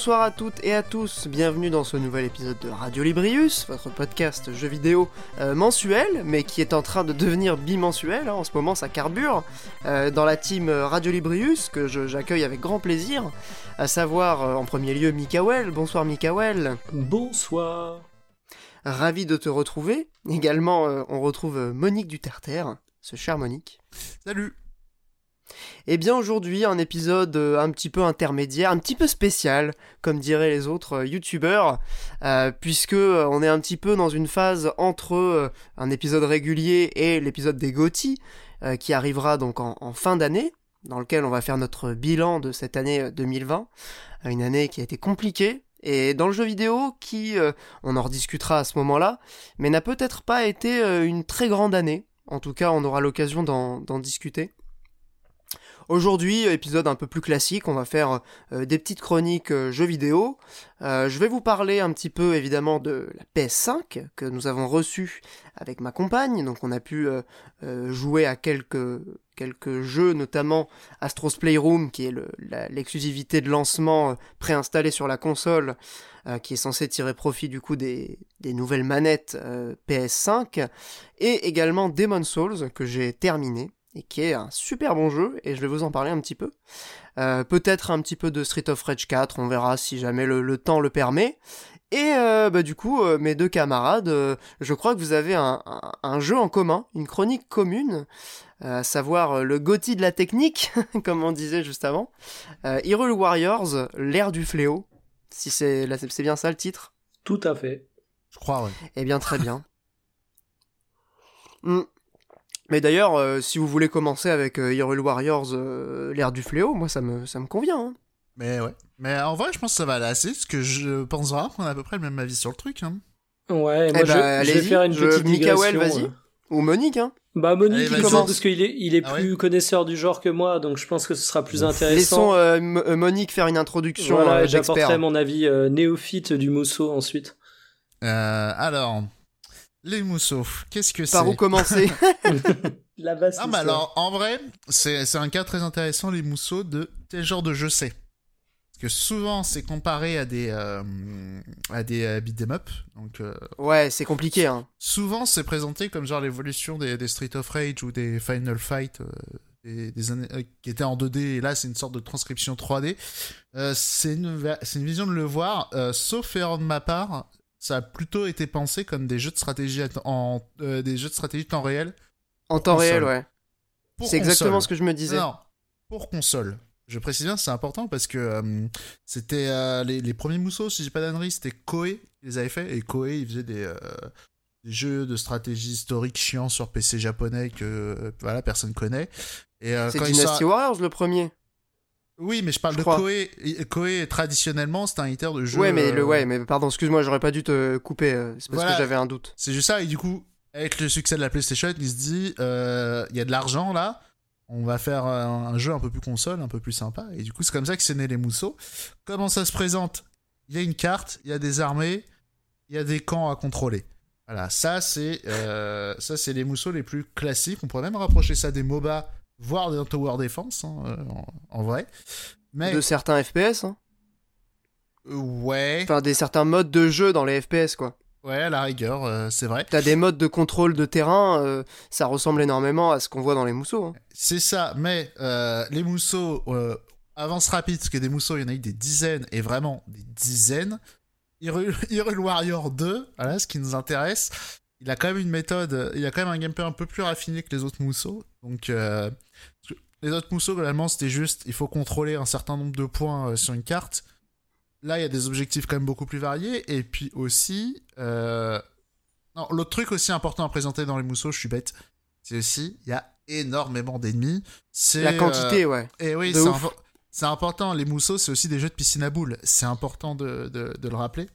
Bonsoir à toutes et à tous, bienvenue dans ce nouvel épisode de Radio Librius, votre podcast jeu vidéo euh, mensuel, mais qui est en train de devenir bimensuel, hein, en ce moment ça carbure, euh, dans la team Radio Librius, que j'accueille avec grand plaisir, à savoir euh, en premier lieu Mikael, bonsoir Mikael. Bonsoir. Ravi de te retrouver, également on retrouve Monique Duterter, ce cher Monique. Salut eh bien aujourd'hui un épisode euh, un petit peu intermédiaire, un petit peu spécial, comme diraient les autres euh, youtubeurs, euh, puisque on est un petit peu dans une phase entre un épisode régulier et l'épisode des GOTY, qui arrivera donc en, fin d'année, dans lequel on va faire notre bilan de cette année 2020, une année qui a été compliquée, et dans le jeu vidéo qui, on en rediscutera à ce moment-là, mais n'a peut-être pas été une très grande année, en tout cas on aura l'occasion d'en discuter. Aujourd'hui, épisode un peu plus classique, on va faire euh, des petites chroniques euh, jeux vidéo. Euh, je vais vous parler un petit peu évidemment de la PS5 que nous avons reçue avec ma compagne. Donc on a pu jouer à quelques, quelques jeux, notamment Astro's Playroom, qui est l'exclusivité de lancement préinstallée sur la console, qui est censée tirer profit du coup des, des nouvelles manettes PS5, et également Demon Souls, que j'ai terminé et qui est un super bon jeu, et je vais vous en parler un petit peu. Euh, peut-être un petit peu de Street of Rage 4, on verra si jamais le, temps le permet. Et euh, bah, du coup, euh, mes deux camarades, je crois que vous avez un, jeu en commun, une chronique commune, à savoir le Gothi de la technique, comme on disait juste avant. Hyrule Warriors, l'ère du fléau, si c'est c'est bien ça le titre? Tout à fait. Je crois, ouais. Eh bien, très bien. Hmm. Mais d'ailleurs, euh, si vous voulez commencer avec euh, Hyrule Warriors, euh, l'ère du fléau, moi ça me, ça me convient. Hein. Mais ouais. Mais en vrai, je pense que ça va aller assez, parce que je pense vraiment qu'on a à peu près le même avis sur le truc. Hein. Ouais, eh moi bah, je, vais faire une petite Mikael, vas-y. Ou Monique, hein. Bah Monique, il commence parce qu'il est, il est ah plus connaisseur du genre que moi, donc je pense que ce sera plus intéressant. Laissons Monique faire une introduction voilà, J'apporterai mon avis néophyte du mousseau ensuite. alors, les mousseaux, qu'est-ce que c'est Par où commencer? La base. Ah bah alors, en vrai, c'est un cas très intéressant, les mousseaux, de quel genre de jeu c'est. Parce que souvent, c'est comparé à des, euh, à des euh, beat'em up. Donc, euh, ouais, c'est compliqué. Hein. Souvent, c'est présenté comme genre l'évolution des, des, Street of Rage ou des Final Fight des, années, qui étaient en 2D. Et là, c'est une sorte de transcription 3D. c'est une, une, vision de le voir. sauf erreur de ma part, ça a plutôt été pensé comme des jeux de stratégie en euh, des jeux de stratégie temps réel. En temps réel, ouais. C'est exactement ce que je me disais. Non, pour console. Je précise bien, c'est important parce que euh, c'était euh, les, premiers mousseaux, si j'ai pas d'annerie, c'était Koei qui les avait fait et Koei il faisait des, jeux de stratégie historique chiants sur PC japonais que voilà personne connaît. Et c'est Dynasty Warriors le premier. Oui, mais je parle de Koei. Koei, traditionnellement, c'est un éditeur de jeux. Ouais, mais, le, euh, ouais, mais pardon, excuse-moi, j'aurais pas dû te couper. Euh, c'est parce que j'avais un doute. C'est juste ça, et du coup, avec le succès de la PlayStation, il se dit euh, il y a de l'argent là, on va faire un, jeu un peu plus console, un peu plus sympa. Et du coup, c'est comme ça que c'est né les mousseaux. Comment ça se présente? Il y a une carte, il y a des armées, il y a des camps à contrôler. Voilà, ça c'est ça c'est les mousseaux les plus classiques. On pourrait même rapprocher ça des MOBA voire des Tower Defense, hein, euh, en, vrai. Mais... De certains FPS, hein. Euh, ouais. Enfin, des certains modes de jeu dans les FPS, quoi. Ouais, à la rigueur, euh, c'est vrai. T'as des modes de contrôle de terrain, ça ressemble énormément à ce qu'on voit dans les mousseaux. Hein. C'est ça, mais les mousseaux avancent rapide, parce que des mousseaux, il y en a eu des dizaines, et vraiment des dizaines. Hyrule, Warrior 2, voilà, ce qui nous intéresse, il a quand même une méthode, il a quand même un gameplay un peu plus raffiné que les autres mousseaux. Donc, les autres mousseaux, globalement, c'était juste, il faut contrôler un certain nombre de points euh, sur une carte. Là, il y a des objectifs quand même beaucoup plus variés. Et puis aussi, euh... l'autre truc aussi important à présenter dans les mousseaux, je suis bête, c'est aussi, il y a énormément d'ennemis. C'est la quantité, euh, ouais. Et oui, c'est c'est important, les mousseaux, c'est aussi des jeux de piscine à boules. C'est important de, de, le rappeler.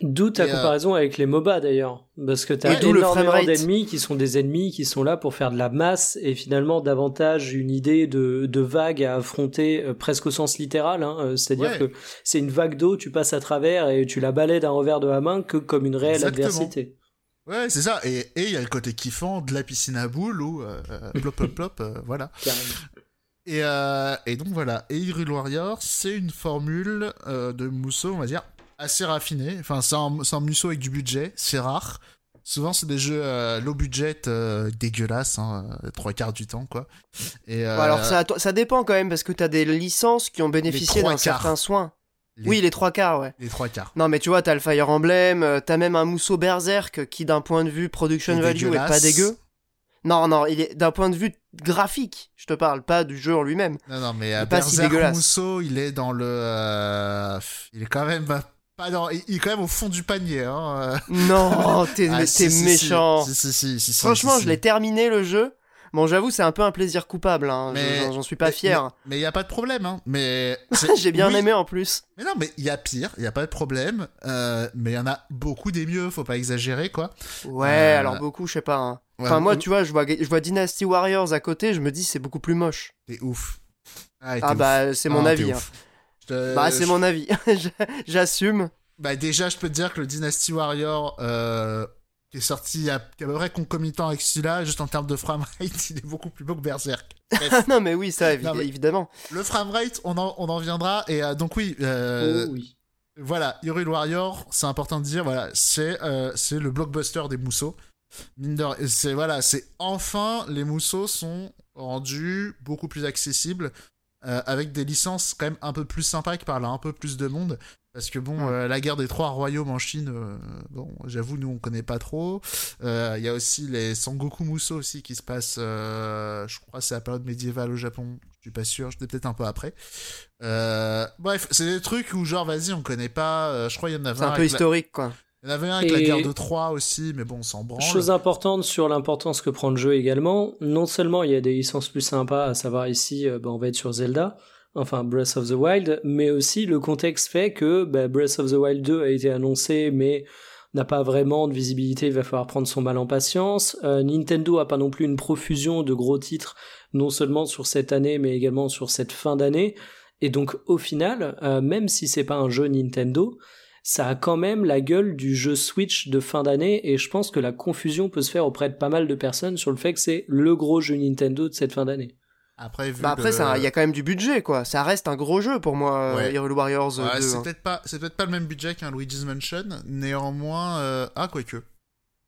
D'où ta euh, comparaison avec les MOBA d'ailleurs. Parce que tu as énormément d'ennemis qui sont des ennemis qui sont là pour faire de la masse et finalement davantage une idée de, de vague à affronter euh, presque au sens littéral. Hein. Euh, c'est-à-dire que c'est une vague d'eau, tu passes à travers et tu la balais d'un revers de la main que comme une réelle adversité. Ouais, c'est ça. Et il y a le côté kiffant de la piscine à boules ou plop plop plop, voilà. Et, et, donc voilà, et Hyrule Warrior, c'est une formule de Musso, on va dire, assez raffinée. Enfin, c'est un, un Musso avec du budget, c'est rare. Souvent, c'est des jeux euh, low budget euh, dégueulasses, hein, euh, trois quarts du temps, quoi. Et, alors, ça, ça dépend quand même, parce que t'as des licences qui ont bénéficié d'un certain soin. Oui, les trois quarts, ouais. Les trois quarts. Non, mais tu vois, t'as le Fire Emblem, t'as même un Mousseau Berserk qui, d'un point de vue production value, est pas dégueu. Non, non, il est d'un point de vue graphique, je te parle, pas du jeu en lui-même. Non, non, mais pas Berserk si Mousseau, il est dans le. il est quand même pas il est quand même au fond du panier. Hein. Non, t'es ah, méchant. Si, Franchement, je l'ai terminé le jeu. Bon, j'avoue, c'est un peu un plaisir coupable. Hein. J'en suis pas fier. Mais il y a pas de problème. Hein. Mais j'ai bien aimé en plus. Mais non, mais il y a pire. Il y a pas de problème. Euh, mais il y en a beaucoup des mieux. Faut pas exagérer, quoi. Ouais, euh, alors beaucoup, je sais pas. Hein. enfin, moi, tu vois, je vois, je vois Dynasty Warriors à côté. Je me dis, c'est beaucoup plus moche. T'es ouf. Ah, ah bah, c'est mon ah, avis. Bah, c'est mon avis. J'assume. Bah, déjà, je peux te dire que le Dynasty Warrior, euh, qui est sorti à, peu près concomitant avec celui-là, juste en termes de framerate, il est beaucoup plus beau que Berserk. non, mais oui, ça, évidemment. Le framerate, on en, on en viendra. Et euh, donc, oui. Euh, oh, oui. Voilà, Hyrule Warrior, c'est important de dire, voilà, c'est c'est le blockbuster des mousseaux. c'est voilà, c'est enfin les mousseaux sont rendus beaucoup plus accessibles. Euh, avec des licences quand même un peu plus sympas qui parlent à un peu plus de monde. Parce que bon, euh, la guerre des trois royaumes en Chine, euh, bon, j'avoue, nous on connaît pas trop. Il y a aussi les Sangoku Muso aussi qui se passent, je crois, c'est la période médiévale au Japon. Je suis pas sûr, j'étais peut-être un peu après. bref, c'est des trucs où genre, vas-y, on connaît pas. je crois il y en un. C'est un peu historique, quoi. Il y en avait un avec la guerre de Troie aussi, mais bon, sans branle. Chose importante sur l'importance que prend le jeu également, non seulement il y a des licences plus sympas, à savoir ici, euh, bah, on va être sur Zelda, enfin Breath of the Wild, mais aussi le contexte fait que bah, Breath of the Wild 2 a été annoncé, mais n'a pas vraiment de visibilité, il va falloir prendre son mal en patience. Euh, Nintendo a pas non plus une profusion de gros titres, non seulement sur cette année, mais également sur cette fin d'année. Et donc au final, euh, même si c'est pas un jeu Nintendo, ça a quand même la gueule du jeu Switch de fin d'année et je pense que la confusion peut se faire auprès de pas mal de personnes sur le fait que c'est le gros jeu Nintendo de cette fin d'année. Après, bah après, il y a quand même du budget, quoi. Ça reste un gros jeu pour moi, euh, Hero Warriors ouais, C'est hein. peut-être pas, c'est peut-être pas le même budget qu'un Luigi's Mansion. Néanmoins, euh... ah quoique.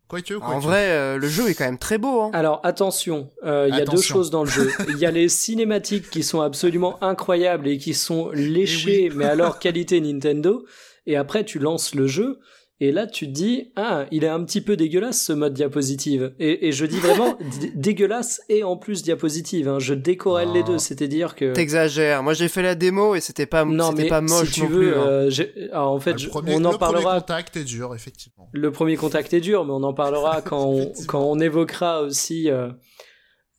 Quoique, quoique. En vrai, euh, le jeu est quand même très beau. Hein. Alors attention, euh, il y a deux choses dans le jeu. Il y a les cinématiques qui sont absolument incroyables et qui sont léchées, mais alors qualité Nintendo et après tu lances le jeu, et là tu te dis, ah, il est un petit peu dégueulasse ce mode diapositive. Et, je dis vraiment dégueulasse et en plus diapositive, hein. je décorelle les deux, c'est-à-dire que... T'exagères, moi j'ai fait la démo et c'était pas, non, mais pas moche si tu veux, hein. euh, en fait, ah, on en parlera... Le premier contact est dur, effectivement. Le premier contact est dur, mais on en parlera quand, on, quand on évoquera aussi... Euh,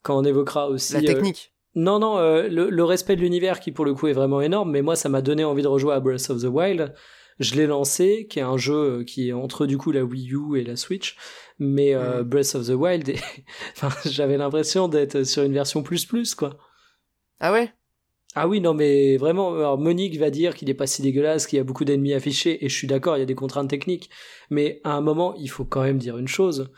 quand on évoquera aussi... La technique. Non, non, euh, le, le, respect de l'univers qui pour le coup est vraiment énorme, mais moi ça m'a donné envie de rejouer à Breath of the Wild. Je l'ai lancé, qui est un jeu euh, qui est entre du coup la Wii U et la Switch, mais euh. Breath of the Wild, enfin, j'avais l'impression d'être sur une version plus plus quoi. Ah ouais? Ah oui, non, mais vraiment, alors Monique va dire qu'il est pas si dégueulasse, qu'il y a beaucoup d'ennemis affichés, et je suis d'accord, il y a des contraintes techniques, mais à un moment, il faut quand même dire une chose,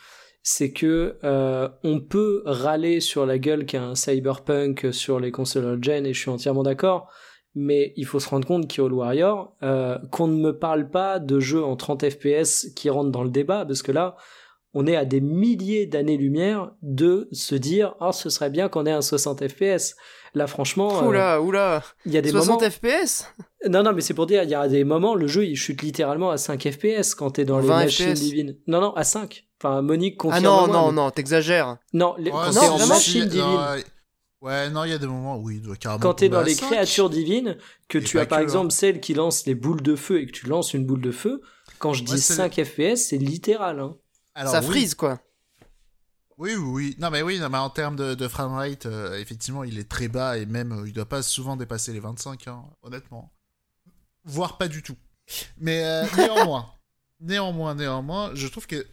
c'est que euh, on peut râler sur la gueule qu'a un cyberpunk sur les consoles gen, et je suis entièrement d'accord, mais il faut se rendre compte qu'Hero Warrior, euh, qu'on ne me parle pas de jeux en 30 FPS qui rentrent dans le débat, parce que là, on est à des milliers d'années-lumière de se dire « Oh, ce serait bien qu'on ait un 60 FPS ». Là, franchement... Euh, oula, oula Il y a des 60 FPS Non, non, mais c'est pour dire, il y a des moments, le jeu, il chute littéralement à 5 FPS quand t'es dans les machines divines. Non, non, à 5. Enfin, Monique confirme Ah non, non, non, t'exagères. Non, quand t'es en machine divine... Ouais, non, il y a des moments où il doit carrément. Quand t'es dans les créatures divines, que tu as par exemple hein. celle qui lance les boules de feu et que tu lances une boule de feu, quand je dis 5 FPS, c'est littéral. Hein. Ça frise, quoi. Oui, oui, oui. Non, mais oui, non, mais en termes de, de framerate, euh, effectivement, il est très bas et même, euh, il doit pas souvent dépasser les 25, hein, honnêtement. Voire pas du tout. Mais euh, néanmoins, néanmoins, néanmoins, je trouve que.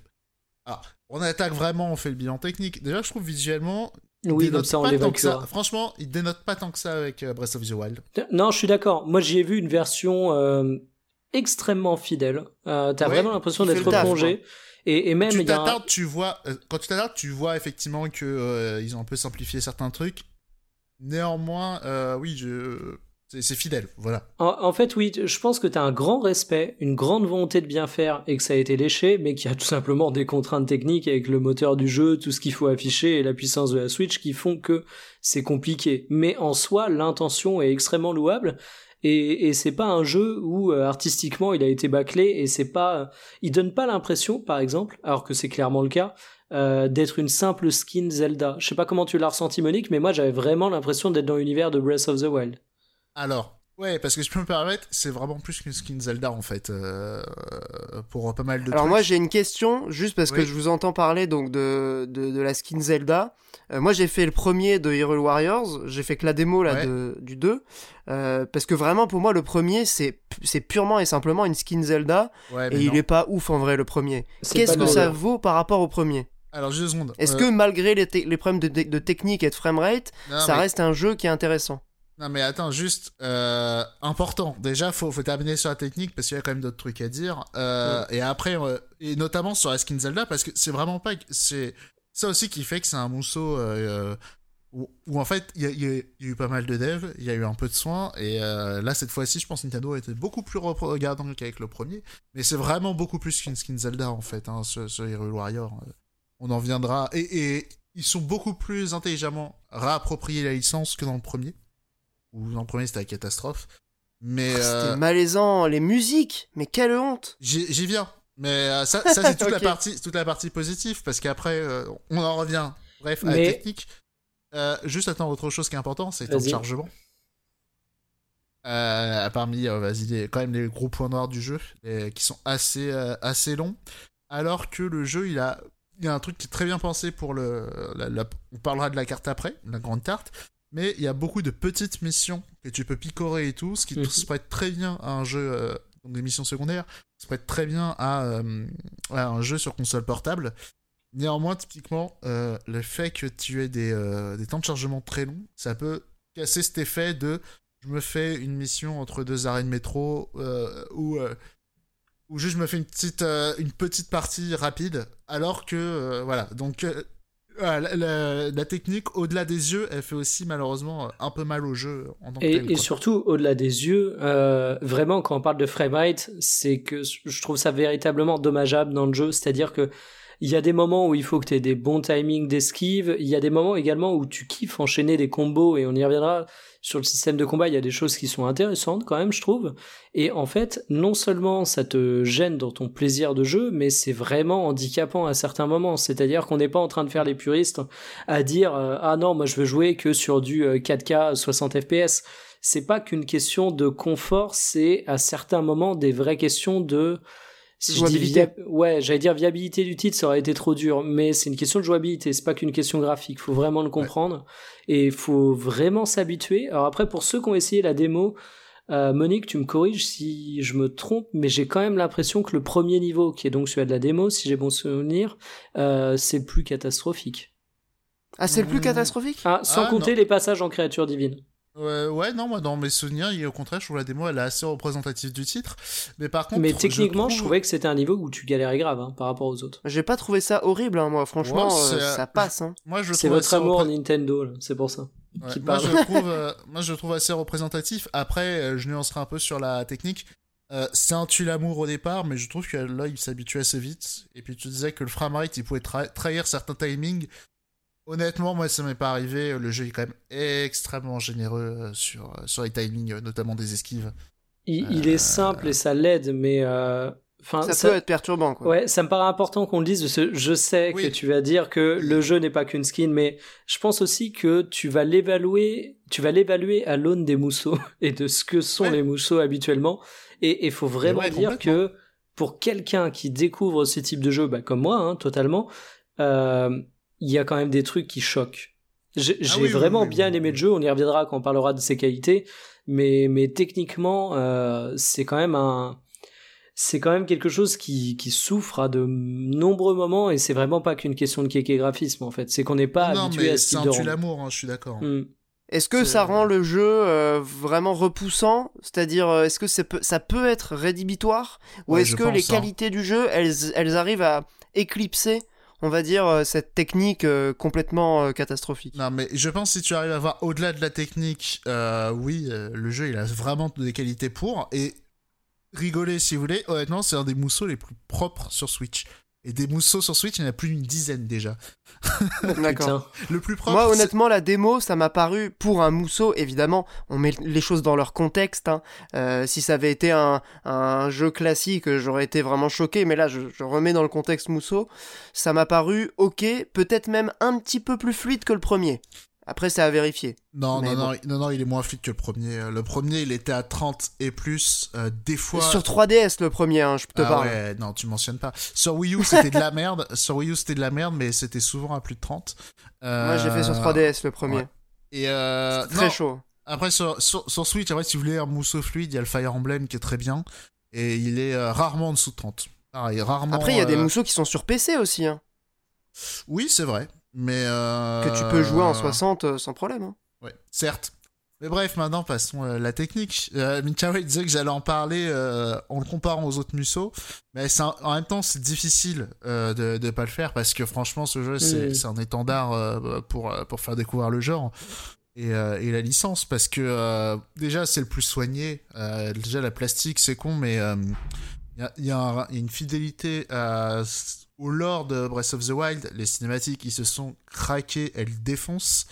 Ah, on attaque vraiment, on fait le bilan technique. Déjà, je trouve visuellement, oui, comme ça on Franchement, il dénote pas tant que ça avec euh, Breath of the Wild. Non, je suis d'accord. Moi, j'y ai vu une version euh, extrêmement fidèle. Euh, T'as vraiment l'impression d'être plongé. Et, et, même tu t'attardes, tu vois, euh, quand tu t'attardes, tu vois effectivement que ils ont un peu simplifié certains trucs. Néanmoins, oui, je c'est fidèle, voilà. En, fait, oui, je pense que tu as un grand respect, une grande volonté de bien faire et que ça a été léché, mais qu'il y a tout simplement des contraintes techniques avec le moteur du jeu, tout ce qu'il faut afficher et la puissance de la Switch qui font que c'est compliqué. Mais en soi, l'intention est extrêmement louable. Et, c'est pas un jeu où euh, artistiquement il a été bâclé et c'est pas, il donne pas l'impression, par exemple, alors que c'est clairement le cas, euh, d'être une simple skin Zelda. Je sais pas comment tu l'as ressenti Monique, mais moi j'avais vraiment l'impression d'être dans l'univers de Breath of the Wild. Alors, ouais, parce que je peux me permettre, c'est vraiment plus qu'une skin Zelda en fait, euh, pour pas mal de Alors moi j'ai une question, juste parce que je vous entends parler donc de, de, la skin Zelda. Euh, moi j'ai fait le premier de Hero Warriors, j'ai fait que la démo là de, du 2. Euh, parce que vraiment pour moi le premier c'est c'est purement et simplement une skin Zelda. Et il est pas ouf en vrai le premier. Qu'est-ce que ça vaut par rapport au premier? Alors, deux secondes. Est-ce que malgré les, les problèmes de, de, technique et de framerate, ça reste un jeu qui est intéressant? Non mais attends, juste euh, important. Déjà, faut faut terminer sur la technique parce qu'il y a quand même d'autres trucs à dire. Euh, et après, euh, et notamment sur la skin Zelda parce que c'est vraiment pas c'est ça aussi qui fait que c'est un mousseau où, en fait il y, a eu pas mal de devs, il y a eu un peu de soins et là cette fois-ci, je pense Nintendo a été beaucoup plus regardant qu'avec le premier. Mais c'est vraiment beaucoup plus qu'une skin Zelda en fait, hein, ce, ce Hero Warrior. On en viendra et, et ils sont beaucoup plus intelligemment réappropriés la licence que dans le premier ou dans le premier c'était la catastrophe. Mais oh, c'était euh, malaisant, les musiques, mais quelle honte. J'y viens. Mais euh, ça, ça c'est toute la partie, toute la partie positive parce qu'après euh, on en revient. Bref, à la technique. juste attends autre chose qui est important, c'est le chargement. parmi, vas-y, quand même les gros points noirs du jeu, qui sont assez, assez longs. Alors que le jeu, il a, il y a un truc qui est très bien pensé pour le. on parlera de la carte après, la grande carte mais il y a beaucoup de petites missions que tu peux picorer et tout, ce qui mhm. se prête très bien à un jeu, euh, donc des missions secondaires, se prête très bien à, euh, un jeu sur console portable. Néanmoins, typiquement, euh, le fait que tu aies des, des, temps de chargement très longs, ça peut casser cet effet de je me fais une mission entre deux arrêts de métro ou ou juste je me fais une petite, une petite partie rapide, alors que, voilà, donc la, technique, au-delà des yeux, elle fait aussi malheureusement un peu mal au jeu en tant et, Et surtout, au-delà des yeux, euh, vraiment, quand on parle de framerate, c'est que je trouve ça véritablement dommageable dans le jeu. C'est-à-dire que il y a des moments où il faut que tu aies des bons timings d'esquive. Il y a des moments également où tu kiffes enchaîner des combos et on y reviendra sur le système de combat, il y a des choses qui sont intéressantes quand même, je trouve. Et en fait, non seulement ça te gêne dans ton plaisir de jeu, mais c'est vraiment handicapant à certains moments. C'est-à-dire qu'on n'est pas en train de faire les puristes à dire euh, ah non, moi je veux jouer que sur du 4K 60 FPS. C'est pas qu'une question de confort, c'est à certains moments des vraies questions de ouais, j'allais dire viabilité du titre, ça aurait été trop dur, mais c'est une question de jouabilité, c'est pas qu'une question graphique, faut vraiment le comprendre et faut vraiment s'habituer. Alors après, pour ceux qui ont essayé la démo, euh, Monique, tu me corriges si je me trompe, mais j'ai quand même l'impression que le premier niveau, qui est donc celui de la démo, si j'ai bon souvenir, euh, c'est plus catastrophique. Ah, c'est le plus mmh. catastrophique? Ah, Sans ah, compter les passages en créature divine. Ouais, non, moi dans mes souvenirs, au contraire, je trouve la démo elle est assez représentative du titre. Mais par contre. Mais techniquement, je, trouvais que c'était un niveau où tu galérais grave hein, par rapport aux autres. J'ai pas trouvé ça horrible, hein, moi, franchement, euh, ça passe. Hein. Moi, je c'est votre amour Nintendo, c'est pour ça. moi, je trouve, euh, moi, je trouve assez représentatif. Après, euh, je nuancerai un peu sur la technique. c'est un tue l'amour au départ, mais je trouve que là, il s'habitue assez vite. Et puis tu disais que le framerate, il pouvait trahir certains timings Honnêtement, moi, ça m'est pas arrivé. Le jeu est quand même extrêmement généreux euh, sur, euh, sur les timings, euh, notamment des esquives. Il, est simple et ça l'aide, mais. Enfin, ça, peut être perturbant. Quoi. Ouais, ça me paraît important qu'on le dise. je sais que tu vas dire que le jeu n'est pas qu'une skin, mais je pense aussi que tu vas l'évaluer, tu vas l'évaluer à l'aune des mousseaux et de ce que sont les mousseaux habituellement. Et il faut vraiment dire que pour quelqu'un qui découvre ce type de jeu, bah, comme moi, hein, totalement, euh, il y a quand même des trucs qui choquent. J'ai ah vraiment bien aimé le jeu, on y reviendra quand on parlera de ses qualités, mais, mais techniquement, euh, c'est quand même un, c'est quand même quelque chose qui, qui souffre à de nombreux moments et c'est vraiment pas qu'une question de kéké graphisme en fait. C'est qu'on n'est pas habitué à ce type de. C'est un l'amour, hein, je suis d'accord. Hmm. Est-ce que ça rend le jeu euh, vraiment repoussant? C'est-à-dire, euh, est-ce que ça peut, ça peut être rédhibitoire? Ou est-ce que les hein. qualités du jeu, elles, elles arrivent à éclipser on va dire, cette technique complètement catastrophique. Non, mais je pense que si tu arrives à voir au-delà de la technique, oui, le jeu il a vraiment des qualités pour. Et rigoler si vous voulez, honnêtement, c'est un des mousseaux les plus propres sur Switch. Et des mousseaux sur Switch, il y en a plus d'une dizaine déjà. D'accord. le plus propre. Moi, honnêtement, la démo, ça m'a paru pour un mousseau. Évidemment, on met les choses dans leur contexte. Hein. Euh, si ça avait été un, jeu classique, j'aurais été vraiment choqué. Mais là, je, je remets dans le contexte mousseau. Ça m'a paru ok, peut-être même un petit peu plus fluide que le premier. Après, c'est à vérifier. Non, non, non, non, non, il est moins fluide que le premier. Le premier, il était à 30 et plus. Euh, des fois. Sur 3DS, le premier, hein, je te ah parle. Ouais, non, tu mentionnes pas. Sur Wii U, c'était de la merde. Sur Wii U, c'était de la merde, mais c'était souvent à plus de 30. Moi, j'ai fait sur 3DS le premier. Et euh, très chaud. Après, sur, sur, Switch, après, si vous voulez un mousseau fluide, il y a le Fire Emblem qui est très bien. Et il est euh, rarement en dessous de 30. rarement. Après, il y a des mousseaux qui sont sur PC aussi. Hein. Oui, c'est vrai. Mais euh... Que tu peux jouer en 60 euh, sans problème. Hein. Ouais, certes. Mais bref, maintenant passons à la technique. Euh, disait que j'allais en parler euh, en le comparant aux autres Musso, mais en même temps c'est difficile euh, de ne pas le faire parce que franchement ce jeu c'est un étendard pour, pour faire découvrir le genre et, et la licence parce que déjà c'est le plus soigné. déjà la plastique c'est con mais il y a, y, a une fidélité à au lore de Breath of the Wild, les cinématiques qui se sont craquées, elles défoncent.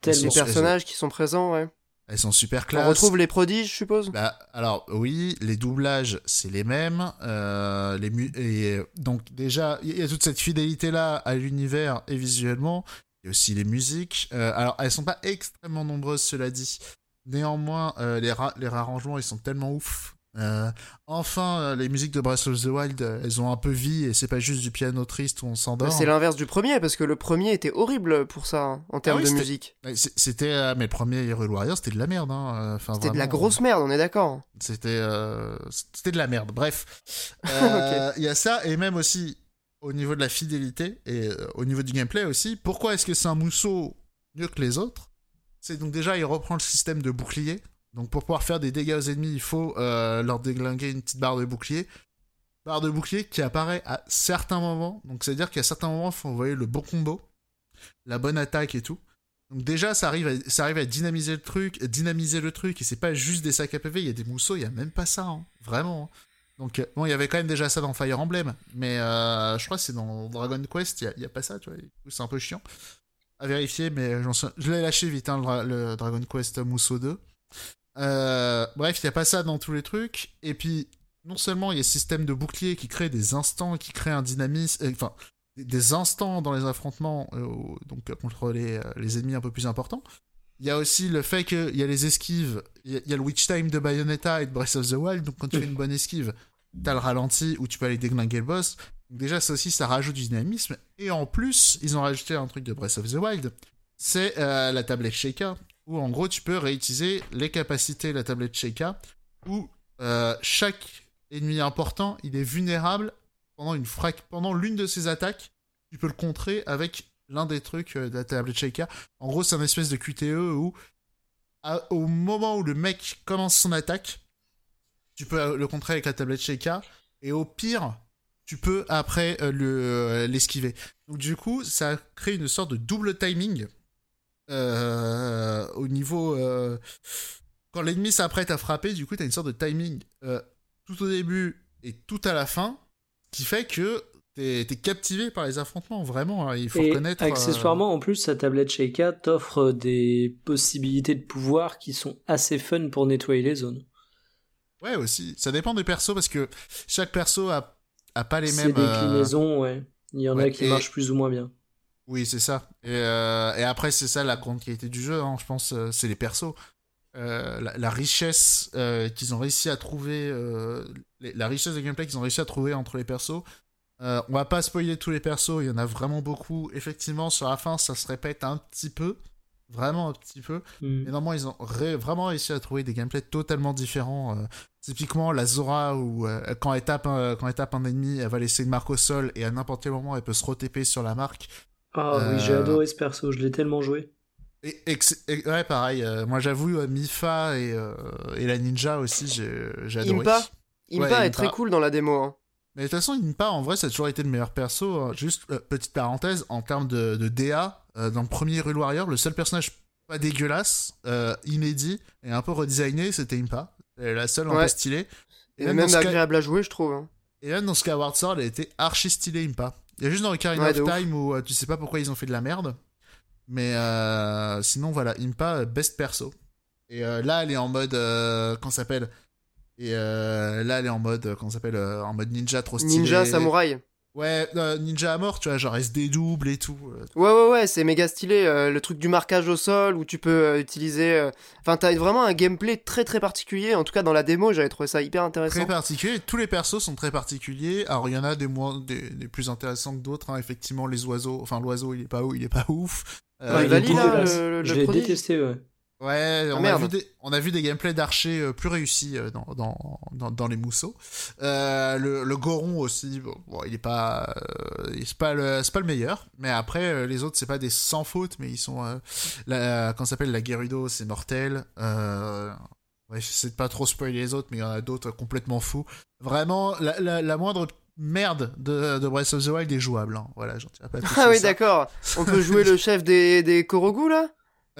Tels les personnages qui sont présents, ouais. Elles sont super classe. On retrouve les prodiges, je suppose bah, Alors, oui, les doublages, c'est les mêmes. Euh, les et donc, déjà, il y a toute cette fidélité-là à l'univers et visuellement. Il y a aussi les musiques. Euh, alors, elles sont pas extrêmement nombreuses, cela dit. Néanmoins, euh, les, les arrangements, ils sont tellement ouf euh, enfin, euh, les musiques de Breath of the Wild, euh, elles ont un peu vie et c'est pas juste du piano triste où on s'endort. C'est l'inverse du premier parce que le premier était horrible pour ça hein, en termes ah de musique. C'était, mais le premier Hero Warrior, c'était de la merde. Hein. Enfin, c'était de la grosse merde, on est d'accord. C'était, c'était de la merde. Bref, il y a ça et même aussi au niveau de la fidélité et au niveau du gameplay aussi. Pourquoi est-ce que c'est un mousseau mieux que les autres? C'est donc déjà il reprend le système de bouclier donc pour pouvoir faire des dégâts aux ennemis, il faut euh, leur déglinguer une petite barre de bouclier. Barre de bouclier qui apparaît à certains moments. Donc c'est-à-dire qu'à certains moments, il faut envoyer le bon combo, la bonne attaque et tout. Donc déjà, ça arrive à, ça arrive à dynamiser le truc, dynamiser le truc. Et c'est pas juste des sacs à PV, il y a des mousseaux, il y a même pas ça, hein. vraiment. Hein. Donc euh, bon, il y avait quand même déjà ça dans Fire Emblem, mais euh, je crois que c'est dans Dragon Quest, il y, a pas ça, tu vois. C'est un peu chiant à vérifier, mais je l'ai lâché vite, hein, le, Dragon Quest Mousseau 2. Euh, bref, il n'y a pas ça dans tous les trucs. Et puis, non seulement il y a ce système de bouclier qui crée des instants, qui crée un dynamisme, euh, enfin, des instants dans les affrontements, euh, donc contre les, les, ennemis un peu plus importants. Il y a aussi le fait qu'il y a les esquives, il y, a le Witch Time de Bayonetta et de Breath of the Wild, donc quand tu fais une bonne esquive, t'as le ralenti où tu peux aller déglinguer le boss. Donc déjà, ça aussi, ça rajoute du dynamisme. Et en plus, ils ont rajouté un truc de Breath of the Wild, c'est la tablette Shaker, où en gros tu peux réutiliser les capacités de la tablette Sheikah, où euh, chaque ennemi important, il est vulnérable pendant une pendant l'une de ses attaques, tu peux le contrer avec l'un des trucs euh, de la tablette Sheikah. En gros, c'est un espèce de QTE où au moment où le mec commence son attaque, tu peux le contrer avec la tablette Sheikah, et au pire, tu peux après euh, l'esquiver. Donc du coup, ça crée une sorte de double timing euh, au niveau. Euh, quand l'ennemi s'apprête à frapper, du coup, tu as une sorte de timing euh, tout au début et tout à la fin qui fait que t'es es captivé par les affrontements, vraiment. Hein, il faut et. Accessoirement, en plus, sa tablette Sheikah t'offre des possibilités de pouvoir qui sont assez fun pour nettoyer les zones. Ouais, aussi. Ça dépend des persos parce que chaque perso a, a pas les mêmes. déclinaisons, ouais. Il y en a qui marchent plus ou moins bien. Oui, c'est ça. Euh, et, après, c'est ça la grande qualité du jeu, hein, je pense, euh, c'est les persos. Euh, la, richesse qu'ils ont réussi à trouver, la richesse de gameplay qu'ils ont réussi à trouver entre les persos. on va pas spoiler tous les persos, il y en a vraiment beaucoup. Effectivement, sur la fin, ça se répète un petit peu. Vraiment un petit peu. Mm. Mais normalement, ils ont vraiment réussi à trouver des gameplays totalement différents. typiquement, la Zora, où quand, elle tape un, quand elle tape un ennemi, elle va laisser une marque au sol et à n'importe quel moment, elle peut se re sur la marque. Ah oui, j'ai euh, adoré ce perso, je l'ai tellement joué. Et, ouais, pareil. Euh, moi, j'avoue, euh, Mifa et, et, la ninja aussi, j'ai adoré. Impa, Impa est très cool dans la démo. Hein. Mais de toute façon, Impa, en vrai, ça a toujours été le meilleur perso. Hein. Juste, euh, petite parenthèse, en termes de, de DA, euh, dans le premier Rule Warrior, le seul personnage pas dégueulasse, euh, inédit et un peu redesigné, c'était Impa. Elle la seule un peu stylée. Et, même, agréable à jouer, je trouve. Hein. Et même dans Skyward Sword, elle était archi stylée, Impa. Il y a juste dans Ocarina of Time où tu sais pas pourquoi ils ont fait de la merde. Mais sinon, voilà, Impa, best perso. Et là, elle est en mode. Comment s'appelle? Et euh, là, elle est en mode, euh, s'appelle, euh, en mode ninja trop stylé. Ninja samouraï. Ouais, ninja à mort, tu vois, genre SD double et tout. Ouais, ouais, ouais, c'est méga stylé. le truc du marquage au sol où tu peux utiliser. Enfin, t'as vraiment un gameplay très très particulier. En tout cas, dans la démo, j'avais trouvé ça hyper intéressant. Très particulier. Tous les persos sont très particuliers. Alors, il y en a des, moins, des, plus intéressants que d'autres. Hein. Effectivement, les oiseaux. Enfin, l'oiseau, il est pas où Il est pas ouf. Euh, il valide, là, le, Je l'ai détesté, ouais. Ouais, ah, on, a vu des, on a vu des gameplays d'archers euh, plus réussis euh, dans, dans, dans, dans, les mousseaux. Euh, le, le Goron aussi, bon, il est pas, c'est pas le, c'est pas le meilleur. Mais après, les autres, c'est pas des sans faute, mais ils sont, la, quand s'appelle la Gerudo, c'est mortel. ouais, j'essaie de pas trop spoiler les autres, mais il y en a d'autres complètement fous. Vraiment, la, la, la moindre merde de, de, Breath of the Wild est jouable. Hein. Voilà, j'en tiens pas. Ah oui, d'accord. On peut jouer le chef des, des Korogu là?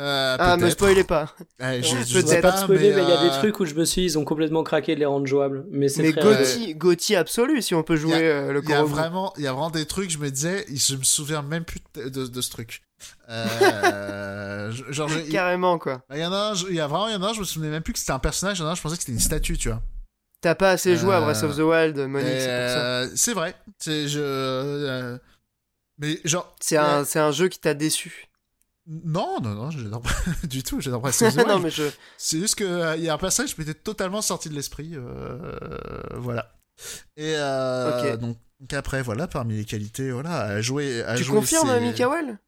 Euh, ah, me spoilez pas. je, je sais pas, spoiler, mais il y a des euh, trucs où je me suis dit, ils ont complètement craqué de les rendre jouables. Mais c'est Mais Gauthier, absolu, si on peut jouer euh, le Il y a vraiment, il y a vraiment des trucs, je me disais, je me souviens même plus de, de, ce truc. Euh, genre, Carrément, quoi. Il y en a il y a vraiment, il y en a un, je me souvenais même plus que c'était un personnage, il y en a un, je pensais que c'était une statue, tu vois. T'as pas assez joué à Breath of the Wild, Monique, c'est pour ça. C'est vrai. C'est, je, mais genre. C'est un, c'est un jeu qui t'a déçu. Non, non, non, j'adore pas du tout, j'adore pas non, mais je... C'est juste qu'il euh, y a un passage qui m'était totalement sorti de l'esprit. Euh, voilà. Et euh, donc, après, voilà, parmi les qualités, voilà, à jouer. À tu jouer, confirmes, Mikael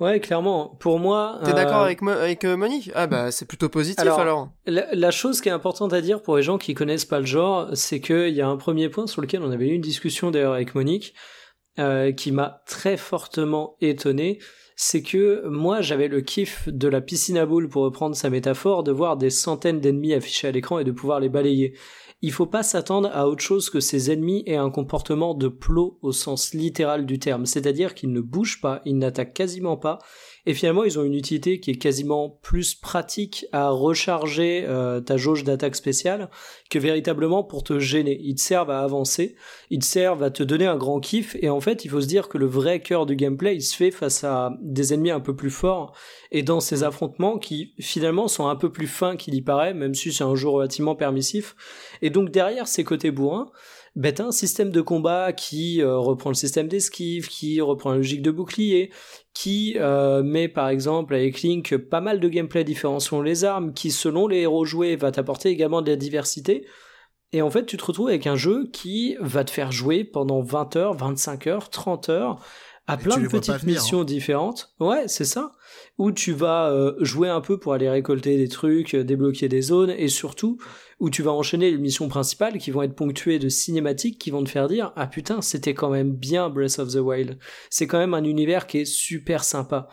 Ouais, clairement. Pour moi. T'es d'accord avec, avec Monique? Ah, bah, c'est plutôt positif alors. La, chose qui est importante à dire pour les gens qui connaissent pas le genre, c'est qu'il y a un premier point sur lequel on avait eu une discussion d'ailleurs avec Monique, qui m'a très fortement étonné c'est que moi j'avais le kiff de la piscine à boules pour reprendre sa métaphore, de voir des centaines d'ennemis affichés à l'écran et de pouvoir les balayer. Il faut pas s'attendre à autre chose que ces ennemis aient un comportement de plot au sens littéral du terme, c'est-à-dire qu'ils ne bougent pas, ils n'attaquent quasiment pas, et finalement, ils ont une utilité qui est quasiment plus pratique à recharger euh, ta jauge d'attaque spéciale que véritablement pour te gêner. Ils te servent à avancer, ils te servent à te donner un grand kiff, et en fait, il faut se dire que le vrai cœur du gameplay, il se fait face à des ennemis un peu plus forts, et dans ces affrontements qui finalement sont un peu plus fins qu'il y paraît, même si c'est un jeu relativement permissif. Et donc derrière ces côtés bourrins, ben un système de combat qui euh, reprend le système d'esquive, qui reprend la logique de bouclier, qui euh, met par exemple avec Link pas mal de gameplay différents selon les armes, qui selon les héros joués va t'apporter également de la diversité. Et en fait, tu te retrouves avec un jeu qui va te faire jouer pendant 20 heures, 25 heures, 30 heures, à plein de petites missions différentes. Ouais, c'est ça. Où tu vas euh, jouer un peu pour aller récolter des trucs, débloquer des zones, et surtout où tu vas enchaîner les missions principales qui vont être ponctuées de cinématiques qui vont te faire dire ah putain c'était quand même bien Breath of the Wild. C'est quand même un univers qui est super sympa.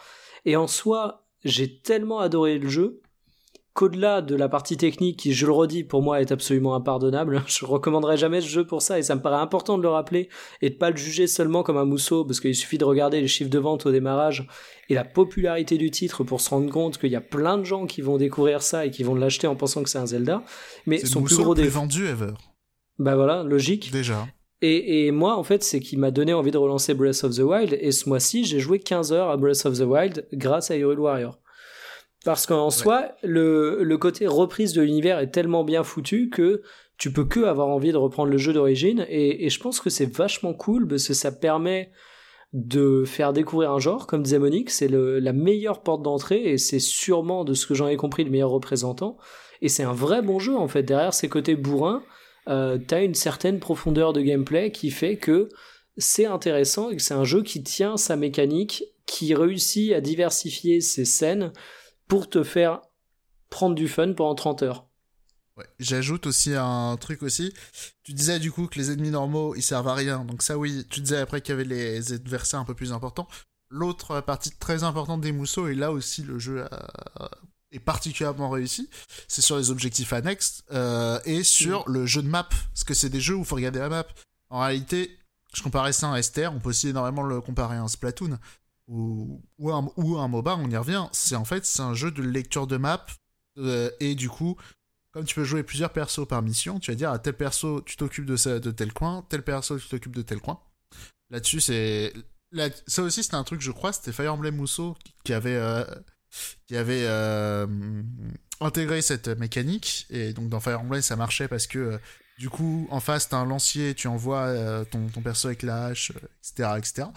Et en soi, j'ai tellement adoré le jeu qu'au-delà de la partie technique qui, je le redis, pour moi est absolument impardonnable, je recommanderais jamais ce jeu pour ça et ça me paraît important de le rappeler et de pas le juger seulement comme un mousseau parce qu'il suffit de regarder les chiffres de vente au démarrage et la popularité du titre pour se rendre compte qu'il y a plein de gens qui vont découvrir ça et qui vont l'acheter en pensant que c'est un Zelda. Mais son plus gros défaut. vendu ever. Bah voilà, logique. Déjà. Et, et, moi, en fait, c'est qui m'a donné envie de relancer Breath of the Wild. Et ce mois-ci, j'ai joué 15 heures à Breath of the Wild grâce à Hyrule Warrior. Parce qu'en soi, le, le côté reprise de l'univers est tellement bien foutu que tu peux que avoir envie de reprendre le jeu d'origine. Et, et, je pense que c'est vachement cool parce que ça permet de faire découvrir un genre, comme disait Monique, c'est la meilleure porte d'entrée et c'est sûrement, de ce que j'en ai compris, le meilleur représentant. Et c'est un vrai bon jeu en fait. Derrière ces côtés bourrins, euh, t'as une certaine profondeur de gameplay qui fait que c'est intéressant et que c'est un jeu qui tient sa mécanique, qui réussit à diversifier ses scènes pour te faire prendre du fun pendant 30 heures. Ouais. J'ajoute aussi un truc aussi. Tu disais du coup que les ennemis normaux ils servent à rien. Donc ça oui, tu disais après qu'il y avait les adversaires un peu plus importants. L'autre partie très importante des mousseaux et là aussi le jeu est particulièrement réussi. C'est sur les objectifs annexes euh, et sur mm. le jeu de map. Parce que c'est des jeux où il faut regarder la map. en réalité, je comparais ça à un STR, on peut aussi énormément le comparer à un Splatoon ou, ou, un, ou un MOBA, on y revient. C'est en fait c'est un jeu de lecture de map euh, et du coup, comme tu peux jouer plusieurs persos par mission, tu vas dire à tel perso tu t'occupes de, de tel coin, tel perso tu t'occupes de tel coin. Là-dessus, c'est ça aussi c'était un truc je crois c'était Fire Emblem Musso qui avait euh, qui avait euh, intégré cette mécanique et donc dans Fire Emblem ça marchait parce que du coup, en face, t'as un lancier, tu envoies euh, ton, ton, perso avec la hache, etc., euh, etc.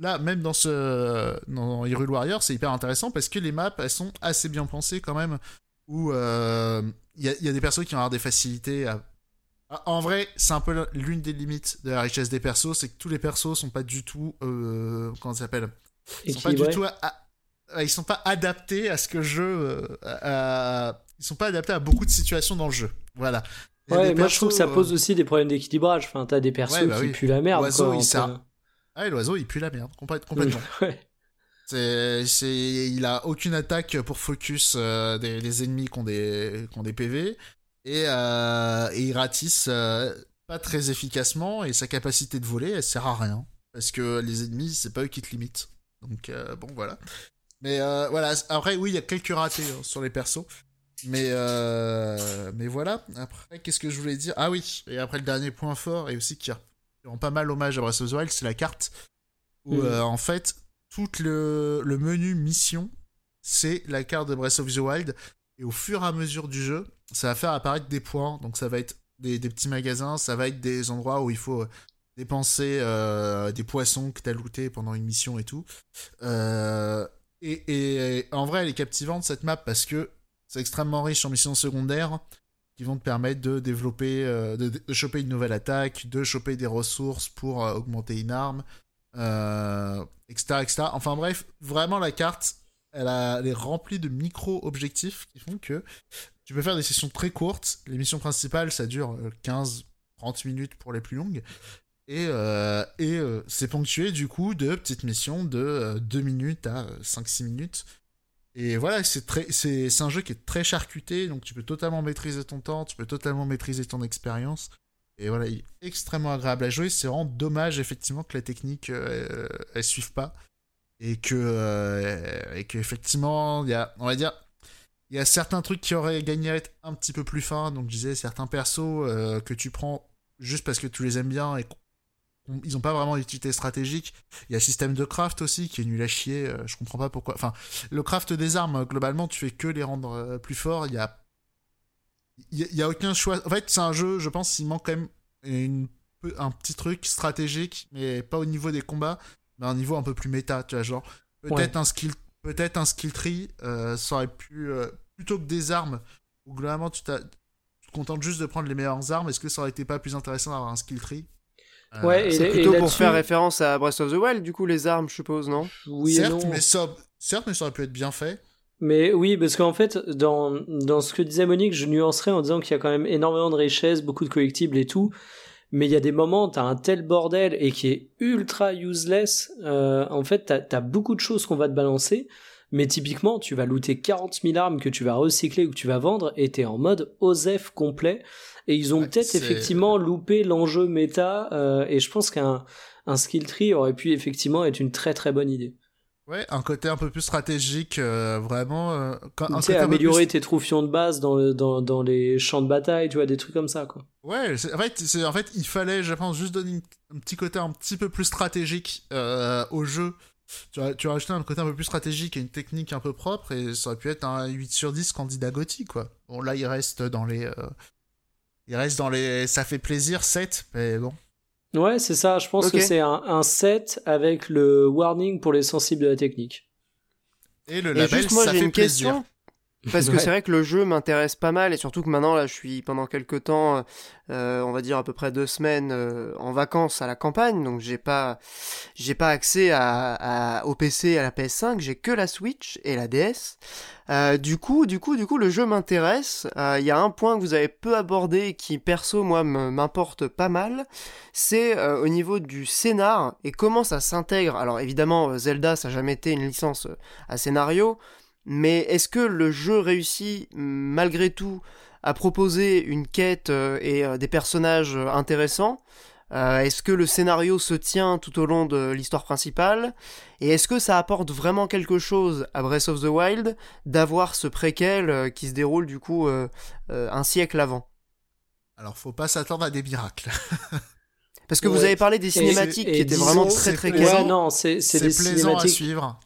Là, même dans ce dans Hyrule Warrior, c'est hyper intéressant parce que les maps, elles sont assez bien pensées quand même. Où il euh, y, a, y, a, des persos qui vont avoir des facilités à... En vrai, c'est un peu l'une des limites de la richesse des persos, c'est que tous les persos sont pas du tout... comment ça s'appelle? Ils sont pas du tout... ils sont pas adaptés à ce que le jeu... Ils sont pas adaptés à beaucoup de situations dans le jeu. Voilà. Ouais, moi je trouve que ça pose euh, aussi des problèmes d'équilibrage. Enfin, t'as des persos bah qui puent la merde. L'oiseau, il Ah, l'oiseau, il pue la merde, complètement. ouais. C'est, c'est, il a aucune attaque pour focus euh, des, ennemis qui ont des, qui ont des PV et, euh, et il ratisse pas très efficacement et sa capacité de voler elle sert à rien parce que les ennemis c'est pas eux qui te limitent. Donc bon voilà. Mais voilà après oui il y a quelques ratés hein, sur les persos mais, euh, mais voilà. Après, qu'est-ce que je voulais dire? Ah oui, et après le dernier point fort, et aussi qui rend pas mal hommage à Breath of the Wild, c'est la carte. Où mm. euh, en fait, tout le, le menu mission, c'est la carte de Breath of the Wild. Et au fur et à mesure du jeu, ça va faire apparaître des points. Donc ça va être des, des petits magasins, ça va être des endroits où il faut euh, dépenser des poissons que tu as lootés pendant une mission et tout. et, et, en vrai, elle est captivante cette map parce que c'est extrêmement riche en missions secondaires qui vont te permettre de développer, euh, de, choper une nouvelle attaque, de choper des ressources pour euh, augmenter une arme, euh, etc., etc. Enfin bref, vraiment la carte, elle, elle est remplie de micro-objectifs qui font que tu peux faire des sessions très courtes. Les missions principales, ça dure 15-30 minutes pour les plus longues. Et, et c'est ponctué du coup de petites missions de 2 minutes à 5-6 minutes et voilà, c'est très, un jeu qui est très charcuté, donc tu peux totalement maîtriser ton temps, tu peux totalement maîtriser ton expérience. Et voilà, il est extrêmement agréable à jouer. C'est vraiment dommage, effectivement, que la technique, euh, elle suive pas. Et que, euh, qu'effectivement, il y a, on va dire, il y a certains trucs qui auraient gagné à être un petit peu plus fins. Donc, je disais, certains persos euh, que tu prends juste parce que tu les aimes bien et ils ont pas vraiment d'utilité stratégique. Il y a le système de craft aussi qui est nul à chier. Euh, je comprends pas pourquoi. Enfin, le craft des armes, globalement, tu fais que les rendre euh, plus forts. Il y a, il y a aucun choix. En fait, c'est un jeu, je pense, il manque quand même une... un petit truc stratégique, mais pas au niveau des combats, mais à un niveau un peu plus méta. Tu vois, genre peut-être un skill, peut-être un skill tree, euh, ça aurait pu plutôt que des armes où globalement tu, tu te contentes juste de prendre les meilleures armes. Est-ce que ça aurait été pas plus intéressant d'avoir un skill tree? Ouais, c'est plutôt pour faire référence à Breath of the Wild, du coup, les armes, je suppose, non? Oui, certes, Mais ça, certes, mais ça aurait pu être bien fait. Mais oui, parce qu'en fait, dans, dans ce que disait Monique, je nuancerais en disant qu'il y a quand même énormément de richesses, beaucoup de collectibles et tout. Mais il y a des moments, t'as un tel bordel et qui est ultra useless. Euh, en fait, t'as as beaucoup de choses qu'on va te balancer. Mais typiquement, tu vas looter 40 000 armes que tu vas recycler ou que tu vas vendre et t'es en mode OSEF complet. Et ils ont peut-être effectivement loupé l'enjeu méta, euh, et je pense qu'un un skill tree aurait pu effectivement être une très très bonne idée. Ouais, un côté un peu plus stratégique, euh, vraiment. Euh, tu sais, améliorer tes troufions de base dans, dans, dans, les champs de bataille, tu vois, des trucs comme ça, quoi. Ouais, en fait, en fait, il fallait, je pense, juste donner un petit côté un petit peu plus stratégique au jeu. Tu as, tu as rajouté un côté un peu plus stratégique et une technique un peu propre, et ça aurait pu être un 8 sur 10 candidat Gotti, quoi. Bon, là, il reste dans les, il reste dans les. Ça fait plaisir, 7, mais bon. Ouais, c'est ça. Je pense que c'est un, un 7 avec le warning pour les sensibles de la technique. Et le label, juste, moi, ça fait une plaisir. question. Parce que c'est vrai que le jeu m'intéresse pas mal et surtout que maintenant là je suis pendant quelques temps, euh, on va dire à peu près deux semaines euh, en vacances à la campagne, donc j'ai pas j'ai pas accès à, à, au PC et à la PS5, j'ai que la Switch et la DS. Euh, du coup, du coup, du coup, le jeu m'intéresse. Euh, il y a un point que vous avez peu abordé qui perso moi m'importe pas mal, c'est euh, au niveau du scénar et comment ça s'intègre. Alors évidemment, Zelda ça a jamais été une licence à scénario. Mais est-ce que le jeu réussit malgré tout à proposer une quête euh, et euh, des personnages intéressants? Est-ce que le scénario se tient tout au long de l'histoire principale? Et est-ce que ça apporte vraiment quelque chose à Breath of the Wild d'avoir ce préquel qui se déroule du coup un siècle avant? Alors faut pas s'attendre à des miracles. Parce que vous avez parlé des cinématiques qui étaient vraiment très très Ouais, non, c'est des cinématiques. à suivre.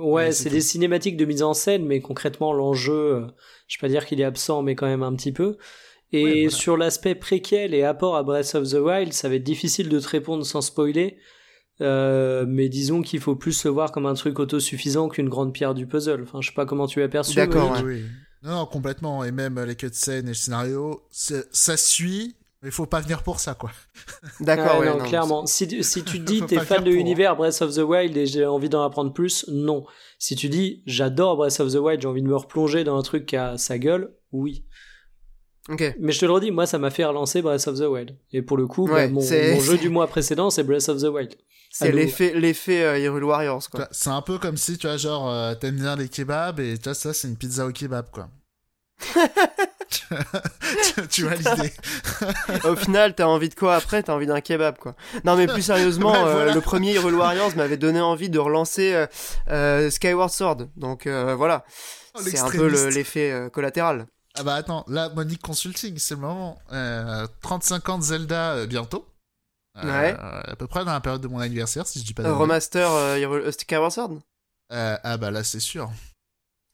Ouais, c'est des cinématiques de mise en scène, mais concrètement, l'enjeu, euh, je vais pas dire qu'il est absent, mais quand même un petit peu. Et sur l'aspect préquel et apport à Breath of the Wild, ça va être difficile de te répondre sans spoiler. Euh, mais disons qu'il faut plus le voir comme un truc autosuffisant qu'une grande pierre du puzzle. Enfin, je sais pas comment tu as perçu. D'accord. Oui, Non, complètement. Et même les cutscenes et le scénario, ça suit, mais il faut pas venir pour ça, quoi. D'accord, non, clairement. Si, si tu dis t'es fan de l'univers Breath of the Wild et j'ai envie d'en apprendre plus, non. Si tu dis j'adore Breath of the Wild, j'ai envie de me replonger dans un truc qui a sa gueule, oui. Ok. Mais je te le redis, moi ça m'a fait relancer Breath of the Wild. Et pour le coup, bah, mon, jeu du mois précédent c'est Breath of the Wild. C'est l'effet l'effet euh, Hyrule Warriors quoi. C'est un peu comme si tu vois genre euh, t'aimes bien les kebabs et tu vois ça c'est une pizza au kebab quoi. tu vois l'idée. Au final, t'as envie de quoi après? T'as envie d'un kebab, quoi. Non, mais plus sérieusement, euh, le premier Hyrule Warriors m'avait donné envie de relancer euh, euh, Skyward Sword. Donc voilà, oh, c'est un peu l'effet collatéral. Ah bah attends, là, Monique Consulting, c'est le moment. 35 ans de Zelda bientôt. ouais. À peu près dans la période de mon anniversaire, si je dis pas de Remaster Skyward Sword? Ah bah là, c'est sûr.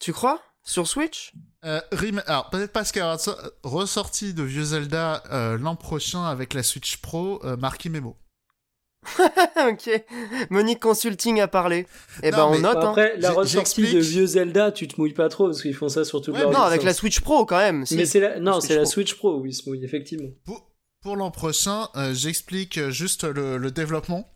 Tu crois? Sur Switch? Euh, alors peut-être pas Skyward Sword, ressorti de vieux Zelda euh, l'an prochain avec la Switch Pro, euh, marqué Memo. ok, Monique Consulting a parlé. Eh ben on note. Hein. Après, la ressortie de vieux Zelda, tu te mouilles pas trop parce qu'ils font ça sur toute ouais, Non, avec la Switch Pro quand même. Mais c'est la... non, c'est la Switch Pro où ils se mouillent effectivement. Pour, pour l'an prochain, j'explique juste le, le développement.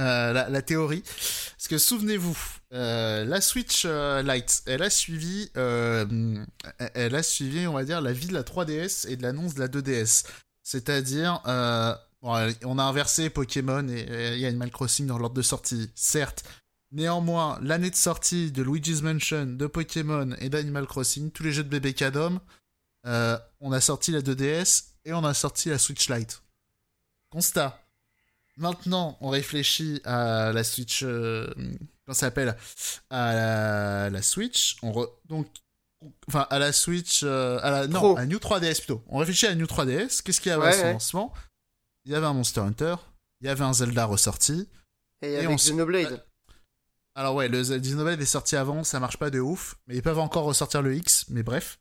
Euh, la, théorie. Parce que souvenez-vous, euh, la Switch euh, Lite, elle a suivi, elle a suivi, on va dire, la vie de la 3DS et de l'annonce de la 2DS. C'est-à-dire, on a inversé Pokémon et, et Animal Crossing dans l'ordre de sortie, certes. Néanmoins, l'année de sortie de Luigi's Mansion, de Pokémon et d'Animal Crossing, tous les jeux de bébé Cadom, on a sorti la 2DS et on a sorti la Switch Lite. Constat Maintenant, on réfléchit à la Switch. Euh, comment ça s'appelle À la, Switch. On Donc, enfin, à la Switch. Euh, à la... Non, à New 3DS plutôt. On réfléchit à New 3DS. Qu'est-ce qu'il y avait à son lancement Il y avait un Monster Hunter. Il y avait un Zelda ressorti. Et il y avait Xenoblade. Alors, ouais, le Xenoblade est sorti avant. Ça marche pas de ouf. Mais ils peuvent encore ressortir le X. Mais bref.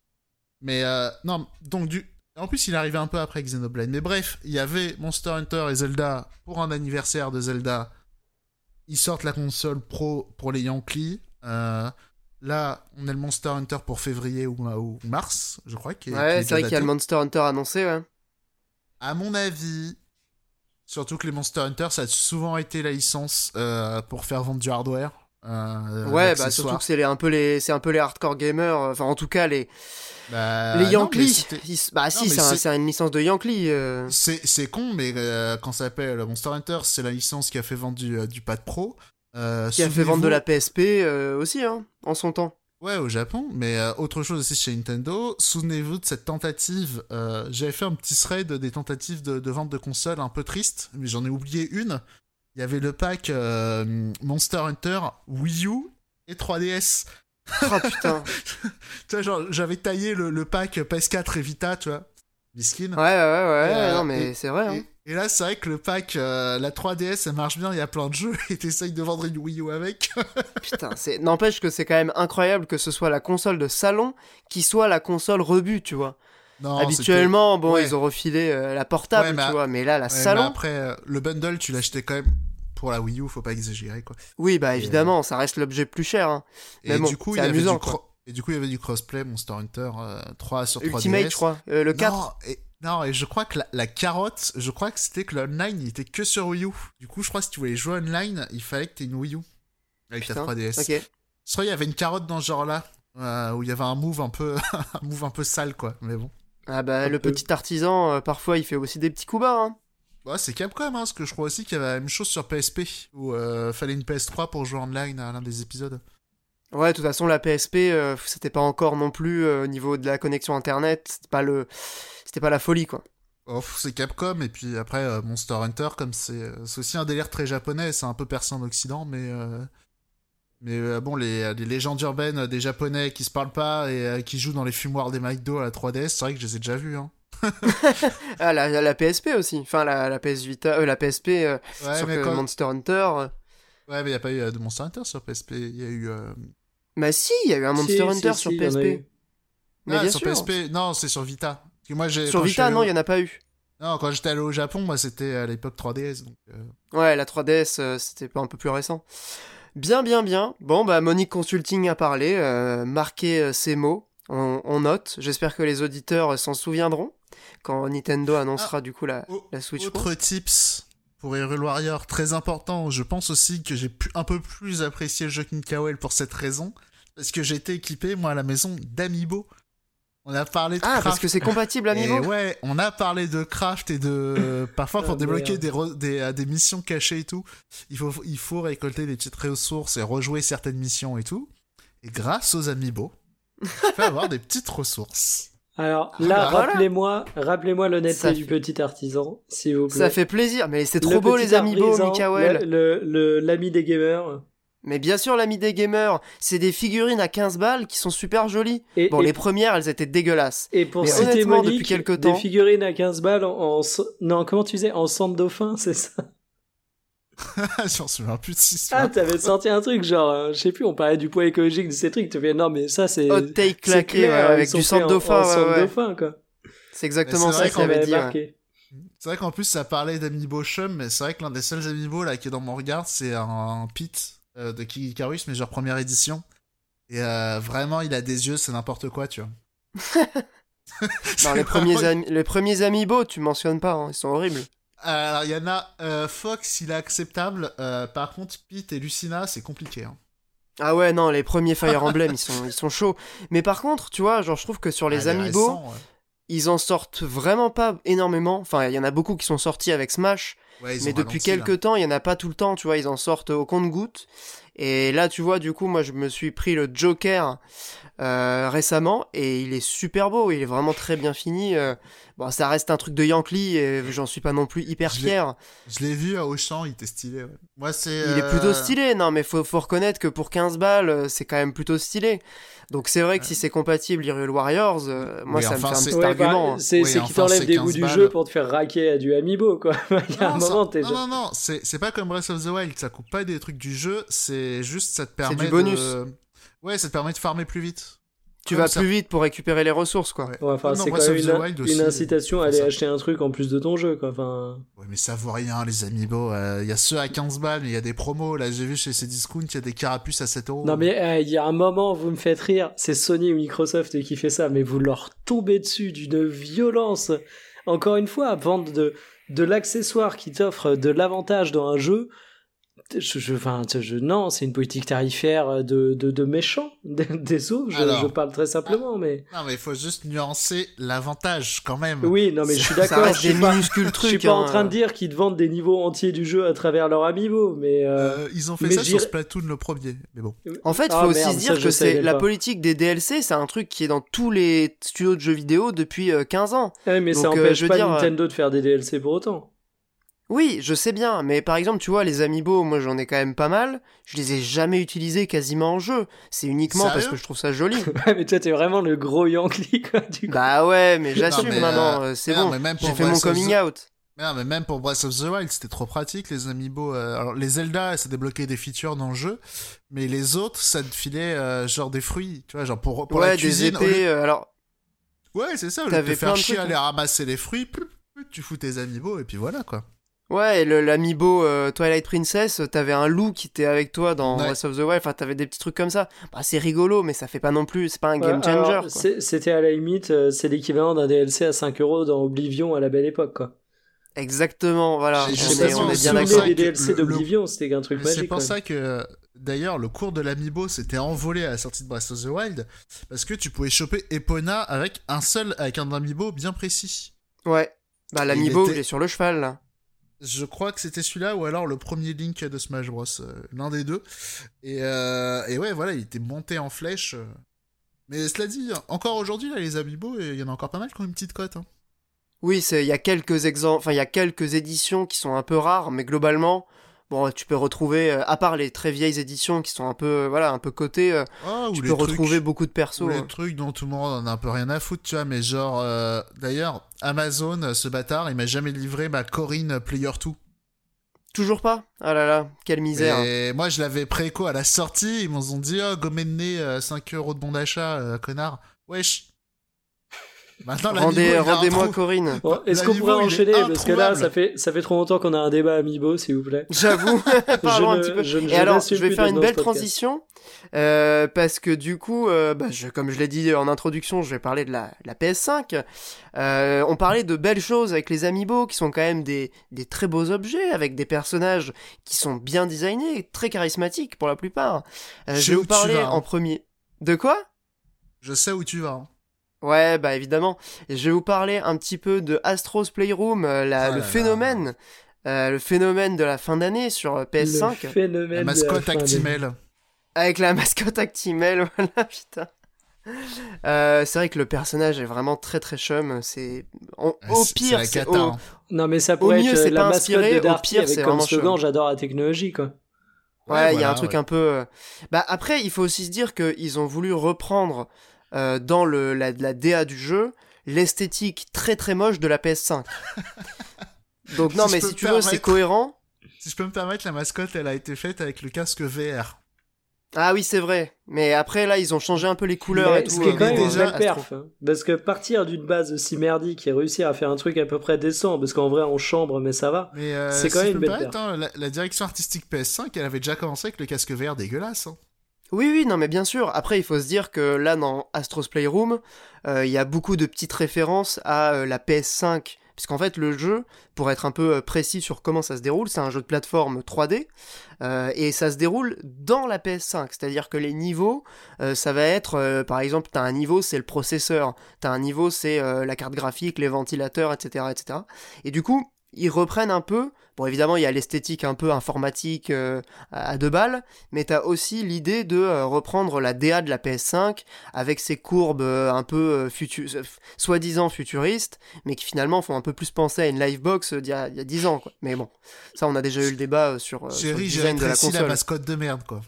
Mais euh, non, donc du, en plus, il arrivait un peu après Xenoblade. Mais bref, il y avait Monster Hunter et Zelda pour un anniversaire de Zelda. Ils sortent la console pro pour les Yankees. Euh, là, on a le Monster Hunter pour février ou, mars, je crois. Qui ouais, c'est vrai qu'il y a le Monster Hunter annoncé, ouais. À mon avis, surtout que les Monster Hunter, ça a souvent été la licence euh, pour faire vendre du hardware. Euh, ouais, bah surtout que c'est un peu les, c'est un peu les hardcore gamers. Enfin, en tout cas les bah, les Yankees. bah si, c'est une licence de Yankee. Euh. C'est con, mais euh, quand ça s'appelle Monster Hunter, c'est la licence qui a fait vendre du, euh, du pad pro. qui a fait vendre de la PSP aussi, hein, en son temps. Ouais, au Japon, mais autre chose aussi chez Nintendo. Souvenez-vous de cette tentative. J'avais fait un petit thread des tentatives de, de vente de consoles un peu tristes, mais j'en ai oublié une. Il y avait le pack Monster Hunter Wii U et 3DS. Oh putain. tu vois, genre, j'avais taillé le, pack PS4 et Vita, tu vois. Miskin. Ouais, ouais, ouais, euh, non, mais c'est vrai. Hein. Et, là, c'est vrai que le pack, euh, la 3DS, ça marche bien, il y a plein de jeux, et t'essayes de vendre une Wii U avec. Putain, c'est... n'empêche que c'est quand même incroyable que ce soit la console de salon qui soit la console rebut, tu vois. Non, Habituellement, bon, ils ont refilé euh, la portable, tu vois, mais là, la salon. après, le bundle, tu l'achetais quand même pour la Wii U, faut pas exagérer quoi. Oui, bah évidemment, ça reste l'objet plus cher. Hein. et du coup, il amusant, Et du coup, il y avait du crossplay Monster Hunter 3 euh, sur 3DS. Ultimate, je crois, euh, le 4. Non, et, non, et je crois que la, carotte, je crois que c'était que l'online, il était que sur Wii U. Du coup, je crois que si tu voulais jouer online, il fallait que tu aies une Wii U avec ta 3DS. Ok. Je crois qu'il y avait une carotte dans ce genre-là, euh, où il y avait un move un peu, un move un peu sale, quoi. Mais bon. Ah bah, le petit artisan, parfois, il fait aussi des petits coups bas, hein. Bah, c'est Capcom, hein, parce que je crois aussi qu'il y avait la même chose sur PSP, où euh, fallait une PS3 pour jouer online à l'un des épisodes. Ouais, de toute façon, la PSP, euh, c'était pas encore non plus euh, au niveau de la connexion internet, c'était pas le, c'était pas la folie, quoi. Oh, c'est Capcom et puis après euh, Monster Hunter comme c'est aussi un délire très japonais c'est un peu percé en occident mais mais bon les, les, légendes urbaines des japonais qui se parlent pas et qui jouent dans les fumoirs des McDo à la 3DS c'est vrai que je les ai déjà vus hein. ah, la, la, PSP aussi. Enfin, la, la PS Vita, euh, la PSP euh, sur Monster Hunter. Ouais, mais il n'y a pas eu euh, de Monster Hunter sur PSP. Il y a eu. Bah, si, il y a eu un Monster Hunter sur PSP. Mais ah, sur PSP, non, c'est sur Vita. Moi, sur Vita, non, il n'y en a pas eu. Non, quand j'étais allé au Japon, moi, c'était à l'époque 3DS. Donc, Ouais, la 3DS, c'était pas un peu plus récent. Bien, bien, bien. Bon, bah, Monique Consulting a parlé, marqué ses mots. On, on note. J'espère que les auditeurs s'en souviendront quand Nintendo annoncera ah, du coup la, la Switch Autre tips pour Hyrule Warrior, très important, je pense aussi que j'ai un peu plus apprécié le jeu Kinkawel pour cette raison, parce que j'ai été équipé, moi, à la maison, d'Amiibo. On a parlé de ah, parce que c'est compatible Amiibo Ouais, on a parlé de craft et de... Parfois, pour ah, débloquer des, des, euh, des, missions cachées et tout, il faut, il faut récolter des petites ressources et rejouer certaines missions et tout. Et grâce aux Amiibo, tu peux avoir des petites ressources. Alors ah, là, bah, rappelez-moi, rappelez-moi l'honnêteté du petit artisan, s'il vous plaît. Ça fait plaisir, mais c'est trop beau les amiibo, Mikael. Le, l'ami des gamers. Mais bien sûr, l'ami des gamers, c'est des figurines à 15 balles qui sont super jolies. bon, les premières, elles étaient dégueulasses. Et pour citer Monique, depuis quelques temps, des figurines à 15 balles en, non, comment tu disais, en de dauphin, c'est ça J'en souviens plus de si Ah, t'avais sorti un truc, genre, euh, je sais plus, on parlait du poids écologique de ces trucs. Tu fais, non, mais ça, c'est. Hot take claqué, avec du sang de dauphin. C'est exactement ça qu'il avait dit. C'est vrai qu'en plus, ça parlait d'Amiibo Chum, mais c'est vrai que l'un des seuls Amiibo là qui est dans mon regard, c'est un, Pit euh, de Karus, mais genre première édition. Et euh, vraiment, il a des yeux, c'est n'importe quoi, tu vois. non, les premiers, les premiers Amiibo, tu mentionnes pas, hein, ils sont horribles. Alors, il y en a. Euh, Fox, il est acceptable. Par contre, Pete et Lucina, c'est compliqué. Hein. Ah ouais, non, les premiers Fire Emblem, ils sont, ils sont chauds. Mais par contre, tu vois, genre, je trouve que sur les ah, Amiibo, ils en sortent vraiment pas énormément. Enfin, il y en a beaucoup qui sont sortis avec Smash. Mais depuis quelques temps, il y en a pas tout le temps, tu vois, ils en sortent au compte-goutte. Et là, tu vois, du coup, moi, je me suis pris le Joker euh, récemment et il est super beau, il est vraiment très bien fini. Euh. bon, ça reste un truc de Yankee et j'en suis pas non plus hyper fier. Je l'ai vu à Auchan, il était stylé. Moi, c'est. Il est plutôt euh, stylé, non, mais faut, faut reconnaître que pour 15 balles, c'est quand même plutôt stylé. Donc c'est vrai que si c'est compatible Hyrule Warriors, moi ça me fait un petit argument. Hein. c'est qui t'enlève des goûts du jeu pour te faire raquer à du amiibo quoi. Il y a un moment Non non non, c'est pas comme Breath of the Wild, ça coupe pas des trucs du jeu, c'est juste ça te permet du bonus. Ouais, ça te permet de farmer plus vite. Tu vas plus vite pour récupérer les ressources, quoi. enfin, c'est quand même une, incitation à aller acheter un truc en plus de ton jeu, quoi. Enfin... Ouais, mais ça vaut rien, les amiibo. Il euh, y a ceux à 15 balles, mais il y a des promos. Là, j'ai vu chez ces discounts, il y a des carapuces à 7 euros. Non, mais euh, il y a un moment, vous me faites rire. C'est Sony ou Microsoft qui fait ça, mais vous leur tombez dessus d'une violence. Encore une fois, vendre de, de l'accessoire qui t'offre de l'avantage dans un jeu je, je, enfin, je, non, c'est une politique tarifaire de, de, de méchants, des eaux, je, je, parle très simplement, mais... Non, mais il faut juste nuancer l'avantage, quand même. Oui, non, mais je suis d'accord, je suis pas, je suis pas en train de dire qu'ils te vendent des niveaux entiers du jeu à travers leur amiibo, mais... Euh, euh, ils ont fait ça sur Splatoon le premier, mais bon. En fait, il faut ah, aussi se dire que c'est la politique des DLC, c'est un truc qui est dans tous les studios de jeux vidéo depuis 15 euh, ans. Ouais, mais ça empêche pas Nintendo de faire des DLC pour autant. Oui, je sais bien, mais par exemple, tu vois, les amiibo, moi j'en ai quand même pas mal, je les ai jamais utilisés quasiment en jeu. C'est uniquement parce que je trouve ça joli. ouais, mais toi t'es vraiment le gros Yankee, quoi, du coup. Bah ouais, mais j'assume maintenant, euh, c'est bon, j'ai fait mon coming out. Mais, non, mais même pour Breath of the Wild, c'était trop pratique, les amiibo. Euh, alors, les Zelda, ça débloquait des features dans le jeu, mais les autres, ça te filait euh, genre des fruits, tu vois, genre pour, pour la cuisine. Des épées, alors... Ouais, c'est ça, au lieu de te faire chier à aller ramasser les fruits, tu fous tes amiibo, et puis voilà, quoi. Ouais, l'amiibo euh, Twilight Princess, t'avais un loup qui était avec toi dans Breath of the Wild, enfin t'avais des petits trucs comme ça. Bah, c'est rigolo, mais ça fait pas non plus, c'est pas un game changer. C'était à la limite, euh, c'est l'équivalent d'un DLC à 5 euros dans Oblivion à la belle époque, quoi. Exactement, voilà. on, est, bien d'accord. Les DLC d'Oblivion, c'était un truc magique. C'est pour ça que, d'ailleurs, le cours de l'amiibo s'était envolé à la sortie de Breath of the Wild, parce que tu pouvais choper Epona avec un seul, avec un amiibo bien précis. Ouais. Bah, l'amiibo, il, est sur le cheval, là. Je crois que c'était celui-là ou alors le premier Link de Smash Bros. Euh, l'un des deux. Et, euh, et, ouais, voilà, il était monté en flèche. Euh. Mais cela dit, encore aujourd'hui, là, les Amiibo, il y en a encore pas mal qui ont une petite cote. Hein. Oui, il y a quelques exemples, enfin il y a quelques éditions qui sont un peu rares, mais globalement, bon, tu peux retrouver, euh, à part les très vieilles éditions qui sont un peu, voilà, un peu cotées, euh, ah, tu peux retrouver beaucoup de persos. Ou les hein. trucs dont tout le monde en a un peu rien à foutre, tu vois, mais genre, euh, d'ailleurs, Amazon, ce bâtard, il m'a jamais livré ma Corinne Player 2. Toujours pas? Ah là là, quelle misère. Et moi, je l'avais préco à la sortie, ils m'ont dit, oh, gommé de nez, 5 euros de bon d'achat, connard. Wesh. Rendez, Rendez-moi Corinne. Est-ce qu'on pourrait enchaîner Parce que là, ça fait, ça fait trop longtemps qu'on a un débat Amiibo, s'il vous plaît. J'avoue. Parlons un petit peu. Je, Et alors, je vais faire une belle transition. Euh, parce que du coup, euh, bah, je, comme je l'ai dit en introduction, je vais parler de la, la PS5. Euh, on parlait de belles choses avec les Amiibo, qui sont quand même des, des très beaux objets, avec des personnages qui sont bien designés, très charismatiques pour la plupart. Euh, je vais vous parler en premier. De quoi? Je sais où tu vas. Hein. Ouais, bah évidemment. Je vais vous parler un petit peu de Astro's Playroom, euh, la, oh le phénomène, euh, le phénomène de la fin d'année sur euh, PS5. Le phénomène la mascotte Actimel. Avec la mascotte Actimel, voilà, putain. Euh, c'est vrai que le personnage est vraiment très très chum. C'est au pire, c'est au... Hein. non mais ça pourrait être la mascotte de Darty au pire, c'est comme slogan j'adore la technologie quoi. Ouais, il y a un truc un peu. Bah après, il faut aussi se dire qu'ils ont voulu reprendre euh, dans le, la, la DA du jeu l'esthétique très très moche de la PS5. Donc non, mais si tu veux, c'est cohérent. Si je peux me permettre, la mascotte, elle a été faite avec le casque VR. Ah oui, c'est vrai. Mais après, là, ils ont changé un peu les couleurs et tout. Ce qui est quand même déjà perf. Hein. Parce que partir d'une base aussi merdique et réussir à faire un truc à peu près décent, parce qu'en vrai, on chambre, mais ça va. Euh, c'est quand même une belle perf. Hein, la, la, direction artistique PS5, elle avait déjà commencé avec le casque VR dégueulasse. Hein. Oui, oui, non, mais bien sûr. Après, il faut se dire que là, dans Astro's Playroom, euh, il y a beaucoup de petites références à euh, la PS5. Puisqu'en fait, le jeu, pour être un peu euh, précis sur comment ça se déroule, c'est un jeu de plateforme 3D, et ça se déroule dans la PS5. C'est-à-dire que les niveaux, ça va être, par exemple, t'as un niveau, c'est le processeur, t'as un niveau, c'est la carte graphique, les ventilateurs, etc., etc. Et du coup, ils reprennent un peu. Bon, évidemment, il y a l'esthétique un peu informatique euh, à deux balles, mais t'as aussi l'idée de euh, reprendre la DA de la PS5 avec ses courbes euh, un peu soi-disant futuristes, mais qui finalement font un peu plus penser à une livebox d'il y a, 10 ans, quoi. Mais bon, ça, on a déjà eu le débat sur, sur le design de la console. la mascotte de merde, quoi.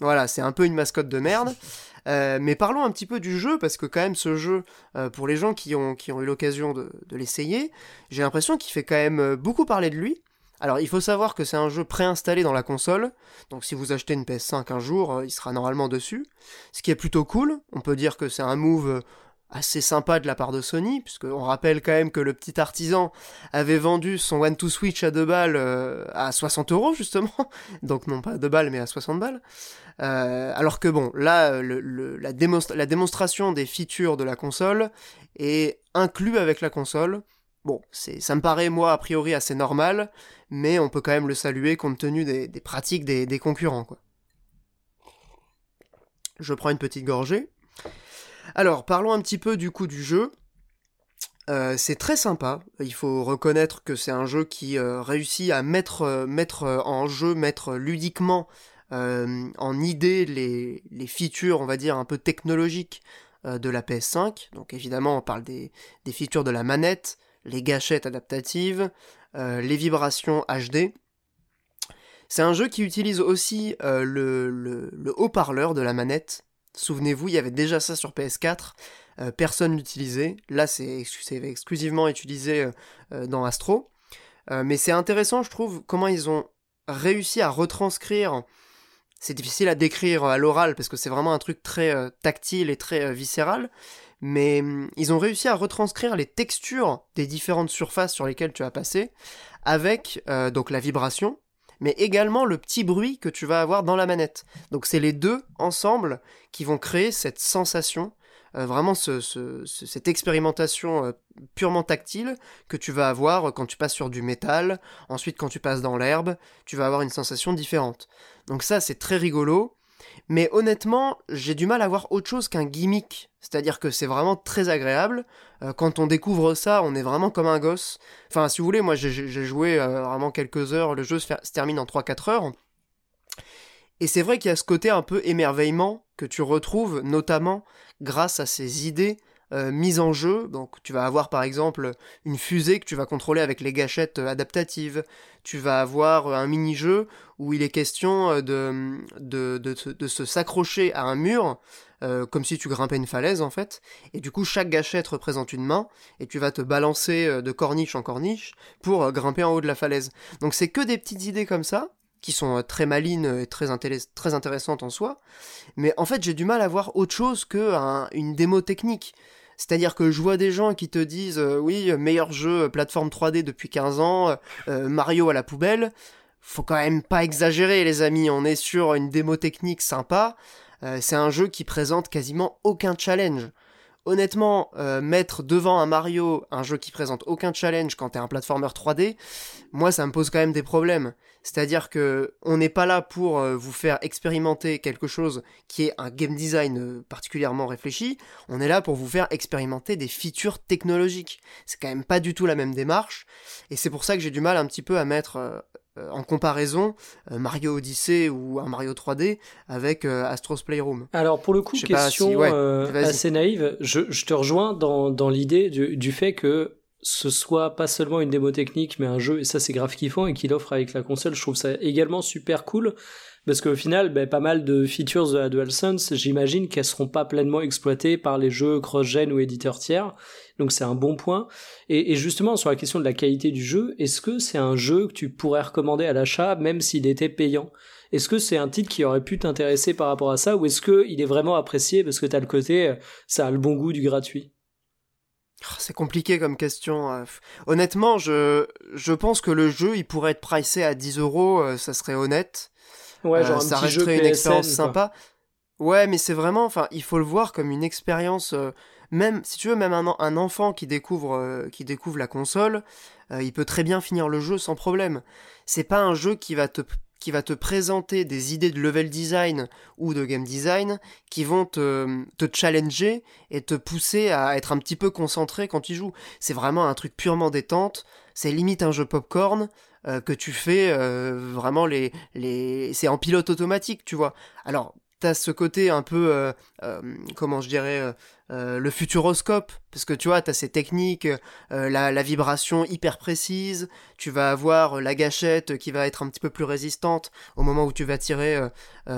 Voilà, c'est un peu une mascotte de merde. Euh, mais parlons un petit peu du jeu, parce que quand même ce jeu, euh, pour les gens qui ont, qui ont eu l'occasion de, de l'essayer, j'ai l'impression qu'il fait quand même beaucoup parler de lui. Alors il faut savoir que c'est un jeu préinstallé dans la console, donc si vous achetez une PS5 un jour, il sera normalement dessus. Ce qui est plutôt cool, on peut dire que c'est un move assez sympa de la part de Sony, puisqu'on rappelle quand même que le petit artisan avait vendu son One to Switch à 2 balles euh, à 60 euros justement, donc non pas à 2 balles mais à 60 balles. Euh, alors que bon, là, la, la, démonstration des features de la console est inclus avec la console. Bon, c'est, ça me paraît moi a priori assez normal, mais on peut quand même le saluer compte tenu des, pratiques des, concurrents. Je prends une petite gorgée. Alors, parlons un petit peu du coup du jeu. Euh, c'est très sympa, il faut reconnaître que c'est un jeu qui euh, réussit à mettre, euh, en jeu, mettre ludiquement en idée les, les, features, on va dire, un peu technologiques de la PS5. Donc évidemment, on parle des, des features de la manette, les gâchettes adaptatives, les vibrations HD. C'est un jeu qui utilise aussi le, le, le haut-parleur de la manette, Souvenez-vous, il y avait déjà ça sur PS4, euh, personne l'utilisait. Là, c'est exclusivement utilisé euh, euh, dans Astro. mais c'est intéressant, je trouve, comment ils ont réussi à retranscrire. C'est difficile à décrire à l'oral parce que c'est vraiment un truc très tactile et très viscéral. Mais hum, ils ont réussi à retranscrire les textures des différentes surfaces sur lesquelles tu as passé avec donc la vibration, mais également le petit bruit que tu vas avoir dans la manette. Donc c'est les deux ensemble qui vont créer cette sensation, euh, vraiment cette expérimentation euh, purement tactile que tu vas avoir quand tu passes sur du métal, ensuite quand tu passes dans l'herbe, tu vas avoir une sensation différente. Donc ça c'est très rigolo. Mais honnêtement, j'ai du mal à voir autre chose qu'un gimmick. C'est-à-dire que c'est vraiment très agréable. Euh, quand on découvre ça, on est vraiment comme un gosse. Enfin, si vous voulez, moi j'ai joué euh, vraiment quelques heures. Le jeu se, termine en 3-4 heures. Et c'est vrai qu'il y a ce côté un peu émerveillement que tu retrouves, notamment grâce à ces idées mise en jeu. Donc tu vas avoir par exemple une fusée que tu vas contrôler avec les gâchettes adaptatives. Tu vas avoir un mini-jeu où il est question de, de, de, de se s'accrocher à un mur euh, comme si tu grimpais une falaise en fait. Et du coup, chaque gâchette représente une main, et tu vas te balancer euh, de corniche en corniche pour euh, grimper en haut de la falaise. Donc c'est que des petites idées comme ça, qui sont très malines et très, intéressantes en soi. Mais en fait, j'ai du mal à voir autre chose que une démo technique. C'est-à-dire que je vois des gens qui te disent oui, meilleur jeu plateforme 3D depuis 15 ans, Mario à la poubelle. Faut quand même pas exagérer les amis, on est sur une démo technique sympa, euh, c'est un jeu qui présente quasiment aucun challenge. Honnêtement, euh, mettre devant un Mario un jeu qui présente aucun challenge quand t'es un platformer 3D, moi ça me pose quand même des problèmes. C'est-à-dire que on n'est pas là pour euh, vous faire expérimenter quelque chose qui est un game design particulièrement réfléchi, on est là pour vous faire expérimenter des features technologiques. C'est quand même pas du tout la même démarche, et c'est pour ça que j'ai du mal un petit peu à mettre en comparaison euh, Mario Odyssey ou un Mario 3D avec euh, Astro's Playroom. Alors pour le coup, question assez naïve, je, te rejoins dans, l'idée du, fait que ce soit pas seulement une démo technique mais un jeu et ça c'est grave kiffant et qu'il offre avec la console, je trouve ça également super cool parce qu'au final, ben, pas mal de features de la DualSense, j'imagine qu'elles seront pas pleinement exploitées par les jeux cross-gen ou éditeurs tiers. Donc c'est un bon point. Et, justement, sur la question de la qualité du jeu, est-ce que c'est un jeu que tu pourrais recommander à l'achat même s'il était payant? Est-ce que c'est un titre qui aurait pu t'intéresser par rapport à ça ou est-ce qu'il est vraiment apprécié parce que tu as le côté, euh, ça a le bon goût du gratuit? Oh, c'est compliqué comme question. Euh. Honnêtement, je, je pense que le jeu, il pourrait être pricé à 10 euros, euh, ça serait honnête. Ouais, genre ça resterait une expérience sympa. Ouais, mais c'est vraiment, enfin, il faut le voir comme une expérience. Euh, même, si tu veux, même un, enfant qui découvre, euh, qui découvre la console, euh, il peut très bien finir le jeu sans problème. C'est pas un jeu qui va te qui va te présenter des idées de level design ou de game design qui vont te, te challenger et te pousser à être un petit peu concentré quand tu joues. C'est vraiment un truc purement détente, c'est limite un jeu popcorn, euh, que tu fais vraiment les les c'est en pilote automatique tu vois alors t'as ce côté un peu euh, comment je dirais le futuroscope parce que tu vois t'as ces techniques la, la, vibration hyper précise tu vas avoir la gâchette qui va être un petit peu plus résistante au moment où tu vas tirer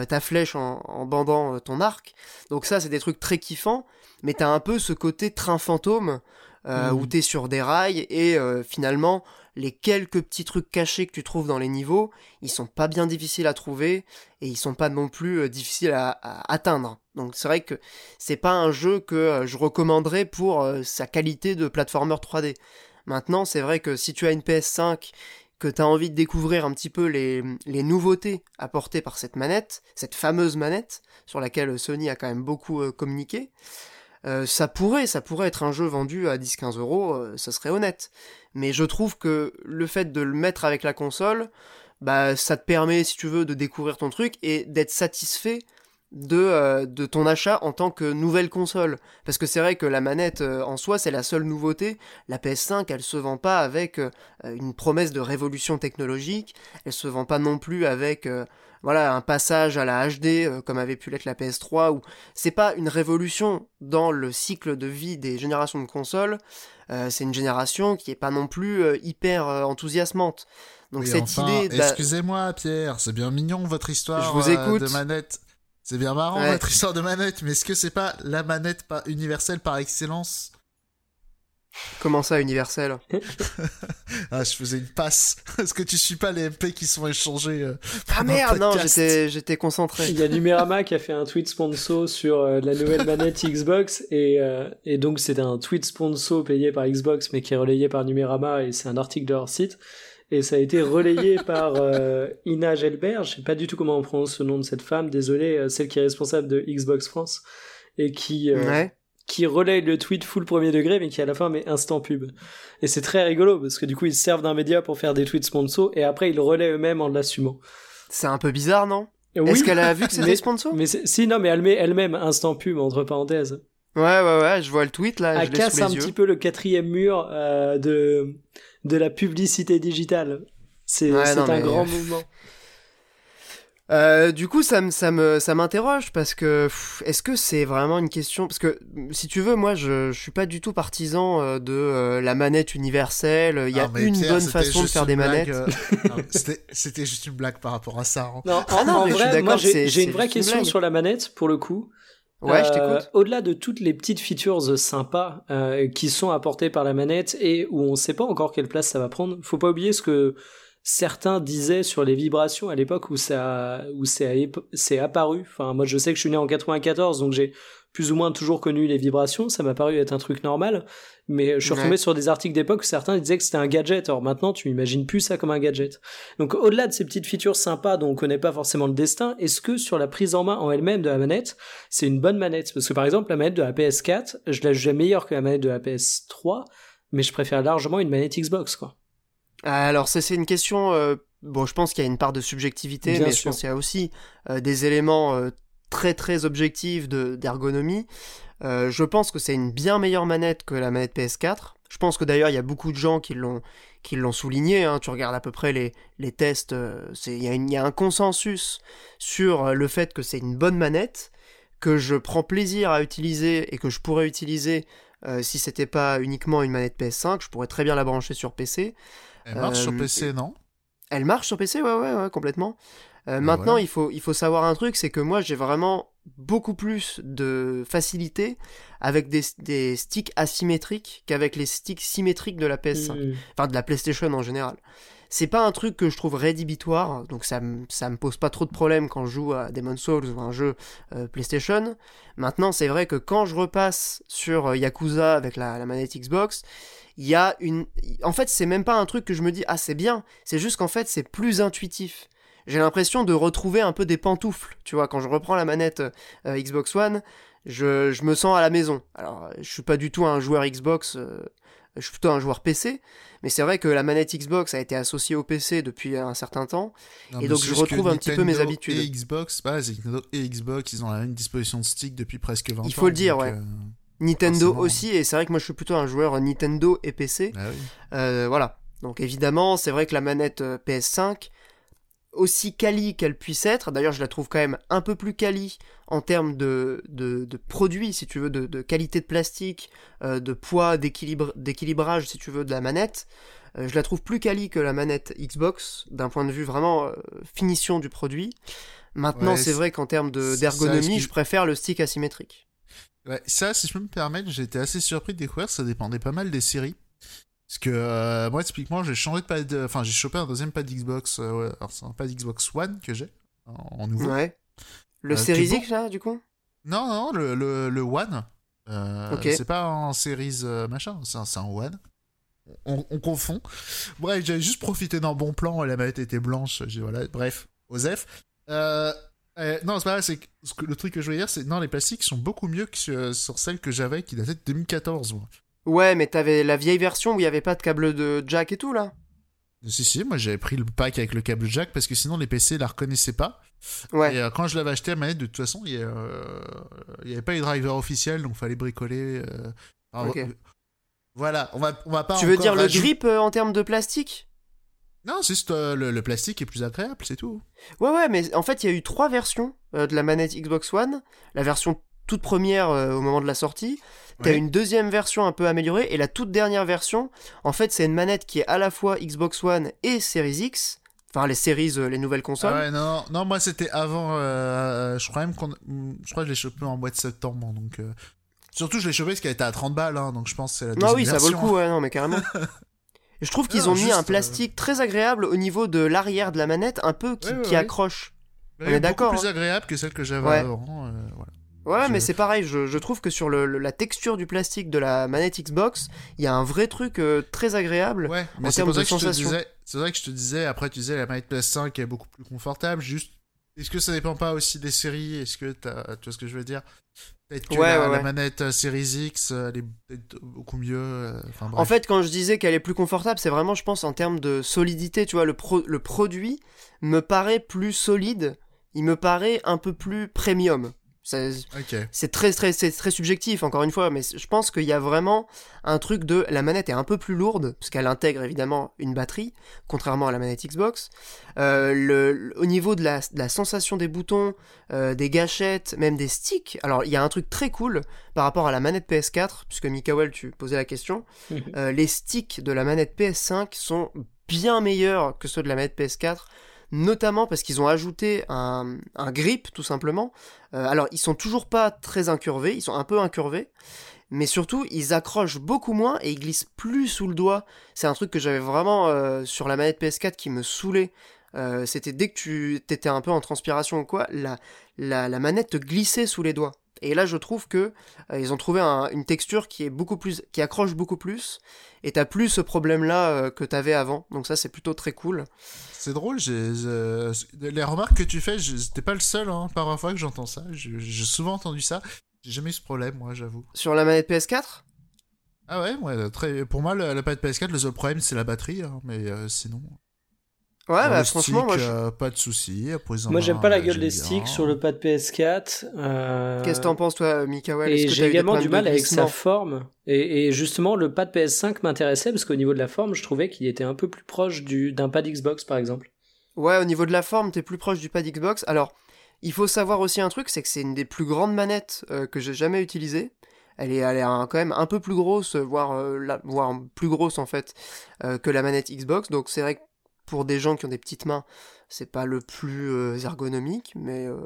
ta flèche en, en bandant ton arc donc ça c'est des trucs très kiffants mais t'as un peu ce côté train fantôme mmh. où t'es sur des rails et finalement les quelques petits trucs cachés que tu trouves dans les niveaux, ils sont pas bien difficiles à trouver et ils sont pas non plus euh, difficiles à, atteindre. Donc c'est vrai que c'est pas un jeu que euh, je recommanderais pour euh, sa qualité de platformer 3D. Maintenant, c'est vrai que si tu as une PS5 que tu as envie de découvrir un petit peu les, les, nouveautés apportées par cette manette, cette fameuse manette sur laquelle Sony a quand même beaucoup communiqué, euh, ça pourrait, ça pourrait être un jeu vendu à 10-15 euros, euh, ça serait honnête. Mais je trouve que le fait de le mettre avec la console, bah ça te permet, si tu veux, de découvrir ton truc et d'être satisfait de, euh, de ton achat en tant que nouvelle console. Parce que c'est vrai que la manette en soi, c'est la seule nouveauté. La PS5, elle se vend pas avec une promesse de révolution technologique. Elle se vend pas non plus avec voilà un passage à la HD euh, comme avait pu l'être la PS3 où c'est pas une révolution dans le cycle de vie des générations de consoles euh, c'est une génération qui est pas non plus euh, hyper enthousiasmante. Donc cette idée excusez-moi Pierre c'est bien mignon votre histoire Je vous écoute. de manette. C'est bien marrant votre histoire de manette mais est-ce que c'est pas la manette universelle par excellence? Comment ça, universel? Ah, je faisais une passe. Est-ce que tu suis pas les MP qui sont échangés euh, Ah merde, non, j'étais, j'étais concentré. Il y a Numérama qui a fait un tweet sponsor sur euh, la nouvelle manette Xbox et, euh, et donc c'est un tweet sponsor payé par Xbox mais qui est relayé par Numérama et c'est un article de leur site et ça a été relayé par Ina Gelbert. Je sais pas du tout comment on prononce le nom de cette femme. Désolé, celle qui est responsable de Xbox France et qui ouais qui relaye le tweet full premier degré mais qui à la fin met instant pub. Et c'est très rigolo parce que du coup ils servent d'un média pour faire des tweets sponsors et après ils relaient eux-mêmes en l'assumant. C'est un peu bizarre non? Est-ce qu'elle a vu que c'était sponsor? Mais si non mais elle met elle-même instant pub entre parenthèses. Ouais ouais ouais, je vois le tweet là. Elle casse un petit peu le quatrième mur euh, de de la publicité digitale. C'est un grand mouvement. Euh, du coup, ça, ça me, ça m'interroge parce que est-ce que c'est vraiment une question Parce que si tu veux, moi, je, je suis pas du tout partisan euh, de euh, la manette universelle. Il y a une bonne façon de faire des manettes. c'était juste une blague par rapport à ça. Hein. Non, ah en, vrai, moi, j'ai une vraie question sur la manette pour le coup. Ouais, je t'écoute. Au-delà de toutes les petites features sympas qui sont apportées par la manette et où on sait pas encore quelle place ça va prendre, faut pas oublier ce que certains disaient sur les vibrations à l'époque où ça où c'est apparu. Enfin, moi je sais que je suis né en 94, donc j'ai plus ou moins toujours connu les vibrations. Ça m'a paru être un truc normal, mais je suis retombé sur des articles d'époque où certains disaient que c'était un gadget. Or maintenant, tu imagines plus ça comme un gadget. Donc au-delà de ces petites features sympas dont on connaît pas forcément le destin, est-ce que sur la prise en main en elle-même de la manette, c'est une bonne manette? Parce que par exemple, la manette de la PS4, je la juge meilleure que la manette de la PS3, mais je préfère largement une manette Xbox, quoi. Alors c'est une question, euh, bon je pense qu'il y a une part de subjectivité, mais je pense qu'il y a aussi euh, des éléments euh, très très objectifs d'ergonomie. je pense que c'est une bien meilleure manette que la manette PS4. Je pense que d'ailleurs il y a beaucoup de gens qui l'ont qui l'ont souligné. Hein. Tu regardes à peu près les, les tests, il y, y, a un consensus sur le fait que c'est une bonne manette, que je prends plaisir à utiliser et que je pourrais utiliser si c'était pas uniquement une manette PS5. Je pourrais très bien la brancher sur PC. Elle marche sur euh, PC, non? Elle marche sur PC, ouais, ouais, ouais complètement. Euh, ah maintenant, il, faut, il faut savoir un truc, c'est que moi j'ai vraiment beaucoup plus de facilité avec des, des sticks asymétriques qu'avec les sticks symétriques de la PS5, hmm. enfin de la PlayStation en général. C'est pas un truc que je trouve rédhibitoire, donc ça, ça me pose pas trop de problèmes quand je joue à Demon's Souls ou un jeu euh, PlayStation. Maintenant, c'est vrai que quand je repasse sur Yakuza avec la, manette Xbox, il y a une... En fait, c'est même pas un truc que je me dis, ah c'est bien, c'est juste qu'en fait, c'est plus intuitif. J'ai l'impression de retrouver un peu des pantoufles, tu vois, quand je reprends la manette euh, Xbox One, je, me sens à la maison. Alors, je suis pas du tout un joueur Xbox, euh, je suis plutôt un joueur PC, mais c'est vrai que la manette Xbox a été associée au PC depuis un certain temps, et donc je retrouve un petit peu mes habitudes. Et Xbox, bah, Nintendo et Xbox, ils ont la même disposition de stick depuis presque 20 ans. Il faut le dire, ouais. Euh, Nintendo aussi, et c'est vrai que moi je suis plutôt un joueur Nintendo et PC. Ah euh, voilà. Donc évidemment, c'est vrai que la manette euh, PS5, aussi quali qu'elle puisse être, d'ailleurs je la trouve quand même un peu plus quali en termes de, de, produits, si tu veux, de, qualité de plastique, euh, de poids, d'équilibrage, si tu veux, de la manette. je la trouve plus quali que la manette Xbox, d'un point de vue vraiment finition du produit. Maintenant, c'est vrai qu'en termes d'ergonomie, je préfère le stick asymétrique. Ouais, ça, si je peux me permettre, j'ai été assez surpris de découvrir, ça dépendait pas mal des séries. Parce que euh, moi, typiquement, j'ai changé de pad, enfin, j'ai chopé un deuxième pad Xbox, euh, ouais, alors c'est un pad Xbox One que j'ai, en, nouveau. Ouais. Le euh, Series X, là, du coup? Non, non, le, le, le One. ok. C'est pas un Series machin, c'est un, un, One. On, on, confond. Bref, j'avais juste profité d'un bon plan, la manette était blanche, voilà, bref, Osef. Euh, euh, non, c'est pas vrai, c'est que le truc que je veux dire, c'est non, les plastiques sont beaucoup mieux que sur, celles que j'avais qui dataient de 2014. Ouais, mais t'avais la vieille version où il n'y avait pas de câble de jack et tout là Si, si, moi j'avais pris le pack avec le câble jack parce que sinon les PC la reconnaissaient pas. Ouais. Et euh, quand je l'avais acheté à manette, de toute façon, il n'y euh, avait pas les drivers officiels donc fallait bricoler. Voilà, on va, on va pas. Tu veux dire le grip en termes de plastique? Non, c'est juste euh, le, plastique est plus agréable, c'est tout. Ouais, ouais, mais en fait, il y a eu trois versions euh, de la manette Xbox One. La version toute première euh, au moment de la sortie. T'as une deuxième version un peu améliorée. Et la toute dernière version, en fait, c'est une manette qui est à la fois Xbox One et Series X. Enfin, les séries, les nouvelles consoles. Ah ouais, non, non, moi c'était avant. je crois même qu'on. Je crois que je l'ai chopé en mois de septembre. Donc. Surtout, je l'ai chopé parce qu'elle était à 30 balles. Hein, donc je pense que c'est la deuxième Ah oui, ça vaut le coup, ouais, non, mais carrément. Je trouve qu'ils ont mis un euh, plastique très agréable au niveau de l'arrière de la manette, un peu qui, accroche. On est d'accord. Plus hein. agréable que celle que j'avais avant. Euh, ouais, mais c'est pareil. Je, trouve que sur la texture du plastique de la manette Xbox, il y a un vrai truc euh, très agréable ouais, mais en termes de sensation. C'est vrai que je te disais. Après, tu disais la manette PS5 est beaucoup plus confortable. Juste, est-ce que ça dépend pas aussi des séries? Est-ce que tu vois ce que je veux dire? Peut-être que la, manette euh, Series X, euh, elle est beaucoup mieux. En fait, quand je disais qu'elle est plus confortable, c'est vraiment, je pense, en termes de solidité. Tu vois, le, le produit me paraît plus solide. Il me paraît un peu plus premium. C'est très, très, très subjectif, encore une fois, mais je pense qu'il y a vraiment un truc de la manette est un peu plus lourde, parce qu'elle intègre évidemment une batterie, contrairement à la manette Xbox. Euh, le, au niveau de la, la sensation des boutons, euh, des gâchettes, même des sticks, alors il y a un truc très cool par rapport à la manette PS4, puisque Mikael, tu posais la question. Euh, les sticks de la manette PS5 sont bien meilleurs que ceux de la manette PS4 notamment parce qu'ils ont ajouté un, grip tout simplement. Euh, alors ils sont toujours pas très incurvés, ils sont un peu incurvés, mais surtout ils accrochent beaucoup moins et ils glissent plus sous le doigt. C'est un truc que j'avais vraiment euh, sur la manette PS4 qui me saoulait. Euh, c'était dès que tu étais un peu en transpiration ou quoi, la, la, manette te glissait sous les doigts. Et là, je trouve que ils ont trouvé une texture qui est beaucoup plus, qui accroche beaucoup plus, et t'as plus ce problème-là que t'avais avant. Donc ça, c'est plutôt très cool. C'est drôle, les remarques que tu fais, t'es pas le seul hein, par fois que j'entends ça. J'ai souvent entendu ça. J'ai jamais eu ce problème, moi, j'avoue. Sur la manette PS4 Ah ouais, ouais très... pour moi, la, manette PS4, le seul problème, c'est la batterie, hein, mais euh, sinon. Ouais, bah franchement, moi, euh, pas de soucis. Moi, j'aime pas la gueule des sticks sur le pad PS4. Euh, Qu'est-ce que t'en penses, toi, Mikael? Et j'ai également du mal avec sa forme. Et, justement, le pad PS5 m'intéressait parce qu'au niveau de la forme, je trouvais qu'il était un peu plus proche d'un pad Xbox, par exemple. Ouais, au niveau de la forme, t'es plus proche du pad Xbox. Alors, il faut savoir aussi un truc, c'est que c'est une des plus grandes manettes euh, que j'ai jamais utilisées. Elle est, elle est quand même un peu plus grosse, voire, voire plus grosse en fait, que la manette Xbox. Donc c'est vrai que pour des gens qui ont des petites mains, c'est pas le plus euh, ergonomique, mais euh,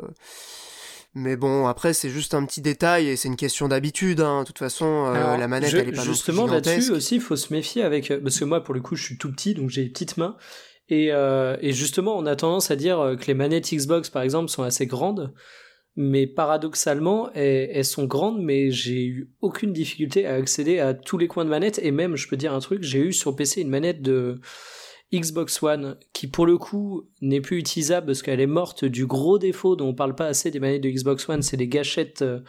mais bon, après c'est juste un petit détail et c'est une question d'habitude. Hein. De toute façon, euh, la manette elle est pas justement là-dessus aussi, il faut se méfier avec parce que moi pour le coup je suis tout petit donc j'ai des petites mains et, et justement on a tendance à dire que les manettes Xbox par exemple sont assez grandes. Mais paradoxalement, elles, elles sont grandes, mais j'ai eu aucune difficulté à accéder à tous les coins de manette. Et même, je peux dire un truc, j'ai eu sur PC une manette de, Xbox One, qui pour le coup n'est plus utilisable parce qu'elle est morte du gros défaut dont on parle pas assez des manettes de Xbox One, c'est les gâchettes, euh,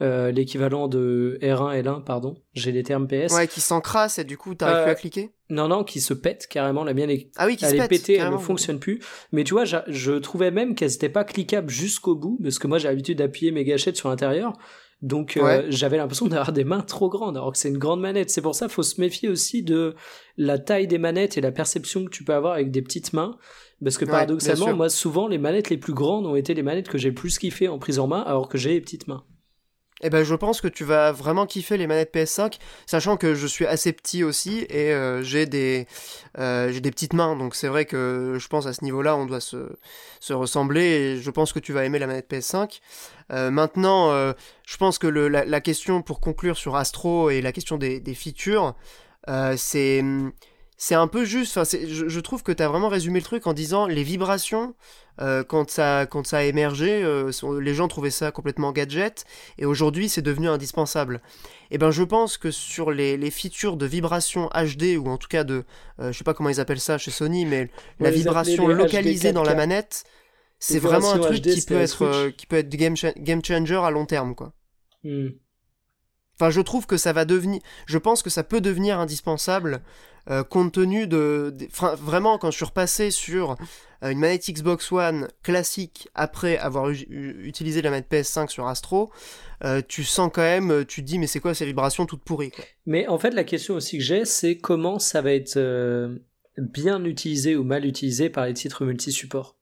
euh, l'équivalent de R1, L1, pardon, j'ai les termes PS. Ouais, qui s'encrassent et du coup t'arrives plus à euh, cliquer Non, non, qui se pètent carrément, la mienne est, ah oui, qui elle est pétée, elle ne fonctionne plus. Mais tu vois, je trouvais même qu'elles n'étaient pas cliquables jusqu'au bout, parce que moi j'ai l'habitude d'appuyer mes gâchettes sur l'intérieur. Donc euh, j'avais l'impression d'avoir des mains trop grandes, alors que c'est une grande manette. C'est pour ça qu'il faut se méfier aussi de la taille des manettes et la perception que tu peux avoir avec des petites mains. Parce que paradoxalement, moi souvent les manettes les plus grandes ont été les manettes que j'ai le plus kiffé en prise en main, alors que j'ai les petites mains. Eh ben, je pense que tu vas vraiment kiffer les manettes PS5, sachant que je suis assez petit aussi et euh, j'ai des euh, j'ai des petites mains, donc c'est vrai que je pense à ce niveau-là, on doit se, se ressembler et je pense que tu vas aimer la manette PS5. Euh, maintenant, je pense que la, question pour conclure sur Astro et la question des, des features, c'est c'est un peu juste. Enfin, je, je, trouve que tu as vraiment résumé le truc en disant les vibrations. Euh, quand, ça, quand ça a émergé, euh, les gens trouvaient ça complètement gadget, et aujourd'hui c'est devenu indispensable. Et eh ben je pense que sur les, les features de vibration HD, ou en tout cas de, euh, je sais pas comment ils appellent ça chez Sony, mais la vibration localisée dans la manette, c'est vraiment un truc qui peut, être, qui peut être game, game changer à long terme, quoi. Hmm. Enfin, je trouve que ça va devenir. Je pense que ça peut devenir indispensable euh, compte tenu de, vraiment quand je suis repassé sur euh, une manette Xbox One classique après avoir utilisé la manette PS5 sur Astro, euh, tu sens quand même, tu te dis mais c'est quoi ces vibrations toutes pourries Mais en fait la question aussi que j'ai c'est comment ça va être bien utilisé ou mal utilisé par les titres multi-support?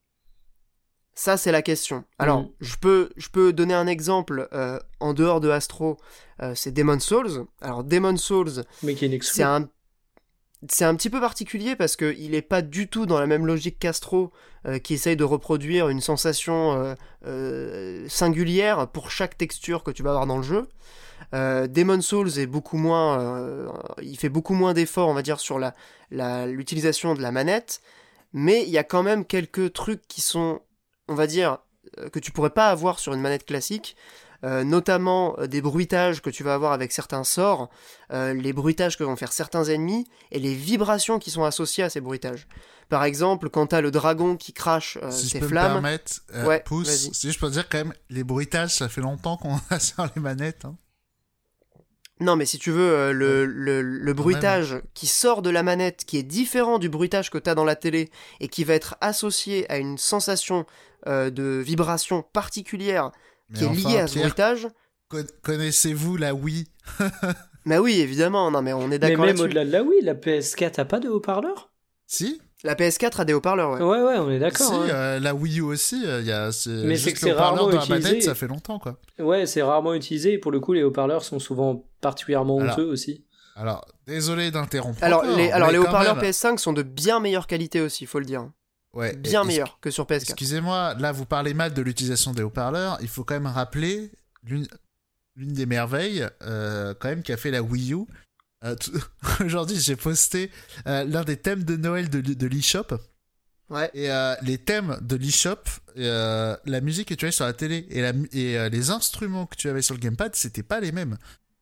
Ça, c'est la question. Alors, mm. je, peux, je peux donner un exemple en dehors de Astro, c'est Demon's Souls. Alors, Demon's Souls, c'est un c'est un petit peu particulier parce qu'il n'est pas du tout dans la même logique qu'Astro euh, qui essaye de reproduire une sensation euh, euh, singulière pour chaque texture que tu vas avoir dans le jeu. Demon Souls est beaucoup moins, il fait beaucoup moins d'efforts, on va dire, sur la, l'utilisation de la manette, mais il y a quand même quelques trucs qui sont, on va dire, que tu pourrais pas avoir sur une manette classique. Euh, notamment euh, des bruitages que tu vas avoir avec certains sorts, euh, les bruitages que vont faire certains ennemis, et les vibrations qui sont associées à ces bruitages. Par exemple, quand t'as le dragon qui crache si ses je peux flammes... Me permettre, ouais, pouce, si je peux dire quand même, les bruitages, ça fait longtemps qu'on a sur les manettes. Hein. Non, mais si tu veux, le, le, le, bruitage qui sort de la manette, qui est différent du bruitage que tu as dans la télé, et qui va être associé à une sensation de vibration particulière qui est lié à ce bruitage. Connaissez-vous la Wii? Mais oui, évidemment, non mais on est d'accord. Mais même au-delà de la Wii, la PS4 a pas de haut-parleur? Si. La PS4 a des haut-parleurs, ouais. Ouais, ouais, on est d'accord. Si, hein. euh, la Wii U aussi, euh, il y a. Mais c'est que c'est rarement utilisé. ça fait longtemps, quoi. Ouais, c'est rarement utilisé. Et pour le coup, les haut-parleurs sont souvent particulièrement honteux aussi. Alors, désolé d'interrompre. Alors, les, alors les haut-parleurs PS5 sont de bien meilleure qualité aussi, il faut le dire. Ouais. Bien meilleurs que sur PS4. Excusez-moi, là, vous parlez mal de l'utilisation des haut-parleurs. Il faut quand même rappeler l'une des merveilles, euh, quand même, qu'a fait la Wii U. Aujourd'hui, j'ai posté l'un des thèmes de Noël de, de l'eShop. Ouais. Et euh, les thèmes de l'eShop, euh, la musique que tu avais sur la télé et, et euh, les instruments que tu avais sur le gamepad, c'était pas les mêmes.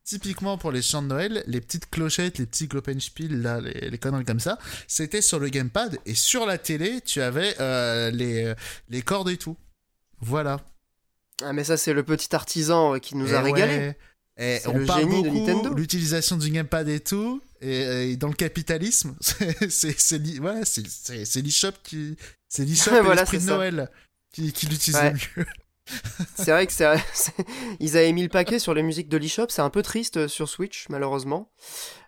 Typiquement pour les chants de Noël, les petites clochettes, les petits glockenspiel, là, les, les, conneries comme ça, c'était sur le gamepad et sur la télé, tu avais les, les cordes et tout. Voilà. Ah mais ça c'est le petit artisan qui nous a eh régalé. Et on le parle génie beaucoup de l'utilisation du gamepad et tout, et, dans le capitalisme, c'est voilà, c'est l'eShop qui, c'est l'eShop et l'esprit de Noël qui, qui l'utilise le mieux. C'est vrai que c'est, ils avaient mis le paquet sur les musiques de l'eShop, c'est un peu triste euh, sur Switch malheureusement,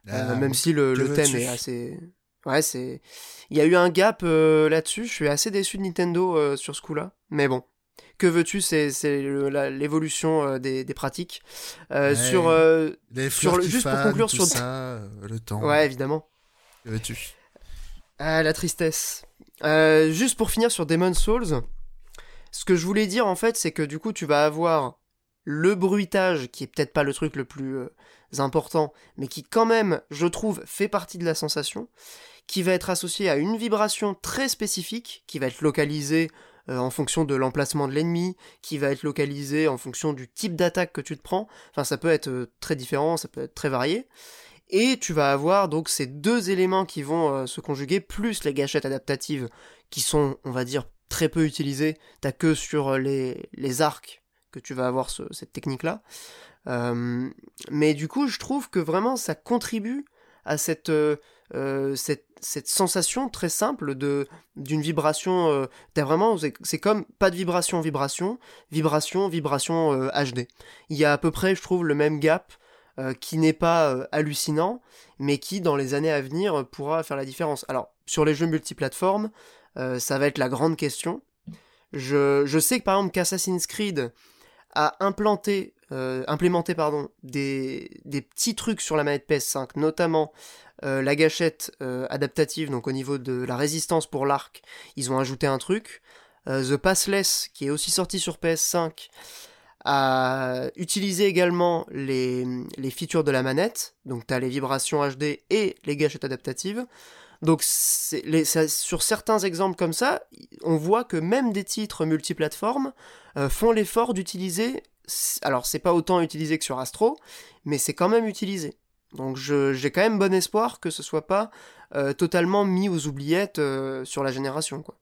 euh, ah, même si le, le thème est assez, ouais c'est, il y a eu un gap euh, là-dessus, je suis assez déçu de Nintendo sur ce coup-là, mais bon que veux-tu C'est l'évolution euh, des, pratiques. Sur, sur le, juste pour conclure sur ça, le temps. Ouais, évidemment. Que veux-tu? Ah, la tristesse. juste pour finir sur Demon Souls, ce que je voulais dire en fait, c'est que du coup, tu vas avoir le bruitage qui est peut-être pas le truc le plus important, mais qui quand même, je trouve, fait partie de la sensation, qui va être associé à une vibration très spécifique, qui va être localisée euh, en fonction de l'emplacement de l'ennemi, qui va être localisé en fonction du type d'attaque que tu te prends. Enfin, ça peut être euh, très différent, ça peut être très varié. Et tu vas avoir donc ces deux éléments qui vont euh, se conjuguer, plus les gâchettes adaptatives, qui sont, on va dire, très peu utilisées. T'as que sur les, les arcs que tu vas avoir cette technique-là. mais du coup, je trouve que vraiment ça contribue à cette, cette cette sensation très simple d'une vibration euh, vraiment c'est comme pas de vibration vibration vibration vibration HD euh, il y a à peu près je trouve le même gap euh, qui n'est pas hallucinant mais qui dans les années à venir pourra faire la différence alors sur les jeux multiplateformes ça va être la grande question je, je sais que par exemple qu'Assassin's Creed a implanté implémenté pardon des, des petits trucs sur la manette PS5 notamment euh, la gâchette euh, adaptative, donc au niveau de la résistance pour l'arc, ils ont ajouté un truc. Euh, The Passless, qui est aussi sorti sur PS5, a utilisé également les, les features de la manette, donc tu as les vibrations HD et les gâchettes adaptatives. Donc les, sur certains exemples comme ça, on voit que même des titres multiplateformes font l'effort d'utiliser, alors c'est pas autant utilisé que sur Astro, mais c'est quand même utilisé. Donc j'ai quand même bon espoir que ce soit pas euh, totalement mis aux oubliettes euh, sur la génération. quoi.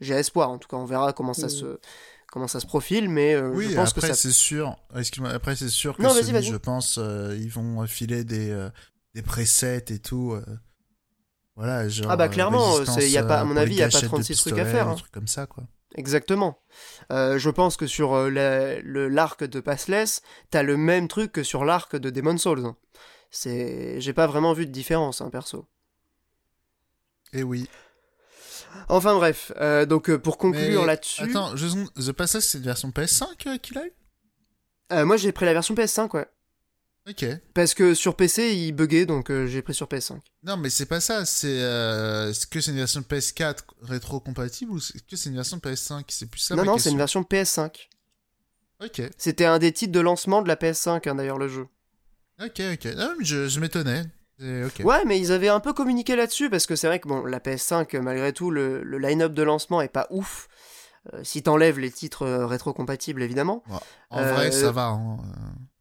J'ai espoir, en tout cas, on verra comment ça se comment ça se profile, mais euh, oui, je pense après, que c'est sûr. Après c'est sûr que je pense, ils vont filer des des presets et tout. voilà, genre. Ah bah clairement, y a pas, à mon avis, il y a pas 36 trucs à faire. Hein. comme ça, quoi. Exactement. Euh, je pense que sur euh, le l'arc de Passless, t'as le même truc que sur l'arc de Demon Souls. C'est, j'ai pas vraiment vu de différence, hein, perso. Eh oui. Enfin bref, euh, donc pour conclure là-dessus. Attends, The Passless, c'est une version PS5 qu'il a eu? Moi, j'ai pris la version PS5, ouais. Ok. Parce que sur PC, il buguait, donc euh, j'ai pris sur PS5. Non, mais c'est pas ça. C'est euh, est-ce que c'est une version PS4 rétro-compatible ou est-ce que c'est une version PS5 C'est plus ça. Non, non, c'est une version PS5. Ok. C'était un des titres de lancement de la PS5, hein, d'ailleurs, le jeu. Ok, ok. Non, mais je, m'étonnais. Ouais, mais ils avaient un peu communiqué là-dessus parce que c'est vrai que bon, la PS5, malgré tout, le, le line-up de lancement est pas ouf. Euh, si t'enlèves les titres euh, rétro-compatibles, évidemment. En vrai, ça va. Hein.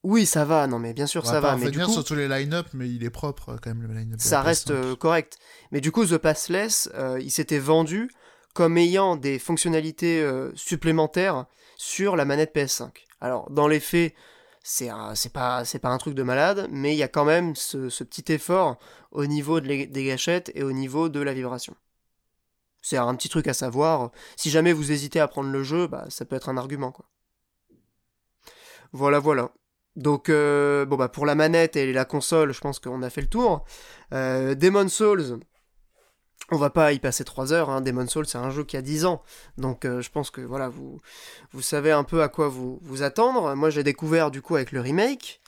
Oui, ça va, non mais bien sûr ça va. Mais du coup, sur tous les line-up, mais il est propre quand même le line-up. Ça reste euh, correct. Mais du coup, The Passless, il s'était vendu comme ayant des fonctionnalités supplémentaires sur la manette PS5. Alors, dans les faits, c'est pas pas un truc de malade, mais il y a quand même ce, ce petit effort au niveau des gâchettes et au niveau de la vibration. C'est un petit truc à savoir. Si jamais vous hésitez à prendre le jeu, bah, ça peut être un argument. Quoi. Voilà, voilà. Donc, euh, bah, pour la manette et la console, je pense qu'on a fait le tour. Euh, Demon Souls, on va pas y passer 3 heures. Hein. Demon Souls, c'est un jeu qui a 10 ans. Donc, euh, je pense que voilà, vous, vous savez un peu à quoi vous, attendre. Moi, j'ai découvert du coup avec le remake.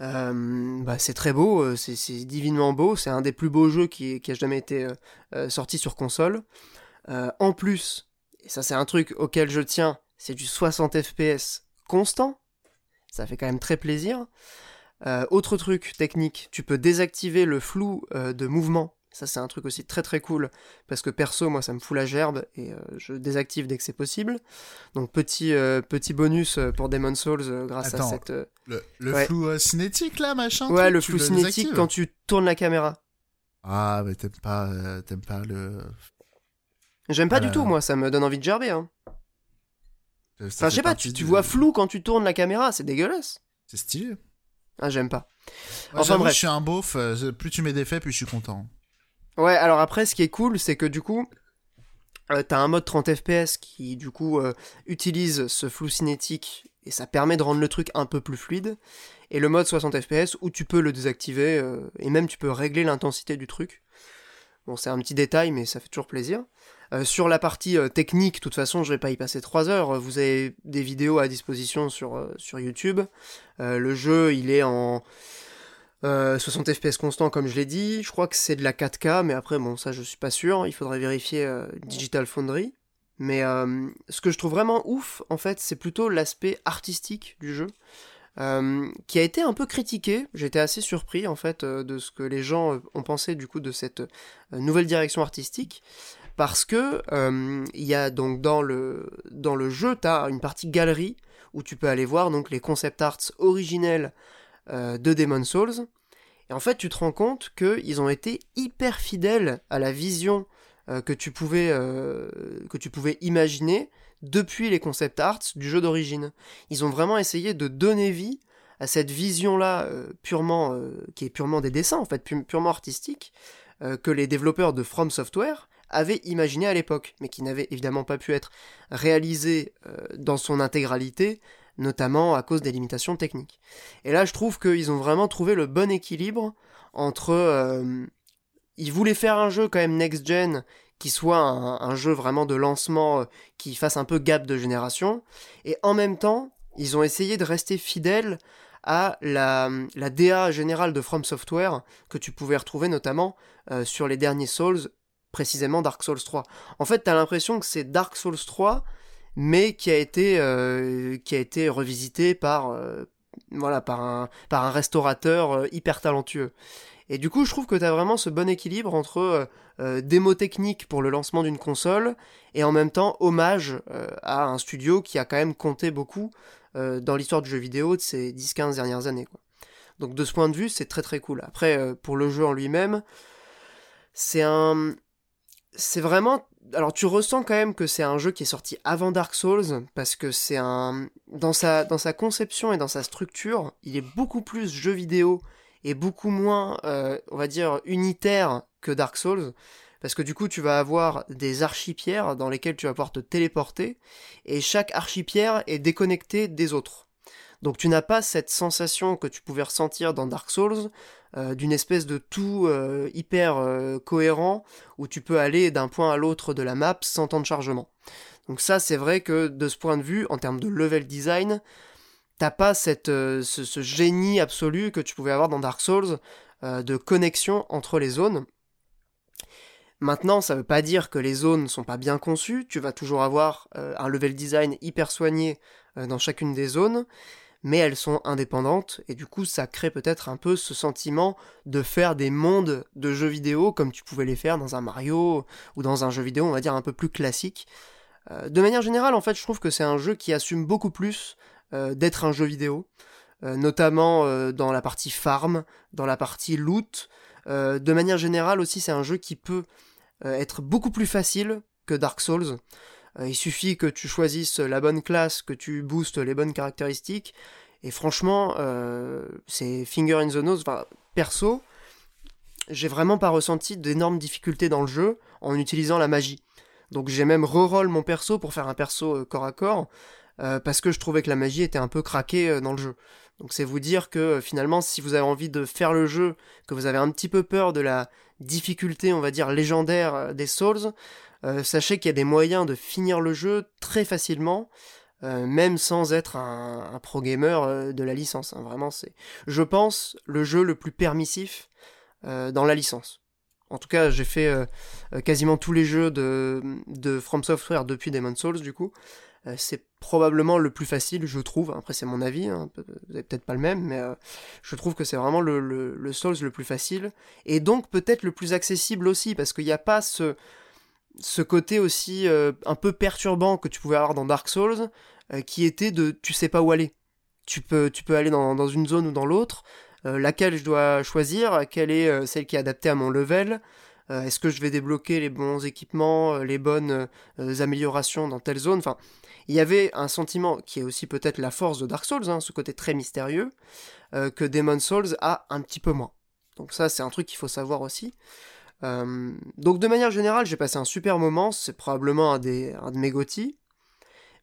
bah, c'est très beau, c'est divinement beau. C'est un des plus beaux jeux qui, qui a jamais été sorti sur console. en plus, et ça, c'est un truc auquel je tiens, c'est du 60 FPS constant ça fait quand même très plaisir. Euh, autre truc technique, tu peux désactiver le flou euh, de mouvement. Ça c'est un truc aussi très très cool parce que perso moi ça me fout la gerbe et euh, je désactive dès que c'est possible. Donc petit petit bonus pour Demon Souls grâce à cette le, flou cinétique là machin. Ouais le flou cinétique quand tu tournes la caméra. Ah mais t'aimes pas t'aimes pas le. J'aime pas du tout moi ça me donne envie de gerber. Hein. Enfin, je sais pas, tu, vois flou quand tu tournes la caméra, c'est dégueulasse. C'est stylé. Ah, j'aime pas. enfin bref. Je suis un beauf, euh, plus tu mets d'effets, plus je suis content. Ouais, alors après, ce qui est cool, c'est que du coup, euh, t'as un mode 30 FPS qui, du coup, euh, utilise ce flou cinétique et ça permet de rendre le truc un peu plus fluide. Et le mode 60 FPS où tu peux le désactiver et même tu peux régler l'intensité du truc. Bon, c'est un petit détail, mais ça fait toujours plaisir. Euh, sur la partie euh, technique, de toute façon, je vais pas y passer 3 heures. Vous avez des vidéos à disposition sur, euh, YouTube. le jeu, il est en 60 fps constant, comme je l'ai dit. Je crois que c'est de la 4K, mais après, bon, ça, je suis pas sûr. Il faudrait vérifier Digital Foundry. Mais ce que je trouve vraiment ouf, en fait, c'est plutôt l'aspect artistique du jeu. Qui a été un peu critiqué. J'étais assez surpris en fait de ce que les gens ont pensé du coup de cette nouvelle direction artistique parce que euh, il y a donc dans le, dans le jeu, tu as une partie galerie où tu peux aller voir donc les concept arts originels euh, de Demon Souls. Et en fait, tu te rends compte qu'ils ont été hyper fidèles à la vision euh, que, tu pouvais, que tu pouvais imaginer depuis les concept arts du jeu d'origine. Ils ont vraiment essayé de donner vie à cette vision-là purement, qui est purement des dessins en fait, purement artistique, que les développeurs de From Software avait imaginé à l'époque, mais qui n'avait évidemment pas pu être réalisé euh, dans son intégralité, notamment à cause des limitations techniques. Et là, je trouve qu'ils ont vraiment trouvé le bon équilibre entre... Euh, ils voulaient faire un jeu quand même next-gen qui soit un, jeu vraiment de lancement euh, qui fasse un peu gap de génération, et en même temps, ils ont essayé de rester fidèles à la, DA générale de From Software que tu pouvais retrouver notamment sur les derniers Souls précisément Dark Souls 3. En fait, t'as l'impression que c'est Dark Souls 3, mais qui a été, euh, qui a été revisité par, euh, voilà, par, un, par un restaurateur euh, hyper talentueux. Et du coup, je trouve que t'as vraiment ce bon équilibre entre démo technique pour le lancement d'une console et en même temps hommage à un studio qui a quand même compté beaucoup dans l'histoire du jeu vidéo de ces 10-15 dernières années. Donc de ce point de vue, c'est très très cool. Après, pour le jeu en lui-même, c'est un, c'est vraiment alors tu ressens quand même que c'est un jeu qui est sorti avant Dark Souls parce que c'est un dans sa dans sa conception et dans sa structure, il est beaucoup plus jeu vidéo et beaucoup moins euh, on va dire unitaire que Dark Souls parce que du coup tu vas avoir des archipierres dans lesquelles tu vas pouvoir te téléporter et chaque archipierre est déconnecté des autres. Donc tu n'as pas cette sensation que tu pouvais ressentir dans Dark Souls euh, d'une espèce de tout euh, hyper cohérent où tu peux aller d'un point à l'autre de la map sans temps de chargement. Donc ça c'est vrai que de ce point de vue, en termes de level design, t'as pas cette, ce, génie absolu que tu pouvais avoir dans Dark Souls de connexion entre les zones. Maintenant, ça veut pas dire que les zones sont pas bien conçues, tu vas toujours avoir un level design hyper soigné dans chacune des zones, mais elles sont indépendantes, et du coup ça crée peut-être un peu ce sentiment de faire des mondes de jeux vidéo comme tu pouvais les faire dans un Mario ou dans un jeu vidéo on va dire un peu plus classique. Euh, de manière générale en fait je trouve que c'est un jeu qui assume beaucoup plus euh, d'être un jeu vidéo, euh, notamment dans la partie farm, dans la partie loot. de manière générale aussi c'est un jeu qui peut être beaucoup plus facile que Dark Souls. Euh, il suffit que tu choisisses la bonne classe, que tu boostes les bonnes caractéristiques. Et franchement, euh, c'est finger in the nose. Enfin, perso, j'ai vraiment pas ressenti d'énormes difficultés dans le jeu en utilisant la magie. Donc j'ai même reroll mon perso pour faire un perso euh, corps à corps. Parce que je trouvais que la magie était un peu craquée dans le jeu. Donc c'est vous dire que finalement, si vous avez envie de faire le jeu, que vous avez un petit peu peur de la difficulté, on va dire, légendaire des Souls, sachez qu'il y a des moyens de finir le jeu très facilement. même sans être un, pro gamer de la licence. Hein. Vraiment, c'est, je pense, le jeu le plus permissif dans la licence. En tout cas, j'ai fait euh, euh, quasiment tous les jeux de, de From Software depuis Demon's Souls, du coup. Euh, c'est probablement le plus facile, je trouve. Après, c'est mon avis, hein. peut-être pas le même, mais je trouve que c'est vraiment le, Souls le plus facile. Et donc, peut-être le plus accessible aussi, parce qu'il n'y a pas ce, côté aussi un peu perturbant que tu pouvais avoir dans Dark Souls, qui était de tu sais pas où aller. Tu peux, aller dans, une zone ou dans l'autre, laquelle je dois choisir, quelle est euh, celle qui est adaptée à mon level, euh, est-ce que je vais débloquer les bons équipements, les bonnes améliorations dans telle zone, enfin, il y avait un sentiment qui est aussi peut-être la force de Dark Souls, hein, ce côté très mystérieux, que Demon Souls a un petit peu moins. Donc ça, c'est un truc qu'il faut savoir aussi. donc de manière générale, j'ai passé un super moment, c'est probablement un, des, un de mes GOTY.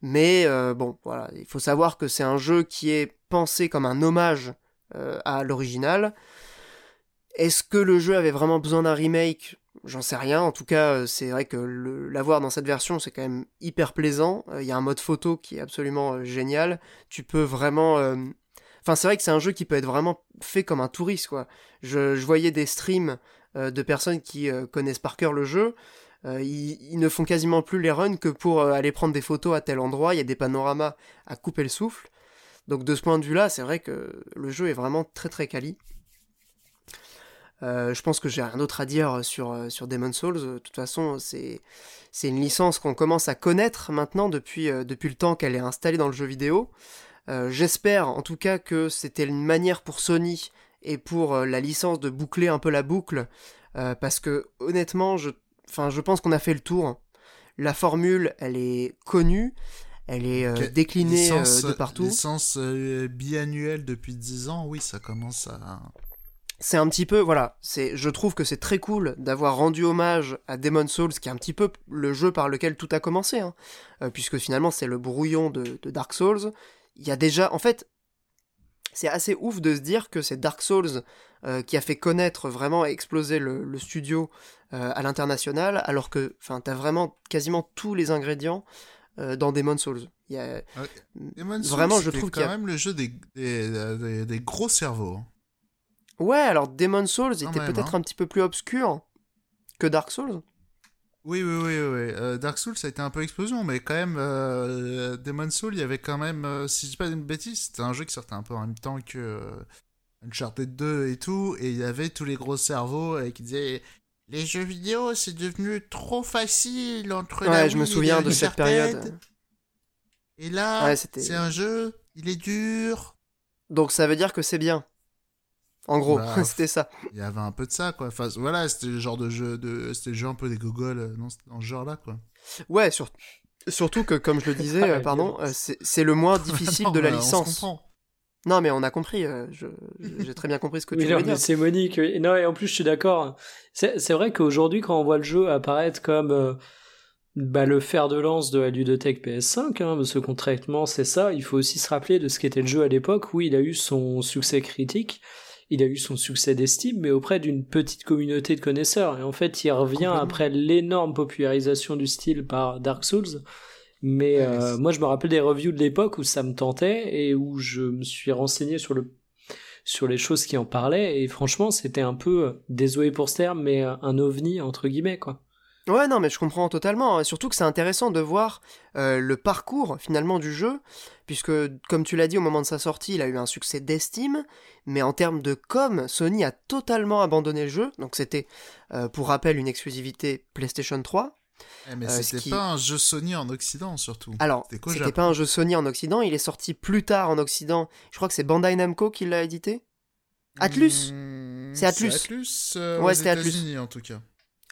Mais bon, voilà, il faut savoir que c'est un jeu qui est pensé comme un hommage euh, à l'original. Est-ce que le jeu avait vraiment besoin d'un remake? J'en sais rien. En tout cas, euh, c'est vrai que l'avoir dans cette version, c'est quand même hyper plaisant. Euh, il y a un mode photo qui est absolument génial. Tu peux vraiment. Enfin, c'est vrai que c'est un jeu qui peut être vraiment fait comme un touriste, quoi. Je, voyais des streams de personnes qui connaissent par cœur le jeu. Ils, ne font quasiment plus les runs que pour aller prendre des photos à tel endroit. Il y a des panoramas à couper le souffle. Donc de ce point de vue-là, c'est vrai que le jeu est vraiment très très quali. Euh, je pense que j'ai rien d'autre à dire sur, euh, sur Demon's Souls. De toute façon, c'est, une licence qu'on commence à connaître maintenant depuis, euh, depuis le temps qu'elle est installée dans le jeu vidéo. j'espère en tout cas que c'était une manière pour Sony et pour la licence de boucler un peu la boucle. parce que honnêtement, je pense qu'on a fait le tour. La formule, elle est connue. Elle est euh, déclinée euh, de partout. Licence euh, biannuelle depuis 10 ans, oui, ça commence à. C'est un petit peu, voilà, c'est, je trouve que c'est très cool d'avoir rendu hommage à Demon's Souls, qui est un petit peu le jeu par lequel tout a commencé, hein, puisque finalement c'est le brouillon de, Dark Souls. Il y a déjà, en fait, c'est assez ouf de se dire que c'est Dark Souls qui a fait connaître vraiment et exploser le, studio à l'international, alors que, enfin, t'as vraiment quasiment tous les ingrédients euh, dans Demon's Souls. Il y a... Vraiment, je trouve quand même le jeu des, des, des, gros cerveaux. Hein. Ouais, alors Demon's Souls était peut-être hein. un petit peu plus obscur que Dark Souls. Oui, oui, oui, oui. Euh, Dark Souls, ça a été un peu explosion, mais quand même, euh, Demon's Souls, il y avait quand même, euh, si je dis pas une bêtise, c'était un jeu qui sortait un peu en même temps que Uncharted 2 et tout, et il y avait tous les gros cerveaux qui disaient les jeux vidéo, c'est devenu trop facile entre ouais, je me souviens de cette période. Et là, c'est un jeu, il est dur. Donc ça veut dire que c'est bien. En gros, bah, c'était ça. Il y avait un peu de ça, quoi. Enfin, voilà, c'était le genre de jeu, de... c'était le jeu un peu des gogoles euh, dans, dans ce genre-là, quoi. Ouais, surtout que, comme je le disais, euh, pardon, euh, c'est le moins difficile de la licence. Non, mais on a compris. Euh, j'ai très bien compris ce que tu veux dire. C'est Monique. Non, et en plus, je suis d'accord. C'est vrai qu'aujourd'hui, quand on voit le jeu apparaître comme euh, bah, le fer de lance de la ludothèque PS5, hein, parce que concrètement, c'est ça. Il faut aussi se rappeler de ce qu'était le jeu à l'époque, où il a eu son succès critique, il a eu son succès d'estime, mais auprès d'une petite communauté de connaisseurs. Et en fait, il revient après l'énorme popularisation du style par Dark Souls mais euh, moi, je me rappelle des reviews de l'époque où ça me tentait et où je me suis renseigné sur le sur les choses qui en parlaient et franchement, c'était un peu euh, désolé pour ce terme, mais euh, un ovni entre guillemets quoi. Ouais, non, mais je comprends totalement. Surtout que c'est intéressant de voir le parcours finalement du jeu, puisque comme tu l'as dit au moment de sa sortie, il a eu un succès d'estime, mais en termes de com, Sony a totalement abandonné le jeu. Donc c'était, pour rappel, une exclusivité PlayStation 3. Eh, mais euh, c'était pas un jeu Sony en Occident surtout. Alors, c'était pas un jeu Sony en Occident, il est sorti plus tard en Occident. Je crois que c'est Bandai Namco qui l'a édité. Atlus hmm, C'est Atlus. Atlus euh, ouais, c'était Atlus. en tout cas.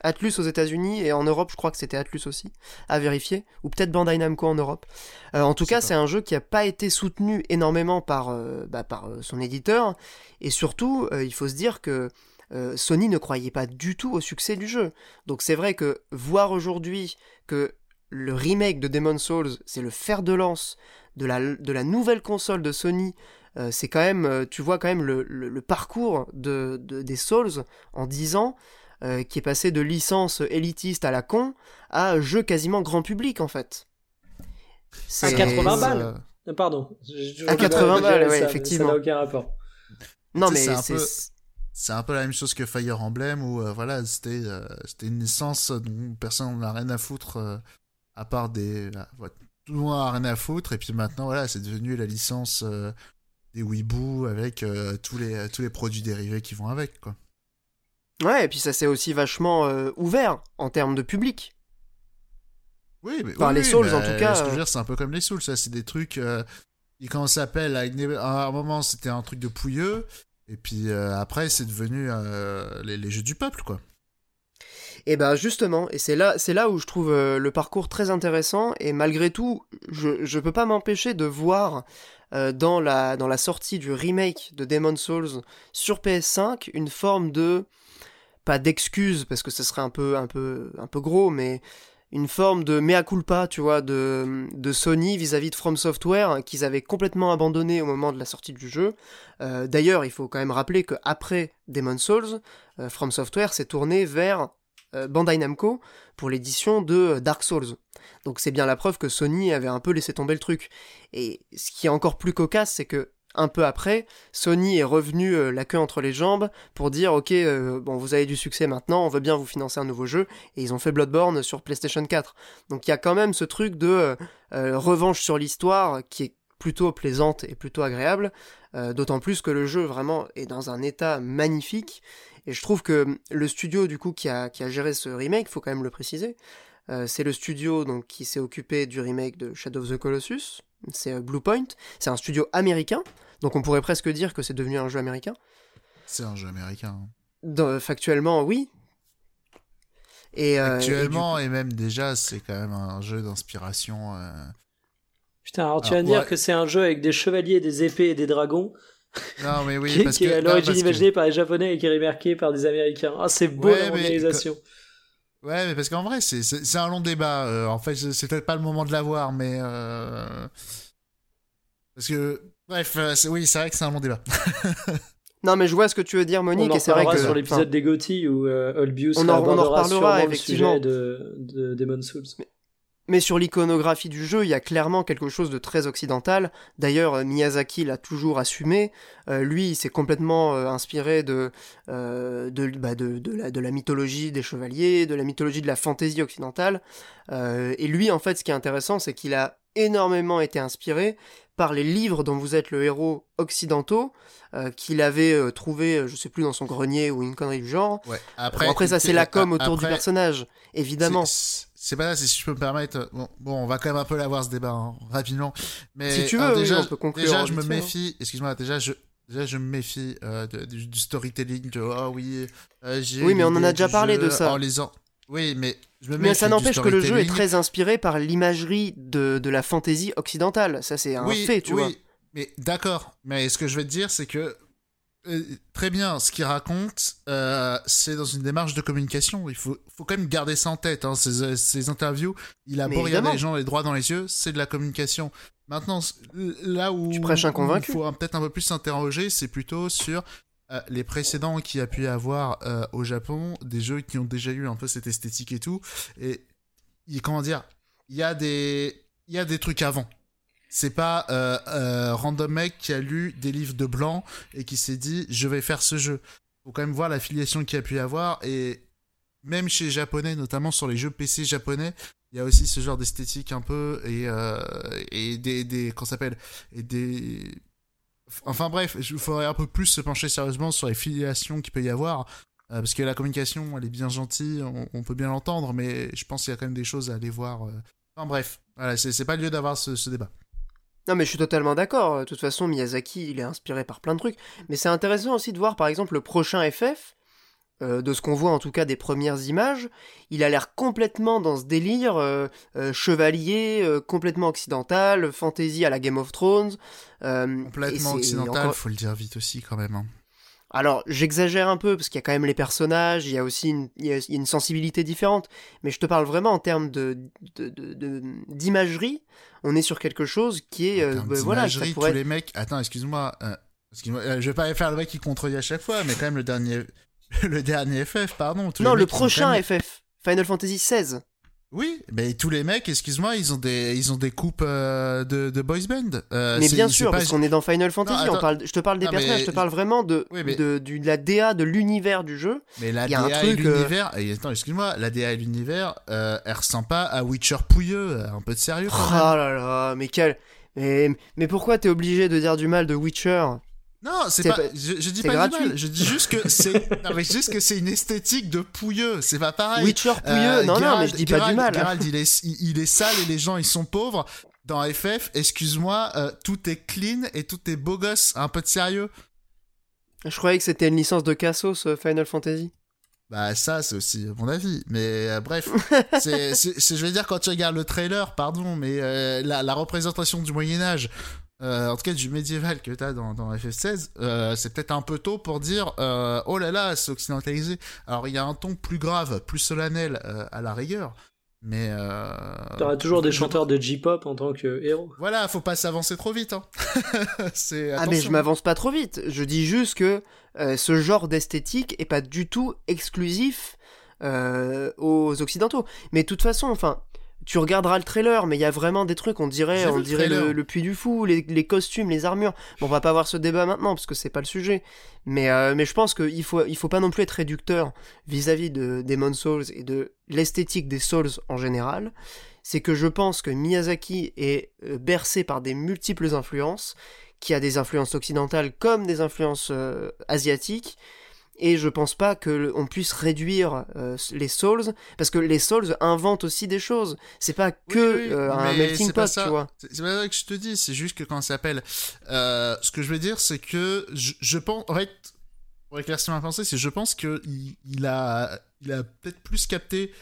Atlus aux États-Unis et en Europe, je crois que c'était Atlus aussi, à vérifier, ou peut-être Bandai Namco en Europe. Euh, en tout cas, c'est un jeu qui n'a pas été soutenu énormément par, bah, par son éditeur, et surtout, il faut se dire que euh, Sony ne croyait pas du tout au succès du jeu. Donc c'est vrai que voir aujourd'hui que le remake de Demon's Souls, c'est le fer de lance de la, de la nouvelle console de Sony, euh, c'est quand même, euh, tu vois quand même le, parcours de, des Souls en 10 ans, euh, qui est passé de licence élitiste à la con à jeu quasiment grand public en fait. À 80 balles Pardon. à 80 balles, oui, effectivement. Ça n'a aucun rapport. Non, mais c'est c'est un peu la même chose que Fire Emblem où voilà c'était c'était une licence dont personne n'a rien à foutre à part des tout le monde n'a rien à foutre et puis maintenant voilà c'est devenu la licence des Weeboo avec euh, tous, les, tous les produits dérivés qui vont avec, quoi. Ouais, et puis ça s'est aussi vachement euh, ouvert en termes de public. Oui, mais enfin, les Souls en tout cas. Ce que je veux dire, c'est un peu comme les Souls, ça, c'est des trucs. Euh, quand ça s'appelle, à, un moment, c'était un truc de pouilleux, et puis après, c'est devenu les, les, jeux du peuple, quoi. Et ben justement, et c'est là, c'est là où je trouve le parcours très intéressant, et malgré tout, je, je peux pas m'empêcher de voir euh, dans, la, dans la sortie du remake de Demon's Souls sur PS5 une forme de pas d'excuse parce que ce serait un peu un peu un peu gros mais une forme de mea culpa, tu vois, de, Sony vis-à-vis de From Software qu'ils avaient complètement abandonné au moment de la sortie du jeu. Euh, d'ailleurs, il faut quand même rappeler qu'après Demon's Souls, euh, From Software s'est tourné vers Bandai Namco pour l'édition de Dark Souls. Donc c'est bien la preuve que Sony avait un peu laissé tomber le truc. Et ce qui est encore plus cocasse, c'est que un peu après, Sony est revenu euh, la queue entre les jambes pour dire ok euh, bon vous avez du succès maintenant, on veut bien vous financer un nouveau jeu et ils ont fait Bloodborne sur PlayStation 4. Donc il y a quand même ce truc de euh, revanche sur l'histoire qui est plutôt plaisante et plutôt agréable, d'autant plus que le jeu vraiment est dans un état magnifique et je trouve que le studio du coup qui a, qui a géré ce remake, faut quand même le préciser, c'est le studio donc, qui s'est occupé du remake de Shadow of the Colossus. C'est Bluepoint. C'est un studio américain. Donc on pourrait presque dire que c'est devenu un jeu américain. C'est un jeu américain. factuellement, oui. Et, euh, Actuellement, et, même déjà, c'est quand même un jeu d'inspiration. Putain, alors tu vas dire que c'est un jeu avec des chevaliers, des épées et des dragons. Non, mais oui, qui, parce qui est à l'origine imaginé par les Japonais et qui est remarqué par des Américains. Ah, c'est beau l'organisation. Ouais, mais parce qu'en vrai, c'est un long débat. Euh, en fait, c'est peut-être pas le moment de l'avoir, mais. Euh, parce que. Bref, euh, oui, c'est vrai que c'est un long débat. non, mais je vois ce que tu veux dire, Monique, on et c'est vrai que. sur l'épisode des Gotti où Olbius on en, on en reparlera effectivement de, de Demon Souls. Mais sur l'iconographie du jeu, il y a clairement quelque chose de très occidental. D'ailleurs, euh, Miyazaki l'a toujours assumé. Euh, lui, il s'est complètement euh, inspiré de, bah, de, de, la, de, la, mythologie des chevaliers, de la mythologie de la fantaisie occidentale. et lui, en fait, ce qui est intéressant, c'est qu'il a énormément été inspiré par les livres dont vous êtes le héros occidentaux qu'il avait trouvé, je sais plus, dans son grenier ou une connerie du genre. Après, après ça, c'est la com autour du personnage, évidemment c'est pas là, si je peux me permettre. Bon, bon, on va quand même un peu l'avoir ce débat hein, rapidement. Mais si tu veux, déjà, on peut conclure déjà je me méfie. Excuse-moi, déjà je. Déjà, je me méfie euh, du, storytelling. De, oh oui, euh, oui, mais on en a déjà parlé de ça. En lisant. Oui, mais je me Mais ça n'empêche que le jeu est très inspiré par l'imagerie de, de la fantaisie occidentale. Ça, c'est un fait, tu oui, vois. Mais d'accord. Mais ce que je veux te dire, c'est que euh, très bien, ce qu'il raconte, euh, c'est dans une démarche de communication. Il faut, faut quand même garder ça en tête. Hein. Ces, interviews, il a beau regarder les gens les droits dans les yeux, c'est de la communication. Maintenant, là où tu prêches un convaincu. il faut peut-être un peu plus s'interroger, c'est plutôt sur euh, les précédents qu'il a pu y avoir au Japon, des jeux qui ont déjà eu un peu cette esthétique et tout. Et comment dire, il y a des, y a des trucs avant c'est pas euh, euh, random mec qui a lu des livres de blanc et qui s'est dit je vais faire ce jeu. Faut quand même voir l'affiliation qu'il a pu y avoir et même chez les japonais, notamment sur les jeux PC japonais, il y a aussi ce genre d'esthétique un peu et euh, et des des qu'on s'appelle et des enfin bref, il faudrait un peu plus se pencher sérieusement sur les filiations qu'il peut y avoir. parce que la communication, elle est bien gentille, on, peut bien l'entendre, mais je pense qu'il y a quand même des choses à aller voir. Enfin bref, voilà, c'est pas le lieu d'avoir ce débat. Non mais je suis totalement d'accord, de toute façon Miyazaki il est inspiré par plein de trucs, mais c'est intéressant aussi de voir par exemple le prochain FF, euh, de ce qu'on voit en tout cas des premières images, il a l'air complètement dans ce délire euh, euh, chevalier, complètement occidental, fantasy à la Game of Thrones. complètement occidental, faut le dire vite aussi quand même. Hein. Alors, j'exagère un peu parce qu'il y a quand même les personnages, il y a aussi une, il y a une sensibilité différente, mais je te parle vraiment en termes de, d'imagerie. On est sur quelque chose qui est, bah, voilà, ça pourrait... tous les mecs. Attends, excuse-moi, excuse-moi, je vais pas faire le mec qui contredit à chaque fois, mais quand même le dernier, le dernier FF, pardon. non, le prochain FF, Final Fantasy XVI. Oui, mais tous les mecs, excuse-moi, ils ont des, ils ont des coupes euh, de, de boys band. Euh, mais bien sûr, parce qu'on est dans Final Fantasy. on parle, je te parle des personnages, je te parle vraiment de, de, de, la DA, de l'univers du jeu. Mais la DA et euh, l'univers, attends, excuse-moi, la DA et l'univers, elle ressemble pas à Witcher pouilleux, un peu de sérieux. oh là là, mais quel, mais, mais pourquoi t'es obligé de dire du mal de Witcher? Non, c'est pas, Je, je, dis pas du mal. Je dis juste que c'est. non, juste que c'est une esthétique de pouilleux. C'est pas pareil. Witcher pouilleux. Euh, non, non, mais je dis pas du mal. Geralt, il est, il, est sale et les gens ils sont pauvres. Dans FF, excuse-moi, euh, tout est clean et tout est beau gosse. Un peu de sérieux. Je croyais que c'était une licence de Cassos Final Fantasy. Bah ça c'est aussi mon avis, mais euh, bref, c'est, je vais dire quand tu regardes le trailer, pardon, mais la, la, représentation du Moyen Âge, euh, en tout cas du médiéval que tu as dans, dans FF16, euh, c'est peut-être un peu tôt pour dire euh, oh là là, c'est occidentalisé. Alors il y a un ton plus grave, plus solennel à la rigueur, mais. T'auras toujours des chanteurs de J-pop en tant que héros. Voilà, faut pas s'avancer trop vite. Hein. ah mais je m'avance pas trop vite. Je dis juste que ce genre d'esthétique est pas du tout exclusif aux occidentaux. Mais de toute façon, enfin tu regarderas le trailer, mais il y a vraiment des trucs, on dirait, on dirait le, puits du fou, les, costumes, les armures. Bon, on va pas avoir ce débat maintenant parce que c'est pas le sujet, mais euh, mais je pense qu'il faut il faut pas non plus être réducteur vis-à-vis de Demon Souls et de l'esthétique des Souls en général. C'est que je pense que Miyazaki est euh, bercé par des multiples influences, qui a des influences occidentales comme des influences euh, asiatiques et je pense pas que on puisse réduire euh, les Souls parce que les Souls inventent aussi des choses. C'est pas que euh, un melting pot, tu vois. C'est pas ça que je te dis. C'est juste que quand ça s'appelle, euh, ce que je veux dire, c'est que je, pense, en fait, pour éclaircir ma pensée, c'est je pense que il, a, il a peut-être plus capté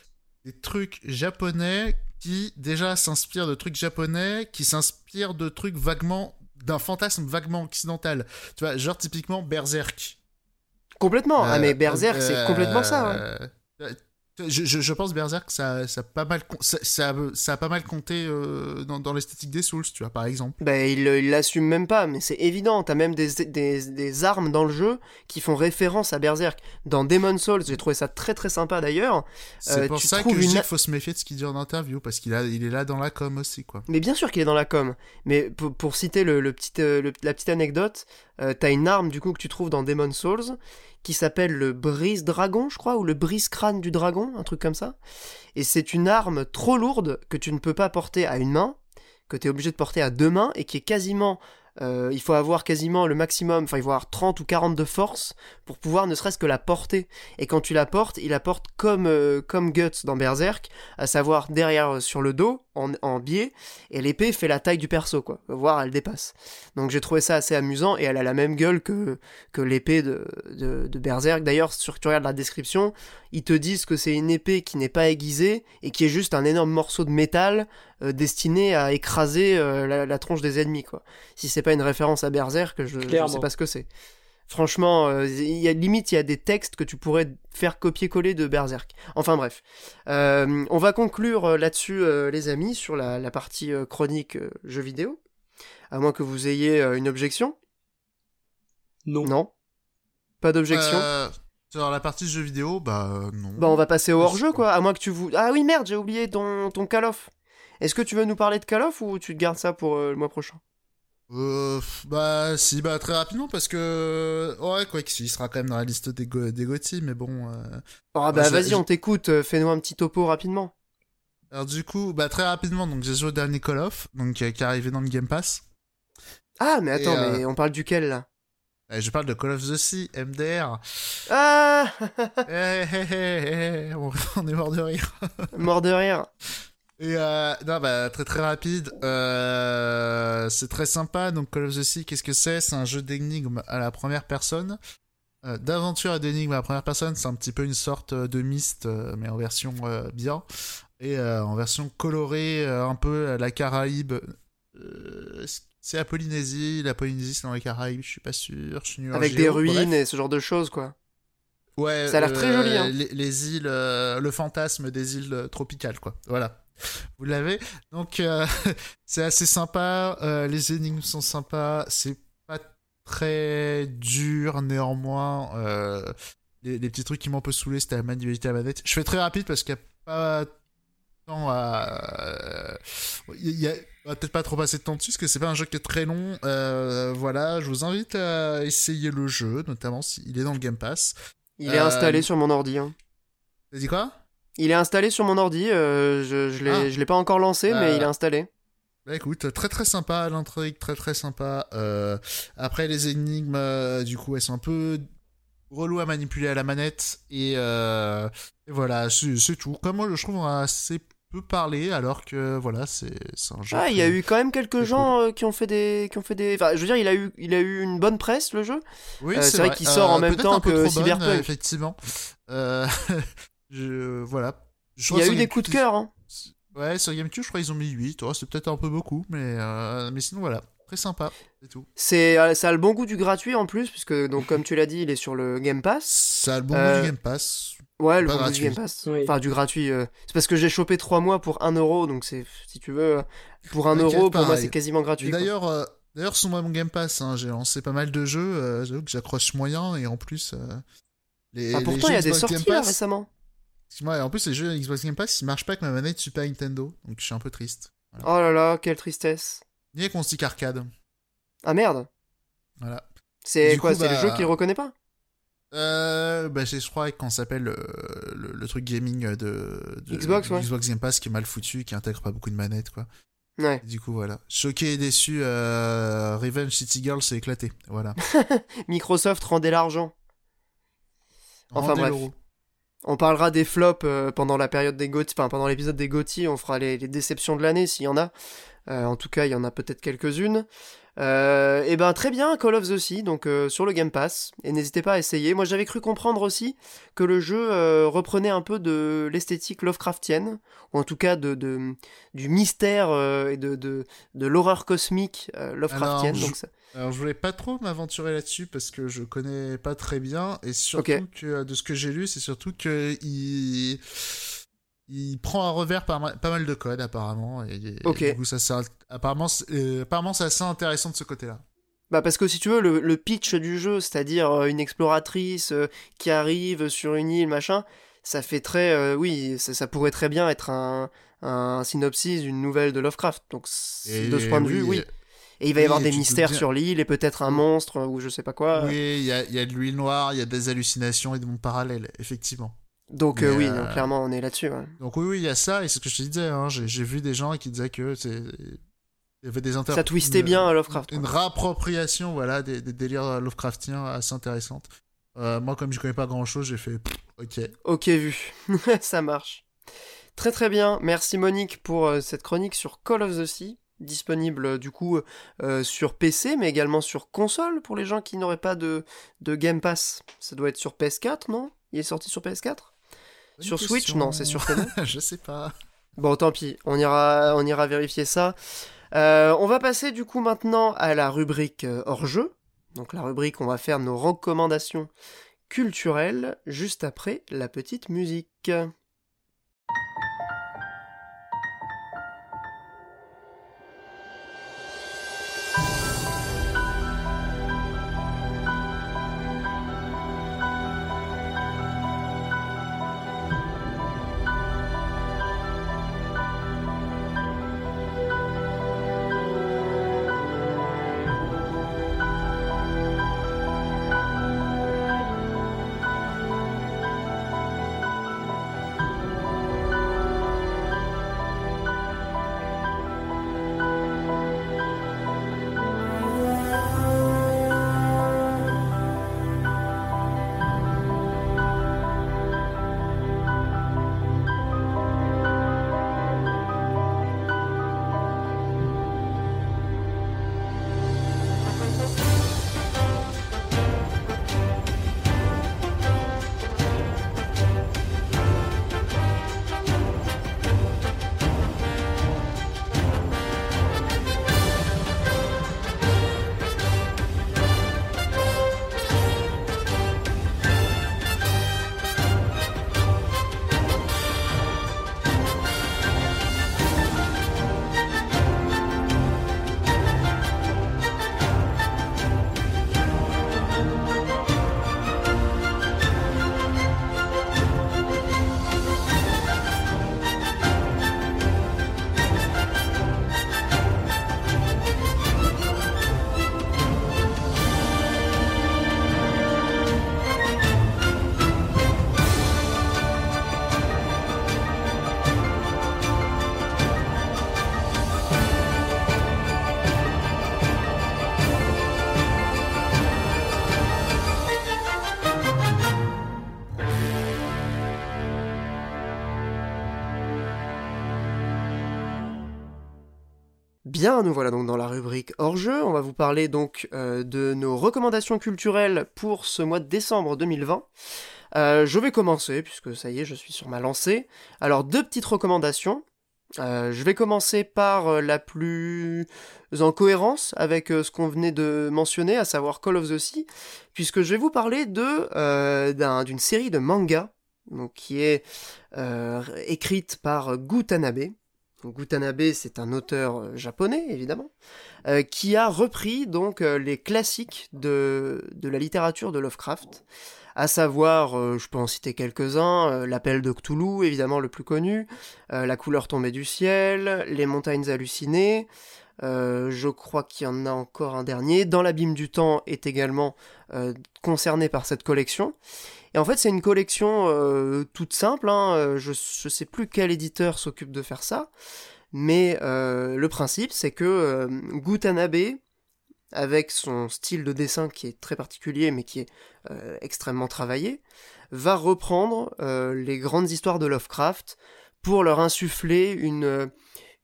des trucs japonais qui déjà s'inspirent de trucs japonais, qui s'inspirent de trucs vaguement d'un fantasme vaguement occidental. Tu vois, genre typiquement Berserk. Complètement. ah, mais euh, Berserk, c'est complètement ça. Euh, je, je, pense Berserk ça, ça, a pas mal ça, ça, a pas mal compté euh, dans, dans l'esthétique des Souls tu vois par exemple. Bah il l'assume même pas mais c'est évident. T'as même des, des, des, armes dans le jeu qui font référence à Berserk. Dans Demon Souls j'ai trouvé ça très très sympa d'ailleurs. C'est pour ça que je dis qu'il faut se méfier de ce qu'il dit en interview parce qu'il il est là dans la com aussi quoi. Mais bien sûr qu'il est dans la com. Mais pour, pour citer le, le petit, la petite anecdote t'as une arme du coup que tu trouves dans Demon Souls qui s'appelle le brise dragon, je crois, ou le brise crâne du dragon, un truc comme ça. Et c'est une arme trop lourde que tu ne peux pas porter à une main, que tu es obligé de porter à deux mains et qui est quasiment euh, il faut avoir quasiment le maximum, enfin il faut avoir 30 ou 40 de force pour pouvoir ne serait-ce que la porter. Et quand tu la portes, il la porte comme, euh, comme Guts dans Berserk, à savoir derrière euh, sur le dos, en, en biais, et l'épée fait la taille du perso, quoi. Voire elle dépasse. Donc j'ai trouvé ça assez amusant, et elle a la même gueule que, que l'épée de, de, de Berserk. D'ailleurs, sur tu regardes la description, ils te disent que c'est une épée qui n'est pas aiguisée, et qui est juste un énorme morceau de métal destiné à écraser la, la, tronche des ennemis, quoi. Si c'est pas une référence à Berserk, je, je sais pas ce que c'est. Franchement, euh, il y a, limite, il y a des textes que tu pourrais faire copier-coller de Berserk. Enfin bref. Euh, on va conclure euh, là-dessus, les amis, sur la, partie chronique jeux vidéo. À moins que vous ayez une objection. Non. Non Pas d'objection Sur la partie jeux vidéo, bah non. Bah on va passer au hors-jeu, quoi. À moins que tu vous... Ah oui, merde, j'ai oublié ton, ton Call of. Est-ce que tu veux nous parler de Call of ou tu te gardes ça pour le mois prochain? Euh, bah si bah très rapidement parce que ouais quoi que si il sera quand même dans la liste des, go des mais bon euh... oh bah vas-y on t'écoute euh, fais-nous un petit topo rapidement alors du coup bah très rapidement donc j'ai joué au dernier Call of donc euh, qui est arrivé dans le Game Pass ah mais attends mais on parle duquel là? Je parle de Call of the Sea MDR ah hey, hey, hey, on est mort de rire mort de rire et euh, non, bah, très très rapide. Euh, c'est très sympa. Donc Call of the Sea, qu'est-ce que c'est? C'est un jeu d'énigmes à la première personne. Euh, d'aventure et d'énigmes à la première personne. C'est un petit peu une sorte de euh, mais en version euh, bien. Et euh, en version colorée, un peu à la Caraïbe. C'est la Polynésie. La Polynésie, c'est dans les Caraïbes, je suis pas sûr. Je suis Avec des ruines et ce genre de choses, quoi. Ouais. Ça a l'air très joli. Hein. Les, îles, le fantasme des îles tropicales, quoi. Voilà. Vous l'avez. Donc, c'est assez sympa. les énigmes sont sympas. C'est pas très dur, néanmoins. Les, les, petits trucs qui m'ont un peu saoulé, c'était la manualité à la manette. Je fais très rapide parce qu'il n'y a pas temps à. Il y a, on va peut-être pas trop passer de temps dessus parce que c'est pas un jeu qui est très long. Euh, voilà, je vous invite à essayer le jeu, notamment s'il est dans le Game Pass. Il est installé euh, sur mon ordi. Hein. T'as dit quoi? Il est installé sur mon ordi. Euh, je je l'ai ah. l'ai pas encore lancé, mais il est installé. Bah écoute, très très sympa l'intrigue, très très sympa. après les énigmes, du coup, elles sont un peu relou à manipuler à la manette et, voilà, c'est tout. Comme moi, je trouve assez peu parler alors que voilà c'est un jeu. Ah, il y a eu quand même quelques gens euh, qui ont fait des qui ont fait des. Enfin, je veux dire, il a eu il a eu une bonne presse le jeu. Oui, euh, c'est vrai, qu'il sort en même temps que Cyberpunk. effectivement. je voilà. il y a eu des coups de cœur. Hein. Ouais, sur GameCube, je crois qu'ils ont mis 8. c'est peut-être un peu beaucoup, mais mais sinon voilà. Très sympa, c'est tout. C'est, ça a le bon goût du gratuit en plus, puisque donc comme tu l'as dit, il est sur le Game Pass. Ça a le bon goût du Game Pass. Ouais, le du Game Pass. Enfin, du gratuit. Euh, c'est parce que j'ai chopé 3 mois pour 1 euro, donc c'est, si tu veux, pour 1 euro, pour moi, c'est quasiment gratuit. D'ailleurs, euh, d'ailleurs, sur mon Game Pass, hein, j'ai lancé pas mal de jeux, euh, j'avoue que j'accroche moyen, et en plus, les. Ah, pourtant, il y a des sorties là récemment. Ouais, en plus, les jeux Xbox Game Pass, ils marchent pas avec ma manette Super Nintendo, donc je suis un peu triste. Oh là là, quelle tristesse. Ni avec mon stick arcade. Ah merde. Voilà. C'est quoi, c'est le jeu bah, qu'il reconnaît pas? Euh, bah, je crois qu'on s'appelle le, le, truc gaming de, Xbox, ouais. Xbox Game Pass qui est mal foutu, qui intègre pas beaucoup de manettes, quoi. Ouais. du coup, voilà. Choqué et déçu, euh, Revenge City Girl s'est éclaté. Voilà. Microsoft rendait l'argent. Enfin bref. On parlera des flops euh, pendant la période des GOTY, enfin pendant l'épisode des GOTY, on fera les, les déceptions de l'année s'il y en a. Euh, en tout cas, il y en a peut-être quelques-unes. Euh, et ben très bien, Call of the Sea, donc euh, sur le Game Pass, et n'hésitez pas à essayer. Moi j'avais cru comprendre aussi que le jeu euh, reprenait un peu de l'esthétique Lovecraftienne, ou en tout cas de, de du mystère et de, de, de l'horreur cosmique Lovecraftienne. Alors, donc ça... alors je voulais pas trop m'aventurer là-dessus parce que je connais pas très bien, et surtout que de ce que j'ai lu, c'est surtout que il il prend un revers pas mal de code apparemment et, du coup ça apparemment euh, apparemment c'est assez intéressant de ce côté-là. Bah parce que si tu veux le, pitch du jeu, c'est-à-dire euh, une exploratrice euh, qui arrive sur une île machin, ça fait très oui ça, pourrait très bien être un, un synopsis d'une nouvelle de Lovecraft. Donc de ce point de vue oui. Et il va y avoir des mystères sur l'île et peut-être un monstre ou je sais pas quoi. Oui, il y a, y a de l'huile noire, il y a des hallucinations et des mondes parallèles, effectivement. Donc euh, oui, donc, euh, clairement on est là-dessus. Donc oui, oui, il y a ça, et c'est ce que je te disais, hein, j'ai vu des gens qui disaient que c'est... Il y avait des Ça twistait bien à Lovecraft. Une réappropriation voilà, des, délires Lovecraftiens assez intéressantes. Euh, moi, comme je connais pas grand-chose, j'ai fait ok. Ok, vu. ça marche. Très très bien. Merci Monique pour cette chronique sur Call of the Sea disponible du coup sur PC mais également sur console pour les gens qui n'auraient pas de, de Game Pass. Ça doit être sur PS4, non? Il est sorti sur PS4 sur Switch Non, c'est sur télé Je sais pas. Bon, tant pis, on ira, on ira vérifier ça. Euh, on va passer du coup maintenant à la rubrique euh, hors jeu. Donc la rubrique, on va faire nos recommandations culturelles juste après la petite musique. Bien, nous voilà donc dans la rubrique hors jeu. On va vous parler donc euh, de nos recommandations culturelles pour ce mois de décembre 2020. Euh, je vais commencer puisque ça y est, je suis sur ma lancée. Alors deux petites recommandations. Euh, je vais commencer par la plus en cohérence avec ce qu'on venait de mentionner, à savoir Call of the Sea, puisque je vais vous parler d'une série de mangas qui est écrite par Gutanabe. Gutanabe, c'est un auteur euh, japonais, évidemment, euh, qui a repris donc euh, les classiques de, de, la littérature de Lovecraft, à savoir, je peux en citer quelques-uns, L'appel de Cthulhu, évidemment le plus connu, La couleur tombée du ciel, Les montagnes hallucinées, je crois qu'il y en a encore un dernier, Dans l'abîme du temps est également concerné par cette collection. Et en fait, c'est une collection euh, toute simple. Hein, euh, je ne sais plus quel éditeur s'occupe de faire ça. Mais euh, le principe, c'est que Gutanabe, avec son style de dessin qui est très particulier mais qui est extrêmement travaillé, va reprendre les grandes histoires de Lovecraft pour leur insuffler une,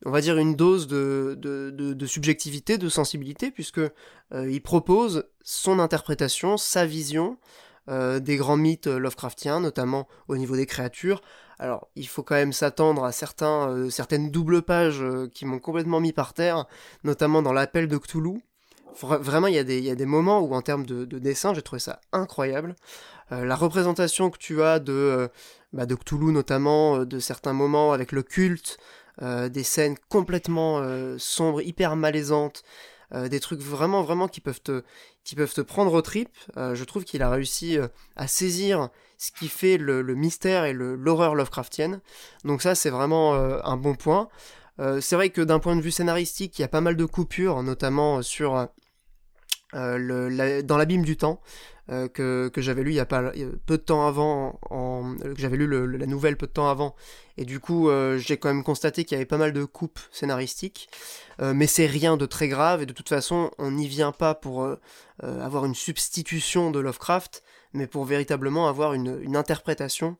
on va dire une dose de, de, de subjectivité, de sensibilité, puisque il propose son interprétation, sa vision euh, des grands mythes euh, Lovecraftiens, notamment au niveau des créatures. Alors, il faut quand même s'attendre à certains, euh, certaines doubles pages qui m'ont complètement mis par terre, notamment dans l'appel de Cthulhu. Vraiment, il y, a des, y a des moments où, en termes de, dessin, j'ai trouvé ça incroyable. la représentation que tu as de, bah, de Cthulhu, notamment, de certains moments avec le culte, des scènes complètement sombres, hyper malaisantes, des trucs vraiment, vraiment qui peuvent te, prendre au trip. Euh, je trouve qu'il a réussi euh, à saisir ce qui fait le, mystère et l'horreur Lovecraftienne. Donc ça, c'est vraiment euh, un bon point. c'est vrai que d'un point de vue scénaristique, il y a pas mal de coupures, notamment sur dans l'abîme du temps. Que, j'avais lu il y a pas peu de temps avant, que j'avais lu la nouvelle peu de temps avant, et du coup j'ai quand même constaté qu'il y avait pas mal de coupes scénaristiques. Euh, mais c'est rien de très grave, et de toute façon, on n'y vient pas pour euh, euh, avoir une substitution de Lovecraft, mais pour véritablement avoir une, interprétation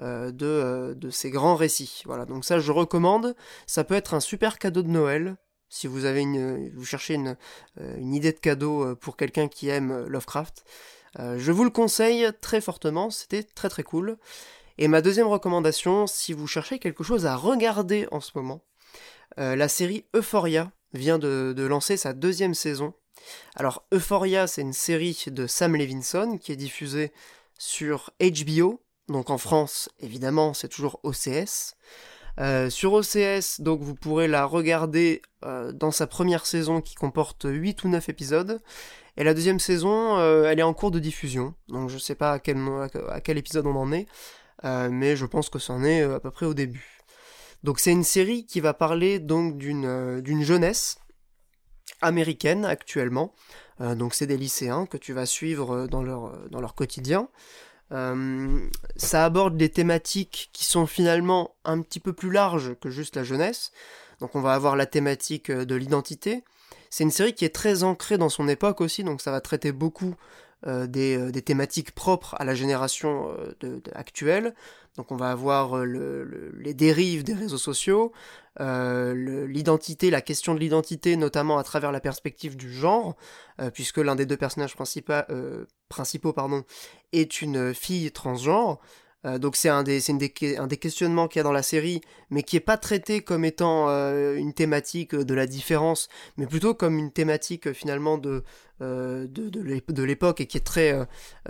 de, de, ces grands récits. Voilà, donc ça je recommande, ça peut être un super cadeau de Noël, si vous avez une, vous cherchez une, une idée de cadeau pour quelqu'un qui aime Lovecraft. Je vous le conseille très fortement, c'était très très cool. Et ma deuxième recommandation, si vous cherchez quelque chose à regarder en ce moment, euh, la série Euphoria vient de, lancer sa deuxième saison. Alors Euphoria, c'est une série de Sam Levinson qui est diffusée sur HBO. Donc en France, évidemment, c'est toujours OCS. Euh, sur OCS, donc vous pourrez la regarder euh, dans sa première saison qui comporte 8 ou 9 épisodes. Et la deuxième saison, elle est en cours de diffusion. Donc je sais pas à quel, épisode on en est, mais je pense que c'en est à peu près au début. Donc c'est une série qui va parler donc d'une euh, jeunesse américaine actuellement. Euh, donc c'est des lycéens que tu vas suivre euh, dans leur quotidien. ça aborde des thématiques qui sont finalement un petit peu plus larges que juste la jeunesse. Donc on va avoir la thématique de l'identité. C'est une série qui est très ancrée dans son époque aussi, donc ça va traiter beaucoup des, des, thématiques propres à la génération actuelle. Donc on va avoir euh, les dérives des réseaux sociaux, euh, l'identité, la question de l'identité, notamment à travers la perspective du genre, euh, puisque l'un des deux personnages principaux, principaux pardon, est une fille transgenre. Donc c'est un des, un des questionnements qu'il y a dans la série, mais qui est pas traité comme étant une thématique de la différence, mais plutôt comme une thématique finalement de, euh, de, de l'époque et qui est très euh,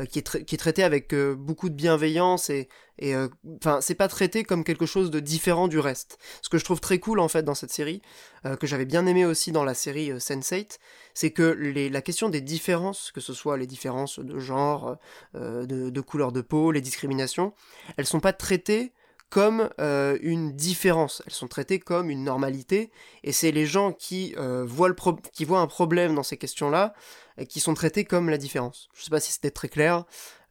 qui, est qui est traité avec euh, beaucoup de bienveillance et et enfin c'est pas traité comme quelque chose de différent du reste. Ce que je trouve très cool en fait dans cette série que j'avais bien aimé aussi dans la série Sense8 c'est que la question des différences que ce soit les différences de genre de, de couleur de peau les discriminations elles sont pas traitées comme euh, une différence, elles sont traitées comme une normalité, et c'est les gens qui, euh, voient un problème dans ces questions-là, qui sont traités comme la différence. Je sais pas si c'était très clair,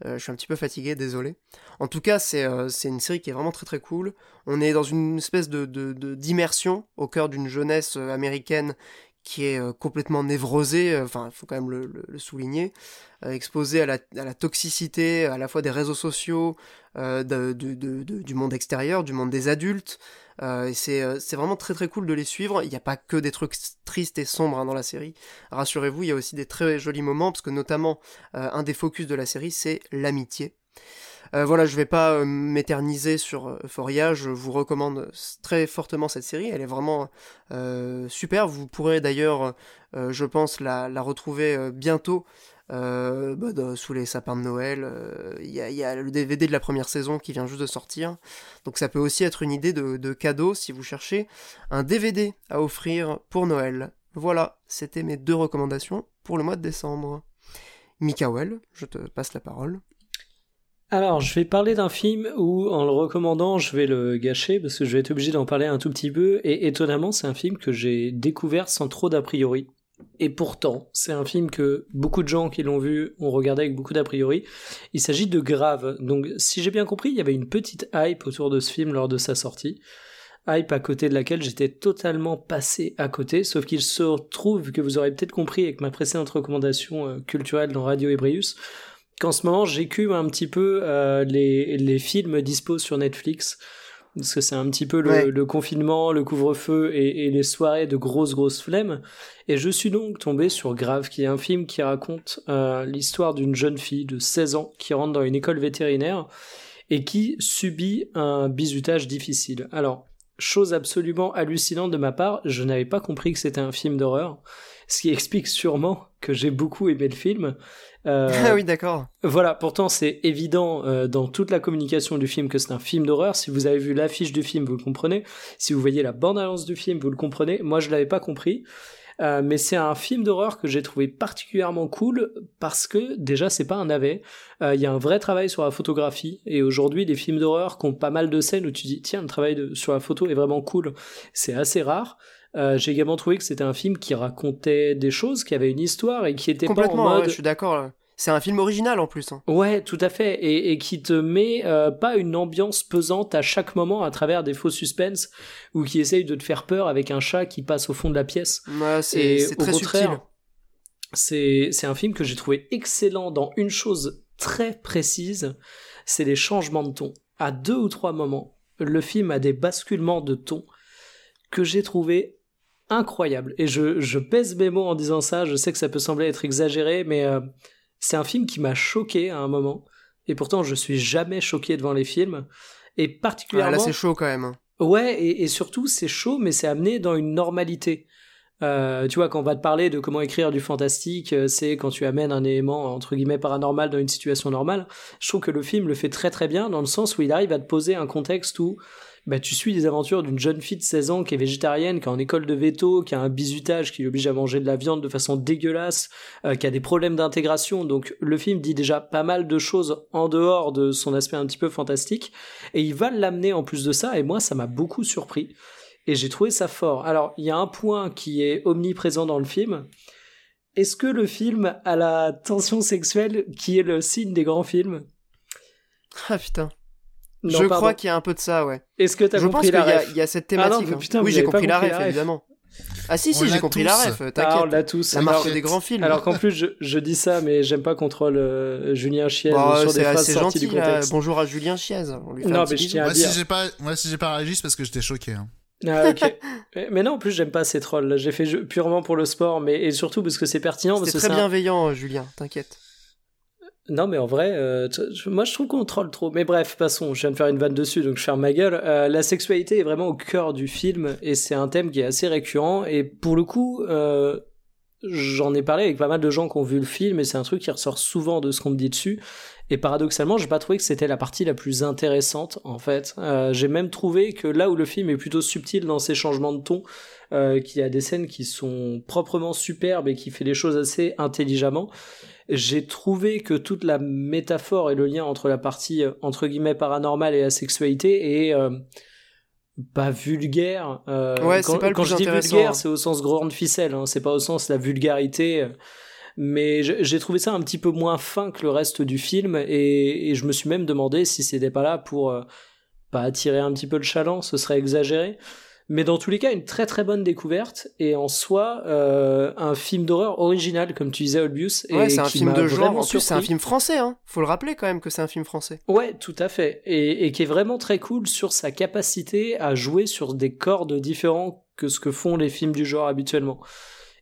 euh, je suis un petit peu fatigué, désolé. En tout cas, c'est une série qui est vraiment très très cool. On est dans une espèce de d'immersion au cœur d'une jeunesse américaine qui est complètement névrosé, enfin il faut quand même le, souligner, exposé à la, toxicité à la fois des réseaux sociaux, du monde extérieur, du monde des adultes, euh, c'est, c'est vraiment très très cool de les suivre. Il n'y a pas que des trucs tristes et sombres hein, dans la série. Rassurez-vous, il y a aussi des très jolis moments, parce que notamment, un des focus de la série, c'est l'amitié. Euh, voilà, je vais pas euh, m'éterniser sur euh, Euphoria, je vous recommande très fortement cette série, elle est vraiment super, vous pourrez d'ailleurs, je pense, la, retrouver bientôt bah, sous les sapins de Noël. Il y, a le DVD de la première saison qui vient juste de sortir. Donc ça peut aussi être une idée de, de cadeau si vous cherchez un DVD à offrir pour Noël. Voilà, c'était mes deux recommandations pour le mois de décembre. Mikael, je te passe la parole. Alors, je vais parler d'un film où, en le recommandant, je vais le gâcher parce que je vais être obligé d'en parler un tout petit peu. Et étonnamment, c'est un film que j'ai découvert sans trop d'a priori. Et pourtant, c'est un film que beaucoup de gens qui l'ont vu ont regardé avec beaucoup d'a priori. Il s'agit de Grave. Donc, si j'ai bien compris, il y avait une petite hype autour de ce film lors de sa sortie. Hype à côté de laquelle j'étais totalement passé à côté, sauf qu'il se trouve que vous aurez peut-être compris avec ma précédente recommandation euh, culturelle dans Radio Ebrius, qu'en ce moment j'écume un petit peu euh, les, les films dispo sur Netflix parce que c'est un petit peu le, confinement, le couvre-feu et, les soirées de grosses grosses flemmes. Et je suis donc tombé sur Grave, qui est un film qui raconte euh, l'histoire d'une jeune fille de 16 ans qui rentre dans une école vétérinaire et qui subit un bizutage difficile. Alors, chose absolument hallucinante de ma part, je n'avais pas compris que c'était un film d'horreur, ce qui explique sûrement que j'ai beaucoup aimé le film. Euh, ah oui, d'accord. Voilà, pourtant c'est évident euh, dans toute la communication du film que c'est un film d'horreur. Si vous avez vu l'affiche du film, vous le comprenez. Si vous voyez la bande-annonce du film, vous le comprenez. Moi, je l'avais pas compris. Euh, mais c'est un film d'horreur que j'ai trouvé particulièrement cool parce que déjà c'est pas un navet. Il y a un vrai travail sur la photographie et aujourd'hui les films d'horreur qui ont pas mal de scènes où tu dis tiens le travail de, sur la photo est vraiment cool, c'est assez rare. Euh, j'ai également trouvé que c'était un film qui racontait des choses, qui avait une histoire et qui était pas en mode. je suis d'accord. C'est un film original en plus. Hein. Ouais, tout à fait, et, qui te met euh, pas une ambiance pesante à chaque moment à travers des faux suspens ou qui essaye de te faire peur avec un chat qui passe au fond de la pièce. Ouais, c'est très subtil. C'est un film que j'ai trouvé excellent dans une chose très précise, c'est les changements de ton. À deux ou trois moments, le film a des basculements de ton que j'ai trouvé incroyable. Et je, je pèse mes mots en disant ça, je sais que ça peut sembler être exagéré, mais euh, c'est un film qui m'a choqué à un moment. Et pourtant, je suis jamais choqué devant les films. Et particulièrement. Ah, là, c'est chaud quand même. Hein. Ouais, et, surtout, c'est chaud, mais c'est amené dans une normalité. Euh, tu vois, quand on va te parler de comment écrire du fantastique, euh, c'est quand tu amènes un élément entre guillemets paranormal dans une situation normale. Je trouve que le film le fait très très bien dans le sens où il arrive à te poser un contexte où bah, tu suis les aventures d'une jeune fille de 16 ans qui est végétarienne, qui est en école de veto, qui a un bizutage qui l'oblige à manger de la viande de façon dégueulasse, euh, qui a des problèmes d'intégration. Donc le film dit déjà pas mal de choses en dehors de son aspect un petit peu fantastique, et il va l'amener en plus de ça, et moi ça m'a beaucoup surpris. Et j'ai trouvé ça fort. Alors, il y a un point qui est omniprésent dans le film. Est-ce que le film a la tension sexuelle qui est le signe des grands films? Ah putain je crois qu'il y a un peu de ça, ouais. Est-ce que t'as compris la ref Il y, a cette ah thématique. Hein. oui, j'ai compris la ref, évidemment. Ah si, si, j'ai compris la ref, t'inquiète. Ah, on l'a tous. La marque des grands films. Alors qu'en plus, je, je, dis ça, mais j'aime pas qu'on troll euh, Julien Chiez bah, sur des phrases sorties gentil, du contexte. Bonjour à Julien Chiez. On lui fait non, mais je tiens à moi, dire. Si j'ai pas, moi, si j'ai pas réagi, c'est parce que j'étais choqué. Hein. Ah, ok. mais non, en plus, j'aime pas ces trolls. J'ai fait purement pour le sport, mais et surtout parce que c'est pertinent. C'est très bienveillant, Julien, t'inquiète. Non, mais en vrai, euh, moi je trouve qu'on troll trop. Mais bref, passons, je viens de faire une vanne dessus, donc je ferme ma gueule. Euh, la sexualité est vraiment au cœur du film, et c'est un thème qui est assez récurrent. Et pour le coup, euh, j'en ai parlé avec pas mal de gens qui ont vu le film, et c'est un truc qui ressort souvent de ce qu'on me dit dessus. Et paradoxalement, j'ai pas trouvé que c'était la partie la plus intéressante, en fait. j'ai même trouvé que là où le film est plutôt subtil dans ses changements de ton, qu'il y a des scènes qui sont proprement superbes et qui fait les choses assez intelligemment, j'ai trouvé que toute la métaphore et le lien entre la partie euh, entre guillemets paranormale et la sexualité est euh, pas vulgaire. Euh, ouais, quand, pas le quand je dis vulgaire, c'est au sens grande ficelle, hein, c'est pas au sens la vulgarité. Euh, mais j'ai trouvé ça un petit peu moins fin que le reste du film et, et je me suis même demandé si c'était pas là pour pas attirer un petit peu le chaland, ce serait exagéré. Mais dans tous les cas, une très très bonne découverte et en soi euh, un film d'horreur original, comme tu disais, Olbius. Ouais, c'est un film de genre. En plus, c'est un film français. Hein. Faut le rappeler quand même que c'est un film français. Ouais, tout à fait. Et, et qui est vraiment très cool sur sa capacité à jouer sur des cordes différents que ce que font les films du genre habituellement.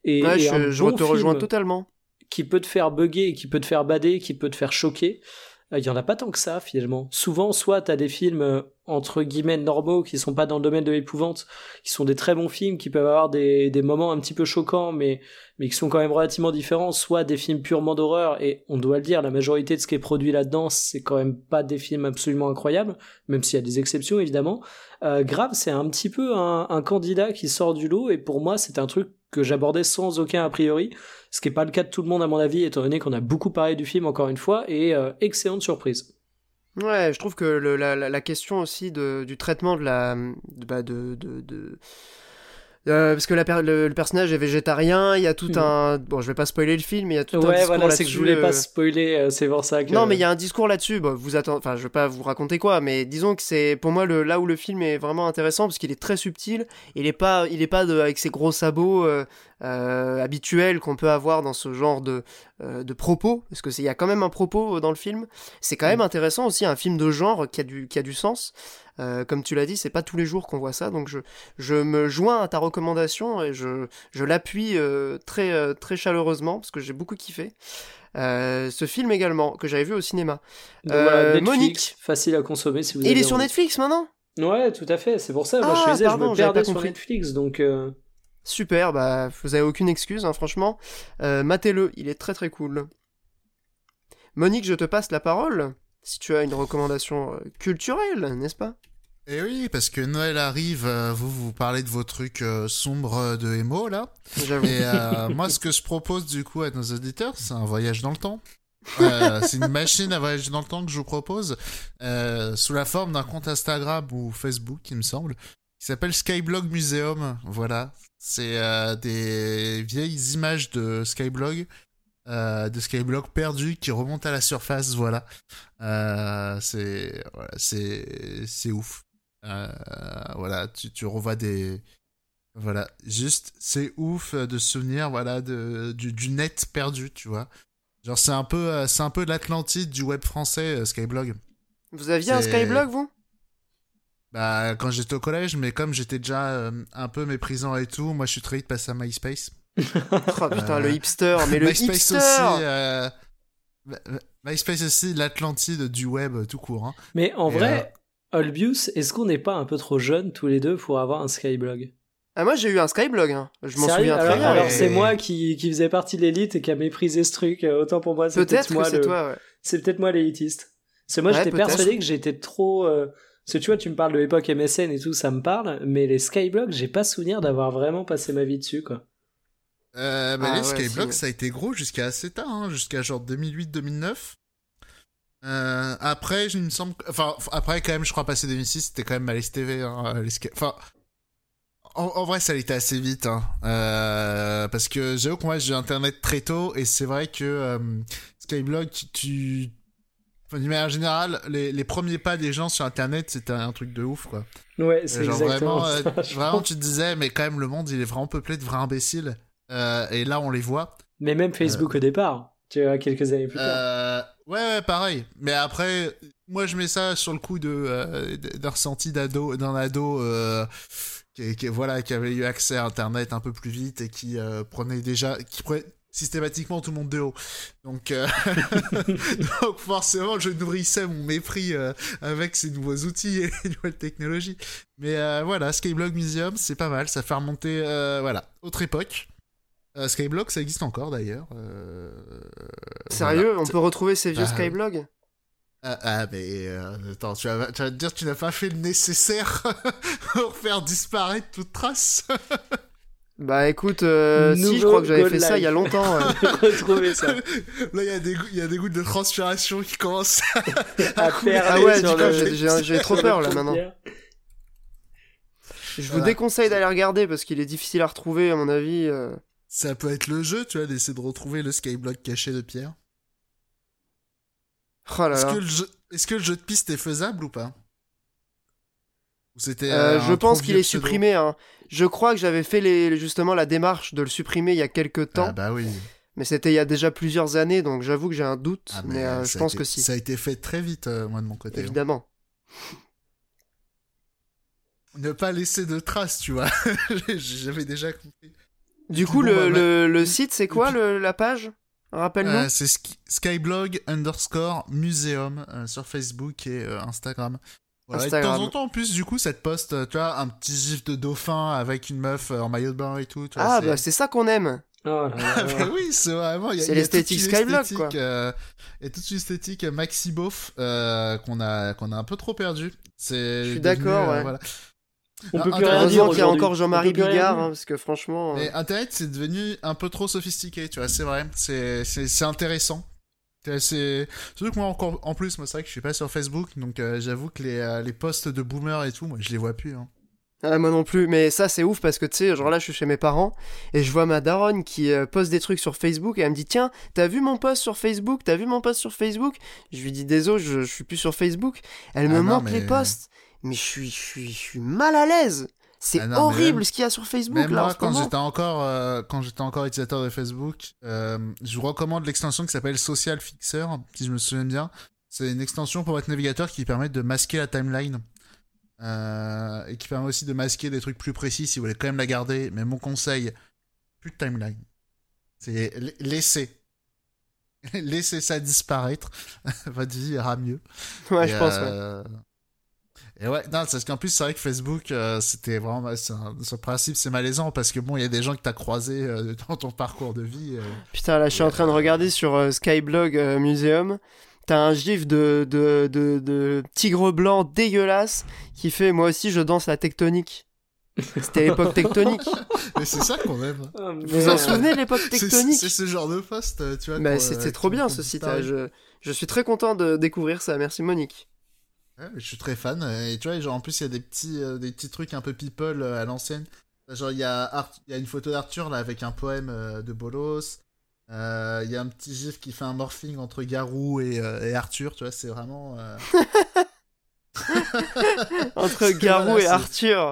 Et, ouais, je, te rejoins totalement. Qui peut te faire bugger, qui peut te faire bader, qui peut te faire choquer. Euh, il y en a pas tant que ça finalement. Souvent, soit t'as des films euh, entre guillemets normaux qui sont pas dans le domaine de l'épouvante, qui sont des très bons films, qui peuvent avoir des, moments un petit peu choquants, mais mais qui sont quand même relativement différents. Soit des films purement d'horreur et on doit le dire, la majorité de ce qui est produit là-dedans, c'est quand même pas des films absolument incroyables, même s'il y a des exceptions évidemment. Euh, Grave, c'est un petit peu un candidat qui sort du lot et pour moi, c'est un truc que j'abordais sans aucun a priori, ce qui n'est pas le cas de tout le monde à mon avis, étant donné qu'on a beaucoup parlé du film encore une fois, et euh, excellente surprise. Ouais, je trouve que la, question aussi du traitement de la bah, de, de euh, parce que le, personnage est végétarien, il y a tout hmm. un. Bon, je vais pas spoiler le film, mais il y a tout un discours voilà, c'est que je voulais pas euh, spoiler, euh, c'est pour ça que. Non, mais il y a un discours là-dessus. Bon, vous attendez. Enfin, je vais pas vous raconter quoi, mais disons que c'est pour moi le là où le film est vraiment intéressant parce qu'il est très subtil. Il est pas, il est pas de, avec ses gros sabots habituels qu'on peut avoir dans ce genre de de propos, parce que il y a quand même un propos dans le film. C'est quand même hmm. intéressant aussi un film de genre qui a du qui a du sens. Euh, comme tu l'as dit, c'est pas tous les jours qu'on voit ça, donc je, je me joins à ta recommandation et je, je l'appuie euh, très, euh, très chaleureusement parce que j'ai beaucoup kiffé. ce film également que j'avais vu au cinéma. Voilà, Monique, facile à consommer si vous. il est sur Netflix maintenant? Ouais, tout à fait. C'est pour ça. Moi, je faisais, je me perdais sur Netflix, donc. Super, bah vous avez aucune excuse, hein, franchement. Matez-le, il est très très cool. Monique, je te passe la parole si tu as une recommandation euh, culturelle, n'est-ce pas? Eh oui, parce que Noël arrive, euh, vous vous parlez de vos trucs euh, sombres de émo là. Et moi, ce que je propose du coup à nos auditeurs, c'est un voyage dans le temps. c'est une machine à voyager dans le temps que je vous propose sous la forme d'un compte Instagram ou Facebook, il me semble, qui s'appelle Skyblog Museum. Voilà, c'est des vieilles images de Skyblog euh, de Skyblock perdu qui remonte à la surface, voilà. Euh, c'est voilà, c'est c'est ouf. Euh, voilà, tu, tu revois des voilà, juste c'est ouf de se souvenir voilà de du, du, net perdu, tu vois. Genre c'est un peu c'est un peu l'Atlantide du web français Skyblog. Vous aviez un Skyblog vous? Bah quand j'étais au collège, mais comme j'étais déjà un peu méprisant et tout, moi je suis très vite passé à MySpace. Oh putain, le hipster, mais le MySpace hipster aussi, euh, MySpace aussi, l'Atlantide du web tout court. Hein. Mais en vrai, euh... Olbius, est-ce qu'on n'est pas un peu trop jeunes tous les deux pour avoir un Skyblog? Ah, moi j'ai eu un Skyblog, hein. je m'en souviens très bien. Alors c'est moi qui, qui faisais partie de l'élite et qui a méprisé ce truc, euh, autant pour moi c'est peut-être moi c'est toi, ouais. C'est peut-être moi l'élitiste. C'est moi j'étais persuadé que j'étais trop... Euh... Parce que tu vois, tu me parles de l'époque MSN et tout, ça me parle, mais les Skyblogs, j'ai pas souvenir d'avoir vraiment passé ma vie dessus, quoi. Euh, bah, ah, les Skyblock, ça a été gros jusqu'à assez tard, hein, jusqu'à genre 2008-2009. Euh, après, il me semble, enfin, après, quand même, je crois passer 2006, c'était quand même Malice TV, hein, les Enfin, en, vrai, ça allait assez vite, hein. Euh, parce que j'avoue que moi, j'ai Internet très tôt, et c'est vrai que euh, Skyblock, tu, Enfin, d'une manière générale, les, les, premiers pas des gens sur Internet, c'était un truc de ouf, quoi. Ouais, c'est exactement vraiment, ça, vraiment, tu te disais, mais quand même, le monde, il est vraiment peuplé de vrais imbéciles. Euh, et là, on les voit. Mais même Facebook euh, au départ, tu vois, quelques années plus tard. Euh, ouais, ouais, pareil. Mais après, moi, je mets ça sur le coup de d'un ressenti d'ado, d'un ado qui, qui, voilà, qui avait eu accès à Internet un peu plus vite et qui prenait déjà, qui prenait systématiquement tout le monde de haut. Donc, donc forcément, je nourrissais mon mépris avec ces nouveaux outils et les nouvelles technologies. Mais voilà, Skyblog Museum, c'est pas mal. Ça fait remonter, voilà, autre époque. Euh, Skyblock, ça existe encore d'ailleurs. Euh, Sérieux On peut retrouver ces vieux ah. Skyblogs ah, ah, mais euh, attends, tu vas, tu vas te dire que tu n'as pas fait le nécessaire pour faire disparaître toute trace Bah écoute, si je crois que j'avais fait ça il y a longtemps. Retrouver ça. Là, il y, a des, y a des gouttes de transpiration qui commencent à, faire. Ah ouais, j'ai trop peur là maintenant. Je vous déconseille d'aller regarder parce qu'il est difficile à retrouver à mon avis. Ça peut être le jeu, tu vois, d'essayer de retrouver le skyblock caché de Pierre. Oh là Est-ce que, le jeu... Est-ce que le jeu de piste est faisable ou pas? C'était Je pense qu'il est supprimé. Hein. Je crois que j'avais fait les, justement la démarche de le supprimer il y a quelques temps. Ah bah oui. Mais c'était il y a déjà plusieurs années, donc j'avoue que j'ai un doute, ah, mais, je pense que si. Ça a été fait très vite, moi de mon côté. Hein. Évidemment. Ne pas laisser de traces, tu vois. J'avais déjà compris. Du coup, le, le, le, site, c'est quoi le, la page? Rappelle-nous. Euh, c'est Skyblog underscore museum euh, sur Facebook et euh, Instagram. de temps en temps, en plus, du coup, cette poste, tu vois, un petit gif de dauphin avec une meuf en maillot de bain et tout. ah, bah c'est ça qu'on aime. Oh ah, bah oui, c'est vraiment. C'est l'esthétique Skyblog, quoi. et toute une esthétique maxi beauf qu'on a, qu'on a un peu trop perdu. Je suis d'accord, ouais. Voilà. On peut plus rien dire. qu'il y a encore Jean-Marie Bigard, hein, parce que franchement. Mais Internet, c'est devenu un peu trop sophistiqué, tu vois, c'est vrai. C'est intéressant. C'est surtout que moi encore en plus moi c'est vrai que je suis pas sur Facebook donc euh, j'avoue que les, euh, les posts de boomers et tout moi je les vois plus hein. Ah, moi non plus, mais ça c'est ouf parce que tu sais, genre là je suis chez mes parents et je vois ma daronne qui euh, poste des trucs sur Facebook et elle me dit Tiens, t'as vu mon post sur Facebook? T'as vu mon post sur Facebook? Je lui dis Désolé, je, je suis plus sur Facebook. Elle me ah montre les posts mais je suis, je suis, je suis mal à l'aise. C'est ah horrible ce qu'il y a sur Facebook même là. Moi, quand j'étais encore, euh, quand j'étais encore utilisateur de Facebook, euh, je vous recommande l'extension qui s'appelle Social Fixer, si je me souviens bien. C'est une extension pour votre navigateur qui permet de masquer la timeline. Euh, et qui permet aussi de masquer des trucs plus précis si vous voulez quand même la garder. Mais mon conseil, plus de timeline. C'est laisser. laisser ça disparaître. votre vie ira mieux. Ouais, je pense, ouais. Et ouais, non, parce qu'en plus, c'est vrai que Facebook, euh, c'était vraiment. Ce principe, c'est malaisant parce que bon, il y a des gens que t'as croisés euh, dans ton parcours de vie. Euh. Putain, là, je suis en train de regarder sur Skyblog Museum. T'as un gif de, de, de, de, tigre blanc dégueulasse qui fait Moi aussi, je danse la tectonique. C'était l'époque tectonique. mais c'est ça qu'on aime. Ah, vous vous en souvenez l'époque tectonique C'est ce genre de poste, tu vois. Mais c'était trop bien ce site. Je, je suis très content de découvrir ça. Merci Monique je suis très fan. Et tu vois, genre, en plus, il y a des petits, euh, des petits trucs un peu people euh, à l'ancienne. Genre, il y, a il y a une photo d'Arthur là avec un poème euh, de Bolos. Il y a un petit gif qui fait un morphing entre Garou et, et Arthur. Tu vois, c'est vraiment. entre Garou et Arthur.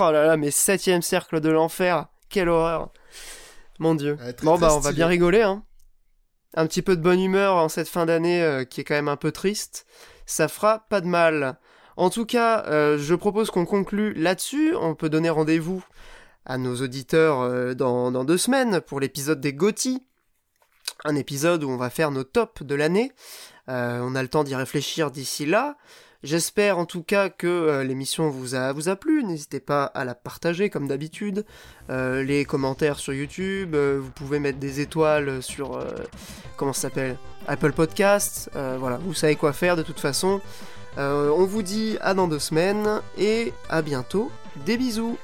Oh là là, mais septième cercle de l'enfer. Quelle horreur. Mon dieu. bon, bah, on va bien rigoler, hein. Un petit peu de bonne humeur en cette fin d'année qui est quand même un peu triste ça fera pas de mal. En tout cas, euh, je propose qu'on conclue là-dessus. On peut donner rendez-vous à nos auditeurs euh, dans, deux semaines pour l'épisode des GOTY. Un épisode où on va faire nos tops de l'année. Euh, on a le temps d'y réfléchir d'ici là. J'espère en tout cas que l'émission vous a, vous a plu. N'hésitez pas à la partager comme d'habitude. les commentaires sur YouTube. vous pouvez mettre des étoiles sur. comment ça s'appelle? Apple Podcasts, euh, voilà, vous savez quoi faire de toute façon. Euh, on vous dit à dans deux semaines et à bientôt. Des bisous.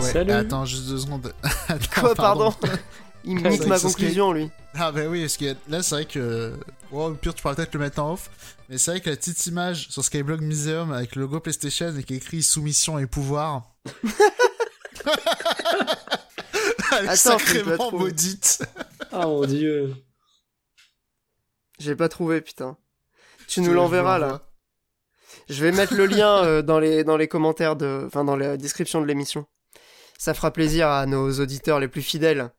Salut. Attends, juste deux secondes. Quoi, pardon, Il me nique ma conclusion, lui. Ah bah oui, parce que là, c'est vrai que... Oh, au pire, tu pourras peut-être le mettre en off. Mais c'est vrai que la petite image sur Skyblog Museum avec le logo PlayStation et qui écrit soumission et pouvoir... Elle est sacrément maudite. oh mon dieu. J'ai pas trouvé, putain. Tu nous l'enverras là. Je vais mettre le lien euh, dans, les, dans les commentaires de. Enfin, dans la description de l'émission. Ça fera plaisir à nos auditeurs les plus fidèles.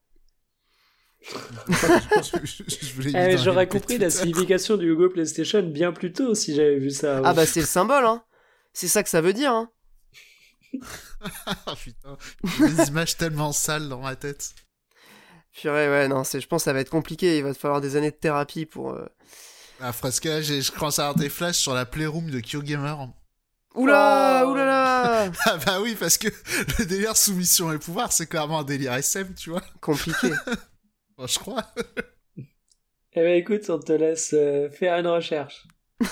Eh, j'aurais compris la signification du logo PlayStation bien plus tôt si j'avais vu ça. Ah bah c'est le symbole, hein. C'est ça que ça veut dire, hein. Ah, putain, des images tellement sales dans ma tête. Purée, ouais, non, je pense que ça va être compliqué. Il va te falloir des années de thérapie pour. Euh... Ah, que là, je commence à avoir des flashs sur la Playroom de KyoGamer. Oula, oh oulala Ah bah oui, parce que le délire soumission et pouvoir, c'est clairement un délire SM, tu vois. Compliqué. je crois. eh ben écoute, on te laisse euh, faire une recherche.